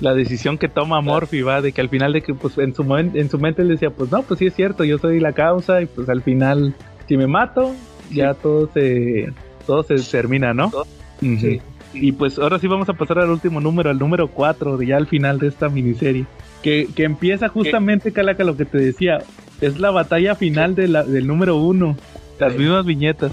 la decisión que toma Morphy, va, de que al final de que, pues en su, en su mente él decía, pues no, pues sí es cierto, yo soy la causa y pues al final, si me mato, ya todo se, todo se termina, ¿no? Sí. Y pues ahora sí vamos a pasar al último número, al número 4, de ya al final de esta miniserie. Que, que empieza justamente, Calaca, lo que te decía. Es la batalla final de la, del número 1. Las mismas viñetas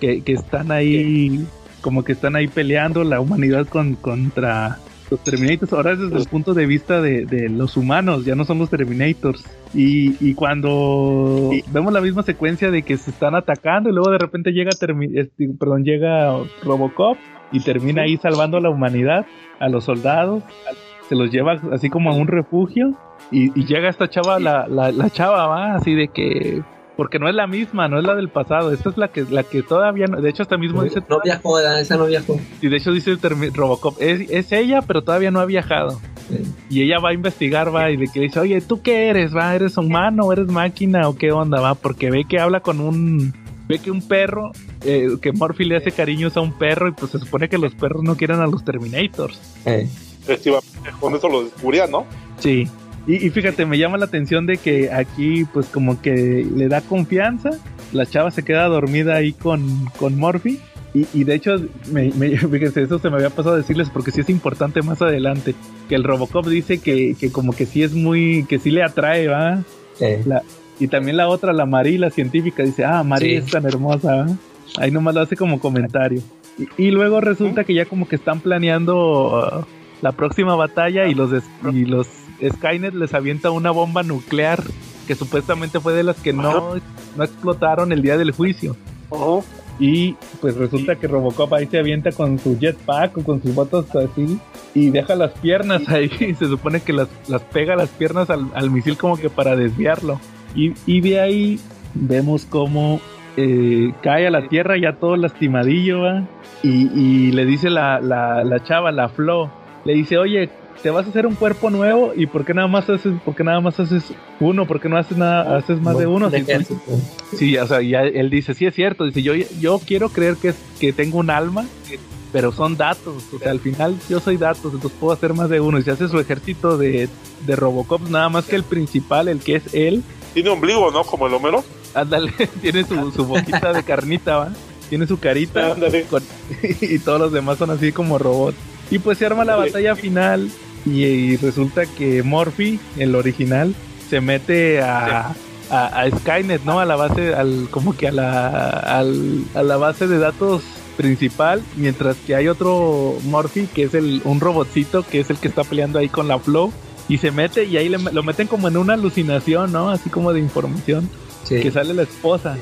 que, están ahí, como que están ahí peleando la humanidad con, contra los Terminators. Ahora es desde el punto de vista de, los humanos, ya no son los Terminators. Y, cuando vemos la misma secuencia de que se están atacando y luego de repente llega, este, llega Robocop y termina ahí salvando a la humanidad, a los soldados, se los lleva así como a un refugio y, y llega esta chava, la, la, la, chava va así de que porque no es la misma, no es la del pasado, esta es la que la que todavía no, de hecho hasta mismo dice no viajó, esa no viajó. Y de hecho dice Robocop, es, es ella, pero todavía no ha viajado. Sí. Y ella va a investigar, va, y le dice, oye, ¿tú qué eres? ¿Va? ¿Eres humano? ¿Eres máquina? ¿O qué onda? Va, porque ve que habla con un ve que un perro, eh, que Morphy le hace cariños a un perro y pues se supone que los perros no quieren a los Terminators. Eh. Efectivamente, con eso lo descubría, ¿no? Sí. Y, y, fíjate, me llama la atención de que aquí pues como que le da confianza, la chava se queda dormida ahí con, con Morphy. Y, y, de hecho, me, me, fíjense, eso se me había pasado a decirles porque sí es importante más adelante. Que el Robocop dice que, que como que sí es muy, que sí le atrae, ¿va? Sí. La, y también la otra, la Mari, la científica, dice, ah, Mari sí. es tan hermosa. ¿eh? Ahí nomás lo hace como comentario. Y, y luego resulta que ya como que están planeando uh, la próxima batalla y los, y los Skynet les avienta una bomba nuclear que supuestamente fue de las que no, no explotaron el día del juicio. Oh. Y pues resulta que Robocop ahí se avienta con su jetpack o con sus botas así y deja las piernas ahí. Y se supone que las, las pega las piernas al, al misil como que para desviarlo. Y, y de ahí vemos cómo eh, cae a la tierra ya todo lastimadillo, ¿va? Y, y, le dice la, la, la, chava, la Flo, le dice, oye, te vas a hacer un cuerpo nuevo y por qué nada más haces, por qué nada más haces uno, por qué no haces nada, haces más de uno. De sí, sí, o sea, ya él dice, sí es cierto, dice, yo, yo quiero creer que, que tengo un alma, pero son datos, o sea, al final yo soy datos, entonces puedo hacer más de uno, y se hace su ejército de, de Robocop, nada más que el principal, el que es él. Tiene ombligo, ¿no? Como el Homero. Ándale, tiene su, su boquita de carnita, ¿va? Tiene su carita y todos los demás son así como robots. Y pues se arma la batalla final y, resulta que Morphy, el original, se mete a, a, Skynet, ¿no? A la base, al, como que a la, al, a la base de datos principal, mientras que hay otro Morphy que es el, un robotcito que es el que está peleando ahí con la Flow y se mete y ahí lo meten como en una alucinación, ¿no? Así como de información. Que sale la esposa.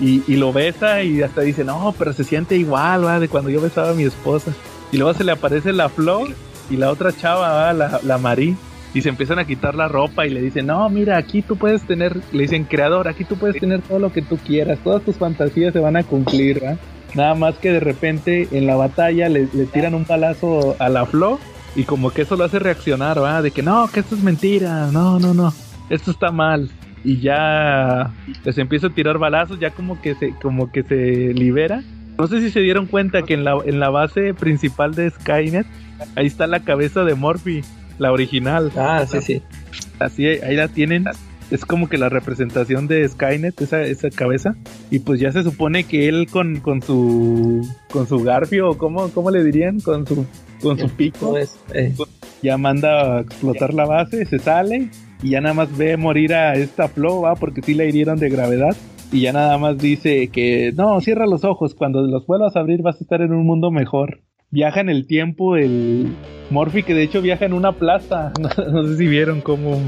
Y, y, lo besa y hasta dice, no, pero se siente igual, va, de cuando yo besaba a mi esposa. Y luego se le aparece la Flor y la otra chava, ¿va? la, la Marí. Y se empiezan a quitar la ropa y le dicen, no, mira, aquí tú puedes tener, le dicen, creador, aquí tú puedes tener todo lo que tú quieras, todas tus fantasías se van a cumplir, ¿va? Nada más que de repente en la batalla le, tiran un palazo a la Flo y como que eso lo hace reaccionar, ¿va? De que no, que esto es mentira, no, no, no, esto está mal. Y ya les empieza a tirar balazos, ya como que se, como que se libera. No sé si se dieron cuenta que en la, en la base principal de Skynet, ahí está la cabeza de Morphy, la original. Ah, sí, sí. Así, ahí la tienen es como que la representación de Skynet, esa, esa cabeza. Y pues ya se supone que él con, con su con su garfio, ¿cómo, ¿cómo le dirían? Con su, con su pico. Eh. Ya manda a explotar la base, se sale y ya nada más ve morir a esta Flo, ¿va? Porque sí la hirieron de gravedad. Y ya nada más dice que no, cierra los ojos, cuando los vuelvas a abrir vas a estar en un mundo mejor. Viaja en el tiempo el Morphy, que de hecho viaja en una plaza. no sé si vieron cómo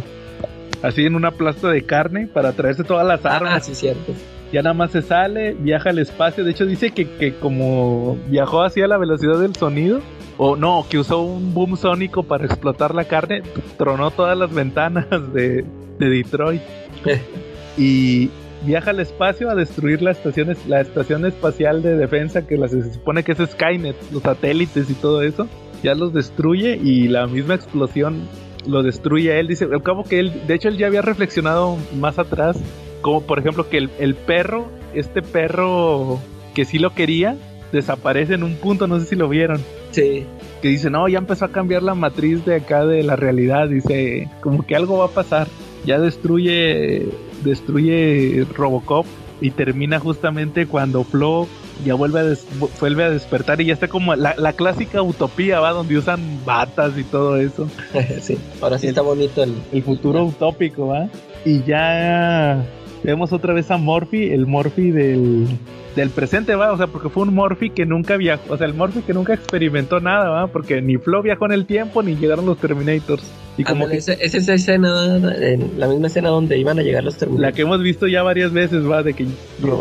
así en una plasta de carne para traerse todas las ah, armas. Ah, sí, cierto. Ya nada más se sale, viaja al espacio. De hecho, dice que, que como viajó así a la velocidad del sonido, o no, que usó un boom sónico para explotar la carne, tronó todas las ventanas de, de Detroit. y viaja al espacio a destruir la estación, la estación espacial de defensa que se supone que es Skynet, los satélites y todo eso. Ya los destruye y la misma explosión lo destruye a él. Dice, al cabo que él, de hecho él ya había reflexionado más atrás, como por ejemplo que el, perro, este perro que sí lo quería, desaparece en un punto, no sé si lo vieron. Sí. Que dice, no, ya empezó a cambiar la matriz de acá de la realidad, dice, como que algo va a pasar. Ya destruye, destruye Robocop y termina justamente cuando Flo ya vuelve a, vuelve a despertar y ya está como la, la, clásica utopía, ¿va? Donde usan batas y todo eso. sí, ahora sí está bonito el, el futuro utópico, ¿va? Y ya vemos otra vez a Morphy, el Morphy del, del presente, ¿va? O sea, porque fue un Morphy que nunca viajó, o sea, el Morphy que nunca experimentó nada, ¿va? Porque ni Flo viajó en el tiempo ni llegaron los Terminators. Y como que... es, esa escena, la misma escena donde iban a llegar los Terminators. La que hemos visto ya varias veces, ¿va? De que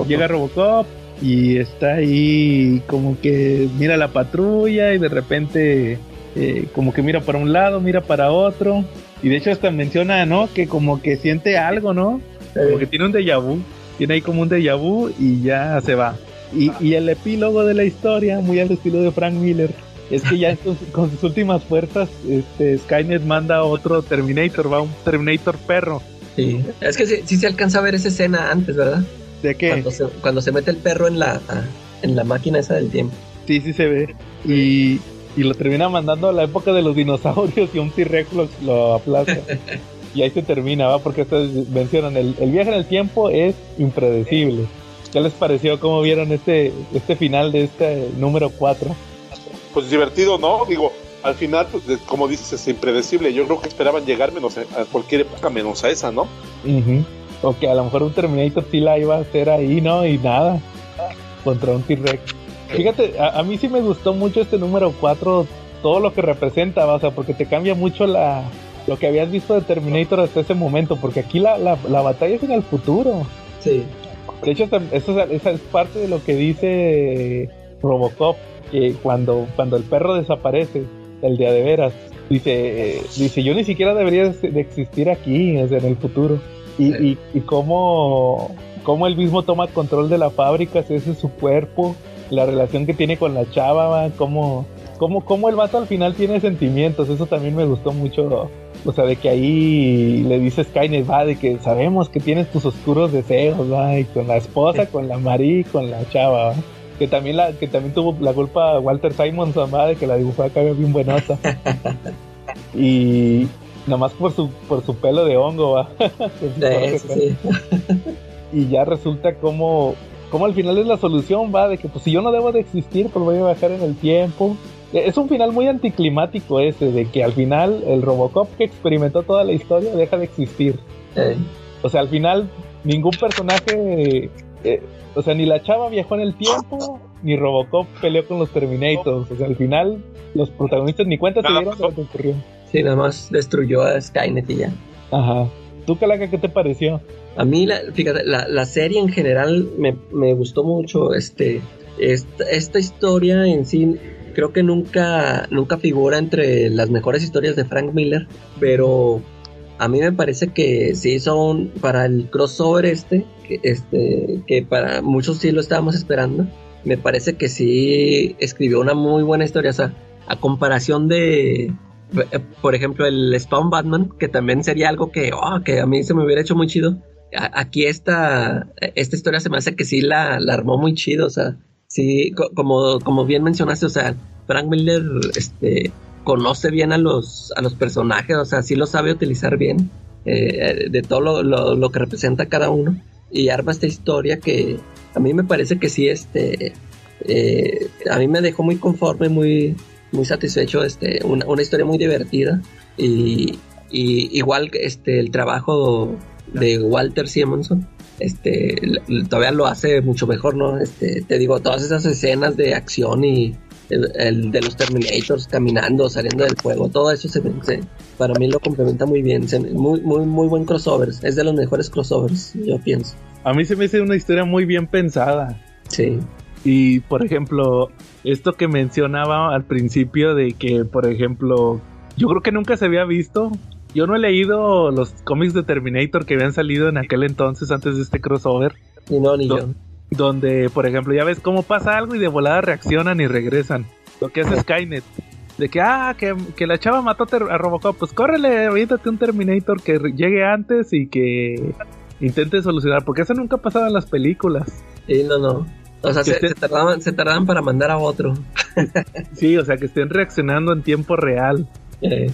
llega Robocop, y está ahí como que mira la patrulla y de repente eh, como que mira para un lado, mira para otro. Y de hecho hasta menciona, ¿no? Que como que siente algo, ¿no? Como que tiene un déjà vu. Tiene ahí como un déjà vu y ya se va. Y, y el epílogo de la historia, muy al estilo de Frank Miller, es que ya con sus últimas fuerzas, este, Skynet manda otro Terminator, va un Terminator perro. Sí, es que sí, sí se alcanza a ver esa escena antes, ¿verdad? ¿De qué? Cuando se, mete el perro en la, en la máquina esa del tiempo. Sí, sí se ve. Y, y lo termina mandando a la época de los dinosaurios y un T-Rex lo, aplasta. y ahí se termina, ¿va? Porque ustedes mencionan, el, el viaje en el tiempo es impredecible. ¿Qué les pareció? ¿Cómo vieron este, este final de este número 4? Pues divertido, ¿no? Digo, al final, pues, como dices, es impredecible. Yo creo que esperaban llegar menos a, cualquier época menos a esa, ¿no? O que a lo mejor un Terminator sí la iba a hacer ahí, ¿no? Y nada. Contra un T-Rex. Fíjate, a, mí sí me gustó mucho este número 4, todo lo que representa, o sea, porque te cambia mucho la lo que habías visto de Terminator hasta ese momento, porque aquí la, la, batalla es en el futuro. Sí. De hecho, esa, esa es parte de lo que dice Robocop, que cuando, cuando el perro desaparece, el día de veras, dice, dice, yo ni siquiera debería de existir aquí, o sea, en el futuro. Y, y, cómo, cómo, él mismo toma control de la fábrica, ese es su cuerpo, la relación que tiene con la chava, cómo, cómo, cómo el vato al final tiene sentimientos, eso también me gustó mucho. O sea, de que ahí le dice Skynet, va, de que sabemos que tienes tus oscuros deseos, va, y con la esposa, con la Marí, con la chava, que también la que también tuvo la culpa Walter Simons mamá de que la dibujó acá bien buenosa. Y nomás por su por su pelo de hongo va. Y ya resulta como como al final es la solución va de que pues si yo no debo de existir pues voy a bajar en el tiempo. Es un final muy anticlimático ese de que al final el Robocop que experimentó toda la historia deja de existir. O sea al final ningún personaje eh, o sea, ni la chava viajó en el tiempo, ni Robocop peleó con los Terminators. O sea, al final, los protagonistas ni cuenta se dieron de lo que ocurrió. Sí, nada más destruyó a Skynet y ya. Ajá. ¿Tú, Calaca, qué te pareció? A mí, la, fíjate, la, la serie en general me, me gustó mucho. Este, esta, esta, historia en sí creo que nunca, nunca figura entre las mejores historias de Frank Miller, pero a mí me parece que sí son para el crossover este, que, este, que para muchos sí lo estábamos esperando. Me parece que sí escribió una muy buena historia. O sea, a comparación de, por ejemplo, el Spawn Batman, que también sería algo que, oh, que a mí se me hubiera hecho muy chido. Aquí esta, esta historia se me hace que sí la, la armó muy chido. O sea, sí, como, como bien mencionaste, o sea, Frank Miller, este, conoce bien a los, a los personajes, o sea, sí lo sabe utilizar bien, eh, de todo lo, lo, que representa cada uno, y arma esta historia que a mí me parece que sí, este, eh, a mí me dejó muy conforme, muy, muy satisfecho, este, una, una historia muy divertida, y, igual este, el trabajo de Walter Simonson, este, todavía lo hace mucho mejor, ¿no? Este, te digo, todas esas escenas de acción y el, de los Terminators caminando, saliendo del juego, todo eso se, para mí lo complementa muy bien, muy, muy, muy buen crossover, es de los mejores crossovers, yo pienso. A mí se me hace una historia muy bien pensada. Sí. Y por ejemplo, esto que mencionaba al principio de que, por ejemplo, yo creo que nunca se había visto. Yo no he leído los cómics de Terminator que habían salido en aquel entonces antes de este crossover. Y no, ni yo donde, por ejemplo, ya ves cómo pasa algo y de volada reaccionan y regresan. Lo que hace Skynet. De que, ah, que, la chava mató a Robocop. Pues córrele, aviéntate un Terminator que llegue antes y que intente solucionar. Porque eso nunca pasaba en las películas. Sí, no, no. O sea, se, tardaban, se tardaban para mandar a otro. sí, o sea, que estén reaccionando en tiempo real.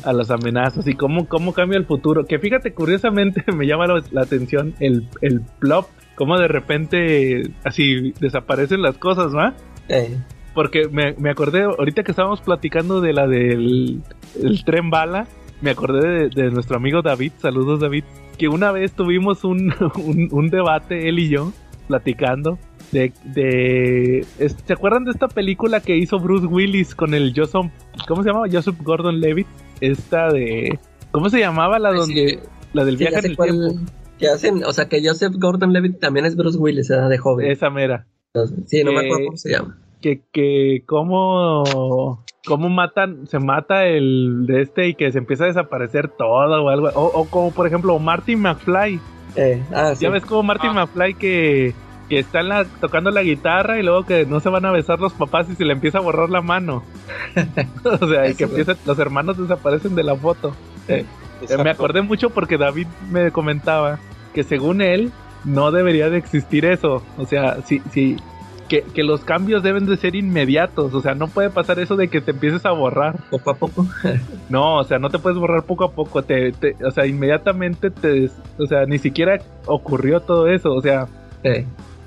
a las amenazas y cómo, cómo cambia el futuro. Que fíjate, curiosamente me llama la, atención el, el plop cómo de repente así desaparecen las cosas, ¿va? Porque me, me, acordé, ahorita que estábamos platicando de la del tren bala, me acordé de, nuestro amigo David, saludos David, que una vez tuvimos un, un, debate, él y yo, platicando, de, de ¿se acuerdan de esta película que hizo Bruce Willis con el Joseph, ¿cómo se llama? Joseph Gordon Levitt, esta de, ¿cómo se llamaba la donde, la del viaje en el tiempo? Que hacen, o sea, que Joseph Gordon-Levitt también es Bruce Willis, ¿verdad? De joven. Esa mera. sí, no me acuerdo cómo se llama. Que, que cómo, cómo matan, se mata el de este y que se empieza a desaparecer todo o algo. O, como por ejemplo Martin McFly. Eh, ah, sí. Ya ves como Martin ah. McFly que, que está la, tocando la guitarra y luego que no se van a besar los papás y se le empieza a borrar la mano. o sea, y que empieza, los hermanos desaparecen de la foto. Eh, me acordé mucho porque David me comentaba que según él no debería de existir eso. O sea, sí, sí, que, que, los cambios deben de ser inmediatos. O sea, no puede pasar eso de que te empieces a borrar. Poco a poco. no, o sea, no te puedes borrar poco a poco. Te, o sea, inmediatamente te... O sea, ni siquiera ocurrió todo eso. O sea...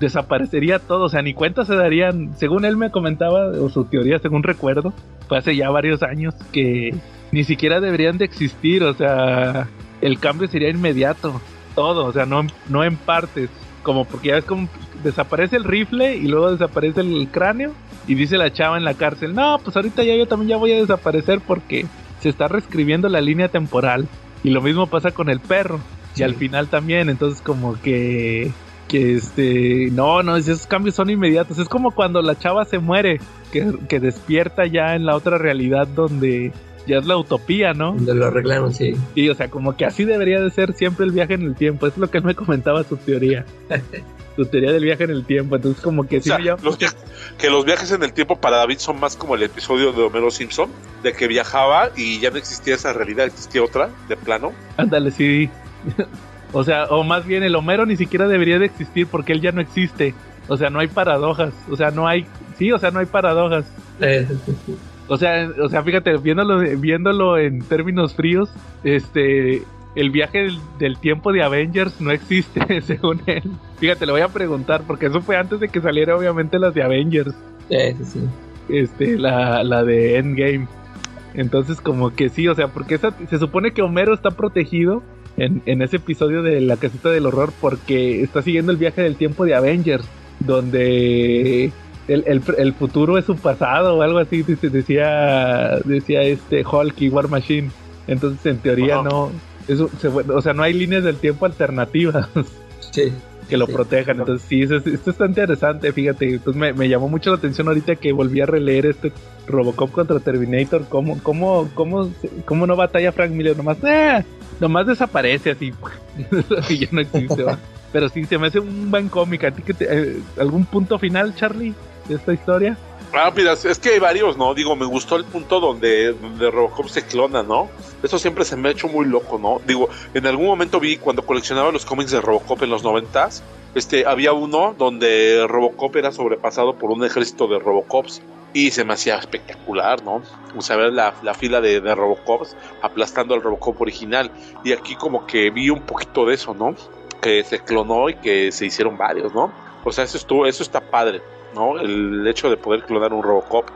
Desaparecería todo, o sea, ni cuenta se darían, según él me comentaba, o su teoría, según recuerdo, fue hace ya varios años que ni siquiera deberían de existir, o sea, el cambio sería inmediato, todo, o sea, no, no en partes, como porque ya ves como desaparece el rifle y luego desaparece el cráneo y dice la chava en la cárcel, no, pues ahorita ya yo también ya voy a desaparecer porque se está reescribiendo la línea temporal y lo mismo pasa con el perro y al final también, entonces como que que este no no esos cambios son inmediatos es como cuando la chava se muere que, que despierta ya en la otra realidad donde ya es la utopía, ¿no? Donde lo arreglaron, sí. Y, o sea, como que así debería de ser siempre el viaje en el tiempo. Es lo que él me comentaba su teoría. su teoría del viaje en el tiempo. Entonces, como que sí. que los viajes en el tiempo para David son más como el episodio de Homero Simpson, de que viajaba y ya no existía esa realidad, existía otra, de plano. Ándale, sí. o sea, o más bien el Homero ni siquiera debería de existir porque él ya no existe. O sea, no hay paradojas. O sea, no hay Sí, o sea, no hay paradojas. O sea, o sea, fíjate, viéndolo, viéndolo en términos fríos, este, el viaje del, del tiempo de Avengers no existe, según él. Fíjate, le voy a preguntar, porque eso fue antes de que saliera obviamente las de Avengers, eh, sí, sí. este, la, la de Endgame. Entonces, como que sí, o sea, porque esa, se supone que Homero está protegido en, en ese episodio de la casita del horror porque está siguiendo el viaje del tiempo de Avengers, donde el, el, el futuro es su pasado o algo así, decía, decía este Hulk y War Machine. Entonces, en teoría, Ajá. no, eso, se, o sea, no hay líneas del tiempo alternativas Sí. que lo Sí. protejan. Entonces, sí, eso, es- esto está interesante, fíjate. Entonces, me, me llamó mucho la atención ahorita que volví a releer este Robocop contra Terminator. ¿Cómo, cómo, cómo, cómo no batalla Frank Miller? Nomás, ¡ah! nomás desaparece así. y ya no existe, ¿va? Pero sí, se me hace un buen cómic. ¿A ti qué te- eh, ¿Algún punto final, Charlie, esta historia? Ah, mira, es que hay varios, ¿no? Digo, me gustó el punto donde, donde Robocop se clona, ¿no? Eso siempre se me ha hecho muy loco, ¿no? Digo, en algún momento vi cuando coleccionaba los cómics de Robocop en los noventas, este, había uno donde Robocop era sobrepasado por un ejército de Robocops y se me hacía espectacular, ¿no? O sea, ver la, la fila de, de Robocops aplastando al Robocop original y aquí como que vi un poquito de eso, ¿no? Que se clonó y que se hicieron varios, ¿no? O sea, eso estuvo, eso está padre. ¿No? El hecho de poder clonar un Robocop.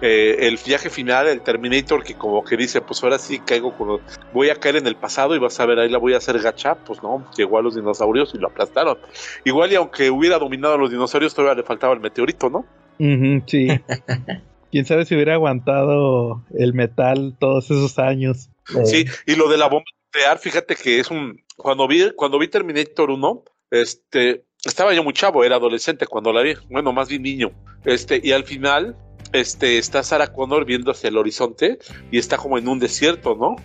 Eh, el viaje final, el Terminator, que como que dice, pues ahora sí caigo con los- voy a caer en el pasado y vas a ver, ahí la voy a hacer gacha, pues no, llegó a los dinosaurios y lo aplastaron. Igual y aunque hubiera dominado a los dinosaurios, todavía le faltaba el meteorito, ¿no? sí. Quién sabe si hubiera aguantado el metal todos esos años. Eh, Sí, y lo de la bomba nuclear, fíjate que es un, cuando vi, cuando vi Terminator 1, este, estaba yo muy chavo, era adolescente cuando la vi, bueno, más bien niño, este, y al final, este, está Sarah Connor viendo hacia el horizonte y está como en un desierto, ¿no?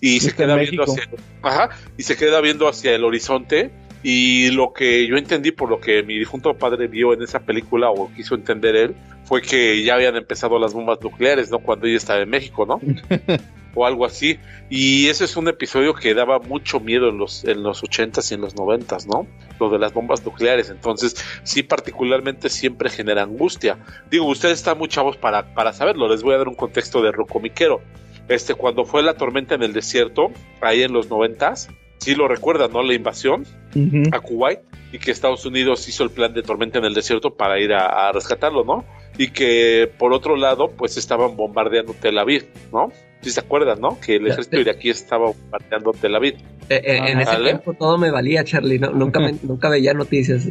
Y se Está queda viendo hacia, ajá, y se queda viendo hacia el horizonte y lo que yo entendí por lo que mi difunto padre vio en esa película o quiso entender él fue que ya habían empezado las bombas nucleares, ¿no? Cuando ella estaba en México, ¿no? o algo así. Y ese es un episodio que daba mucho miedo en los, en los 80s y en los 90s, ¿no? Lo de las bombas nucleares. Entonces, sí, particularmente siempre genera angustia. Digo, ustedes están muy chavos para, para saberlo. Les voy a dar un contexto de rocomiquero. Este, cuando fue la tormenta en el desierto, ahí en los 90s, sí lo recuerdan, ¿no? La invasión a Kuwait y que Estados Unidos hizo el plan de tormenta en el desierto para ir a, a rescatarlo, ¿no? Y que por otro lado, pues estaban bombardeando Tel Aviv, ¿no? Si se acuerdan, ¿no? Que el ejército iraquí estaba bombardeando Tel Aviv. eh, eh, en ese Vale. tiempo todo me valía, Charlie. no- nunca, me- nunca veía noticias.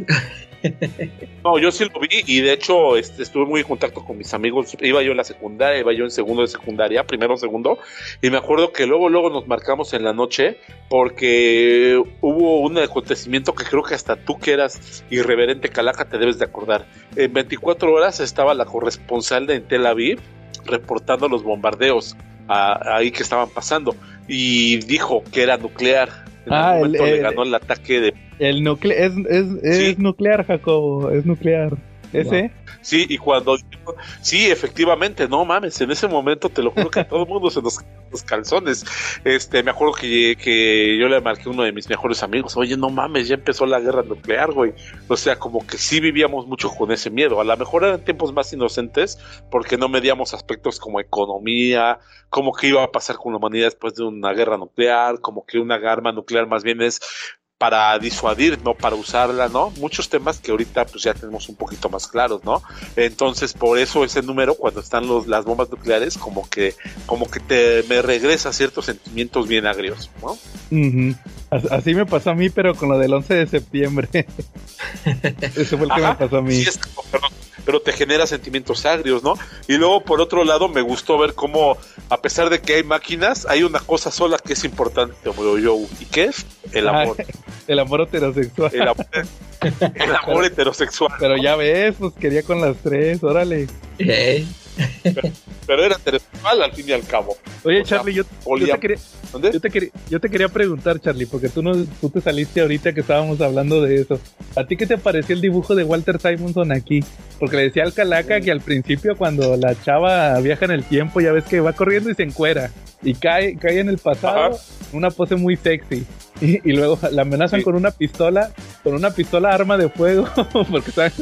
No, yo sí lo vi y de hecho este, estuve muy en contacto con mis amigos. Iba yo en la secundaria, iba yo en segundo de secundaria, primero, segundo. Y me acuerdo que luego, luego nos marcamos en la noche porque hubo un acontecimiento que creo que hasta tú que eras irreverente calaca te debes de acordar. En 24 horas estaba la corresponsal de Tel Aviv reportando los bombardeos a- ahí que estaban pasando y dijo que era nuclear. En Ah, el- momento le el- ganó el ataque de El nucle es, es, es Sí. nuclear, Jacobo, es nuclear. ¿Ese? Sí, y cuando sí, efectivamente, no mames, en ese momento te lo juro que a todo el mundo se nos los calzones. Este, me acuerdo que, que yo le marqué a uno de mis mejores amigos, oye, no mames, ya empezó la guerra nuclear, güey. O sea, como que sí vivíamos mucho con ese miedo. A lo mejor eran tiempos más inocentes porque no medíamos aspectos como economía, como que iba a pasar con la humanidad después de una guerra nuclear, como que una arma nuclear más bien es para disuadir, no para usarla, ¿no? Muchos temas que ahorita pues ya tenemos un poquito más claros, ¿no? Entonces, por eso ese número cuando están los las bombas nucleares como que como que te me regresa ciertos sentimientos bien agrios, ¿no? Así me pasó a mí, pero con lo del 11 de septiembre. Ese fue el que me pasó a mí. Sí, es- pero, pero te genera sentimientos agrios, ¿no? Y luego, por otro lado, me gustó ver cómo, a pesar de que hay máquinas, hay una cosa sola que es importante, como yo, ¿y qué es? El amor. El amor heterosexual. El amor, el amor heterosexual. Pero ya ves, pues quería con las tres, órale. Eh, Pero era heterosexual al fin y al cabo. Oye, O Charlie, yo, yo Polia- te quería, yo, te quería, yo te quería preguntar, Charlie, porque tú, no, tú te saliste ahorita que estábamos hablando de eso. ¿A ti qué te pareció el dibujo de Walter Simonson aquí? Porque le decía al Calaca que al principio cuando la chava viaja en el tiempo, ya ves que va corriendo y se encuera. Y cae, cae en el pasado, Ajá. una pose muy sexy. Y, y luego la amenazan Sí. con una pistola, con una pistola arma de fuego, porque saben,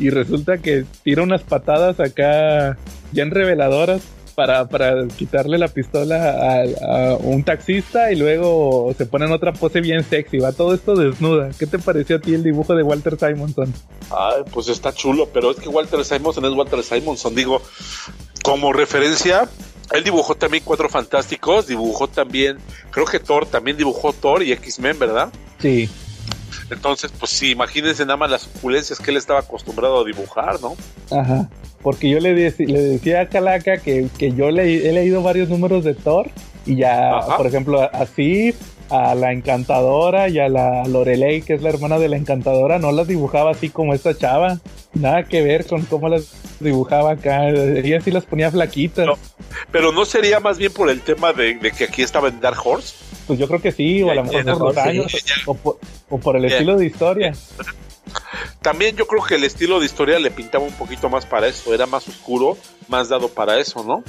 y resulta que tira unas patadas acá bien reveladoras para, para quitarle la pistola a, a un taxista y luego se pone en otra pose bien sexy. Va todo esto desnuda. ¿Qué te pareció a ti el dibujo de Walter Simonson? Ay, pues está chulo, pero es que Walter Simonson es Walter Simonson. Digo, como referencia, él dibujó también Cuatro Fantásticos, dibujó también, creo que Thor también dibujó Thor y X-Men, ¿verdad? Sí. Entonces, pues sí, imagínense nada más las suculencias que él estaba acostumbrado a dibujar, ¿no? Ajá. Porque yo le, le decía a Calaca que, que yo le, he leído varios números de Thor y ya, Ajá. por ejemplo, a Sif, a la Encantadora y a la Lorelei, que es la hermana de la Encantadora, no las dibujaba así como esta chava. Nada que ver con cómo las dibujaba acá. Ella sí las ponía flaquitas. No. Pero no sería más bien por el tema de, de que aquí estaba en Dark Horse. Pues yo creo que sí, o a lo mejor por los años, o por, o por el estilo de historia. También yo creo que el estilo de historia le pintaba un poquito más para eso, era más oscuro, más dado para eso, ¿no?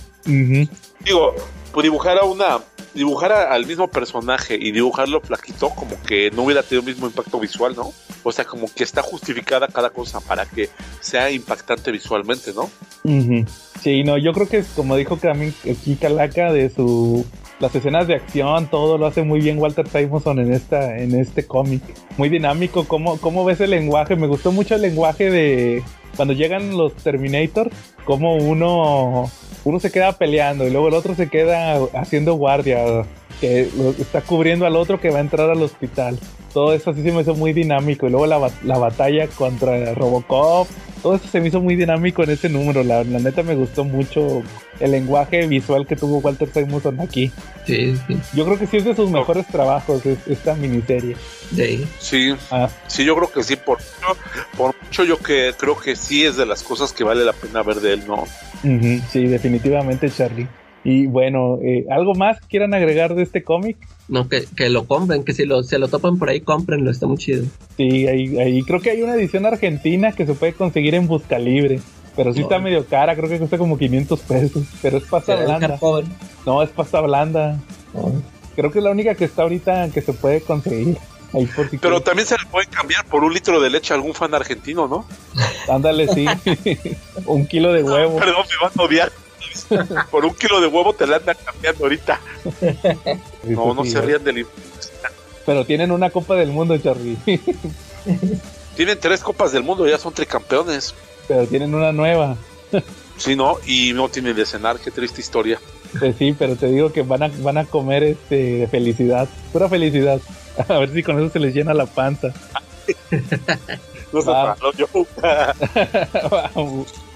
Digo, pues dibujar a una, dibujar a- al mismo personaje y dibujarlo flaquito, como que no hubiera tenido el mismo impacto visual, ¿no? O sea, como que está justificada cada cosa para que sea impactante visualmente, ¿no? Sí, no, yo creo que como dijo también aquí Calaca de su las escenas de acción, todo lo hace muy bien Walter Simonson en esta en este cómic. Muy dinámico, ¿cómo, cómo ves el lenguaje? Me gustó mucho el lenguaje de cuando llegan los Terminator, como uno uno se queda peleando y luego el otro se queda haciendo guardia, que lo- está cubriendo al otro que va a entrar al hospital. Todo eso así se me hizo muy dinámico y luego la, bat- la batalla contra Robocop, todo eso se me hizo muy dinámico en ese número. La, la neta me gustó mucho el lenguaje visual que tuvo Walter Simonson aquí. Sí, sí. Yo creo que sí es de sus mejores trabajos es- esta miniserie. Sí. Sí, Ah, sí, yo creo que sí, por, por mucho yo que creo que sí es de las cosas que vale la pena ver de él, ¿no? sí, definitivamente Charlie. Y bueno, eh, ¿algo más que quieran agregar de este cómic? No, que, que lo compren, que si lo, se lo topan por ahí, cómprenlo, está muy chido. Sí, ahí, ahí creo que hay una edición argentina que se puede conseguir en Busca Libre. Pero sí está medio cara, creo que cuesta como 500 pesos. Pero es pasta ¿Será el blanda. No, es pasta blanda. No. Creo que es la única que está ahorita que se puede conseguir. Ahí por si Pero quieres. también se le puede cambiar por un litro de leche a algún fan argentino, ¿no? Ándale, sí. un kilo de huevo. Perdón, me van a odiar. por un kilo de huevo te la andan cambiando ahorita. No, no se rían del... Pero tienen una Copa del Mundo, Charlie. Tienen tres copas del mundo, ya son tricampeones. pero tienen una nueva. Sí, ¿no? Y no tienen de cenar, qué triste historia. Pues sí, pero te digo que van a, van a comer este de felicidad. Pura felicidad. A ver si con eso se les llena la panza. No se paró yo.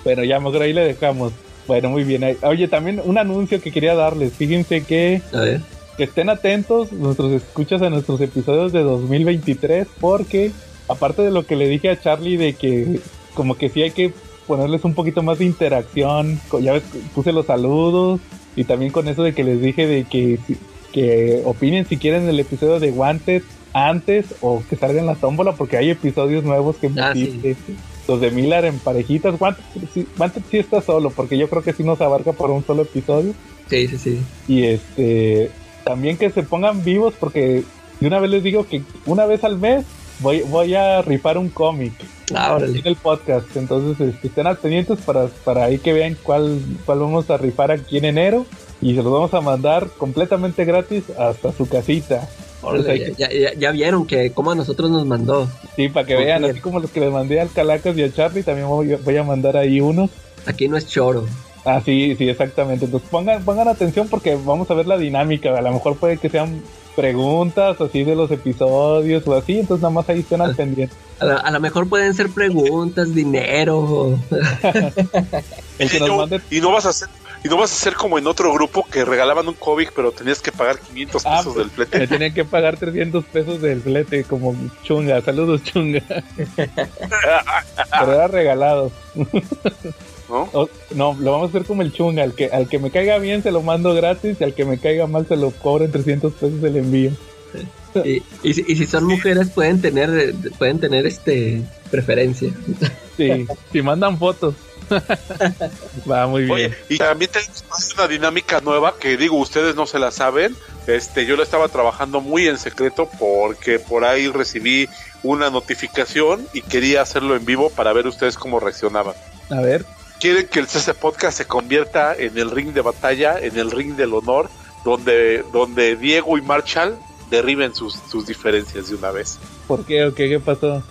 bueno, ya mejor ahí le dejamos. Bueno, muy bien. Oye, también un anuncio que quería darles. Fíjense que A ver. que estén atentos nuestros escuchas a nuestros episodios de 2023 porque aparte de lo que le dije a Charlie de que como que sí hay que ponerles un poquito más de interacción, ya ves, puse los saludos y también con eso de que les dije de que, que opinen si quieren el episodio de Wanted antes o que salga en la tómbola porque hay episodios nuevos que Ah, sí. Los de Miller en parejitas, Wanted, sí- Wanted sí está solo porque yo creo que sí nos abarca por un solo episodio. Sí, sí, sí. Y este también que se pongan vivos porque de una vez les digo que una vez al mes voy, voy a rifar un cómic Ah, en el podcast. Entonces este, estén pendientes para, para ahí que vean cuál, cuál vamos a rifar aquí en enero. Y se los vamos a mandar completamente gratis hasta su casita. Órale, Pues ya, ya- ya vieron que como a nosotros nos mandó. Sí, para que vean, así como los que les mandé al Calacas y a Charlie, también voy, a- voy a mandar ahí unos. Aquí no es choro. Ah, sí, sí, exactamente. Entonces pongan, pongan atención porque vamos a ver la dinámica. A lo mejor puede que sean preguntas así de los episodios o así. Entonces nada más ahí estén al pendiente. A lo, mejor pueden ser preguntas, dinero. El que Y nos no- mande... y no vas a hacer y no vas a ser como en otro grupo que regalaban un cómic pero tenías que pagar 500 Ah, pesos del Me flete. tenían que pagar 300 pesos del flete como chunga. Saludos, chunga. Pero era regalado. ¿no? O- no, lo vamos a hacer como el chunga. Al que, al que me caiga bien se lo mando gratis y al que me caiga mal se lo cobro en 300 pesos el envío. Y, y si, y si son mujeres pueden tener pueden tener este preferencia. Sí, si mandan fotos. Va muy bien. Oye, y también tenemos una dinámica nueva que digo, ustedes no se la saben, Este, yo lo estaba trabajando muy en secreto porque por ahí recibí una notificación y quería hacerlo en vivo para ver ustedes cómo reaccionaban. A ver. Quieren que el CC Podcast se convierta en el ring de batalla, en el ring del honor, donde, donde Diego y Marshall derriben sus, sus diferencias de una vez. ¿Por qué o qué? ¿Qué pasó?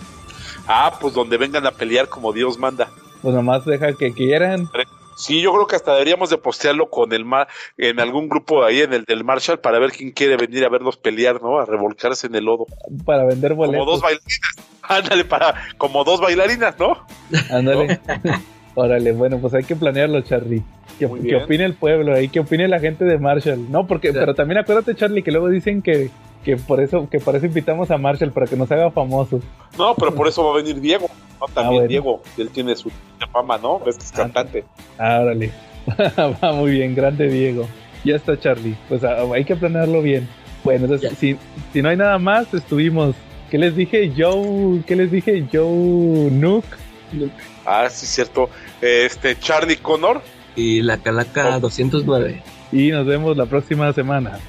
Ah, pues donde vengan a pelear como Dios manda. Pues nomás deja que quieran. Sí, yo creo que hasta deberíamos de postearlo con el mar, en algún grupo ahí en el del Marshall para ver quién quiere venir a verlos pelear, ¿no? A revolcarse en el lodo. Para vender boletos. Como dos bailarinas. Ándale, para, como dos bailarinas, ¿no? Ándale. Órale, bueno, pues hay que planearlo, Charlie. Que, que, opine el pueblo ahí, que opine la gente de Marshall. No, porque, pero también acuérdate, Charlie, que luego dicen que, que por eso, que por eso invitamos a Marshall, para que nos haga famosos. No, pero por eso va a venir Diego. ¿no? También bueno. Diego, él tiene su fama, ¿no? Que es cantante. Ah, órale. va muy bien, grande Diego. Ya está, Charlie. Pues ah, hay que planearlo bien. Bueno, entonces, si, si no hay nada más, estuvimos. ¿Qué les dije? Joe. ¿Qué les dije? Joe Nook. Ah, sí, cierto. Este, Charlie Connor. Y la Calaca 209. Y nos vemos la próxima semana.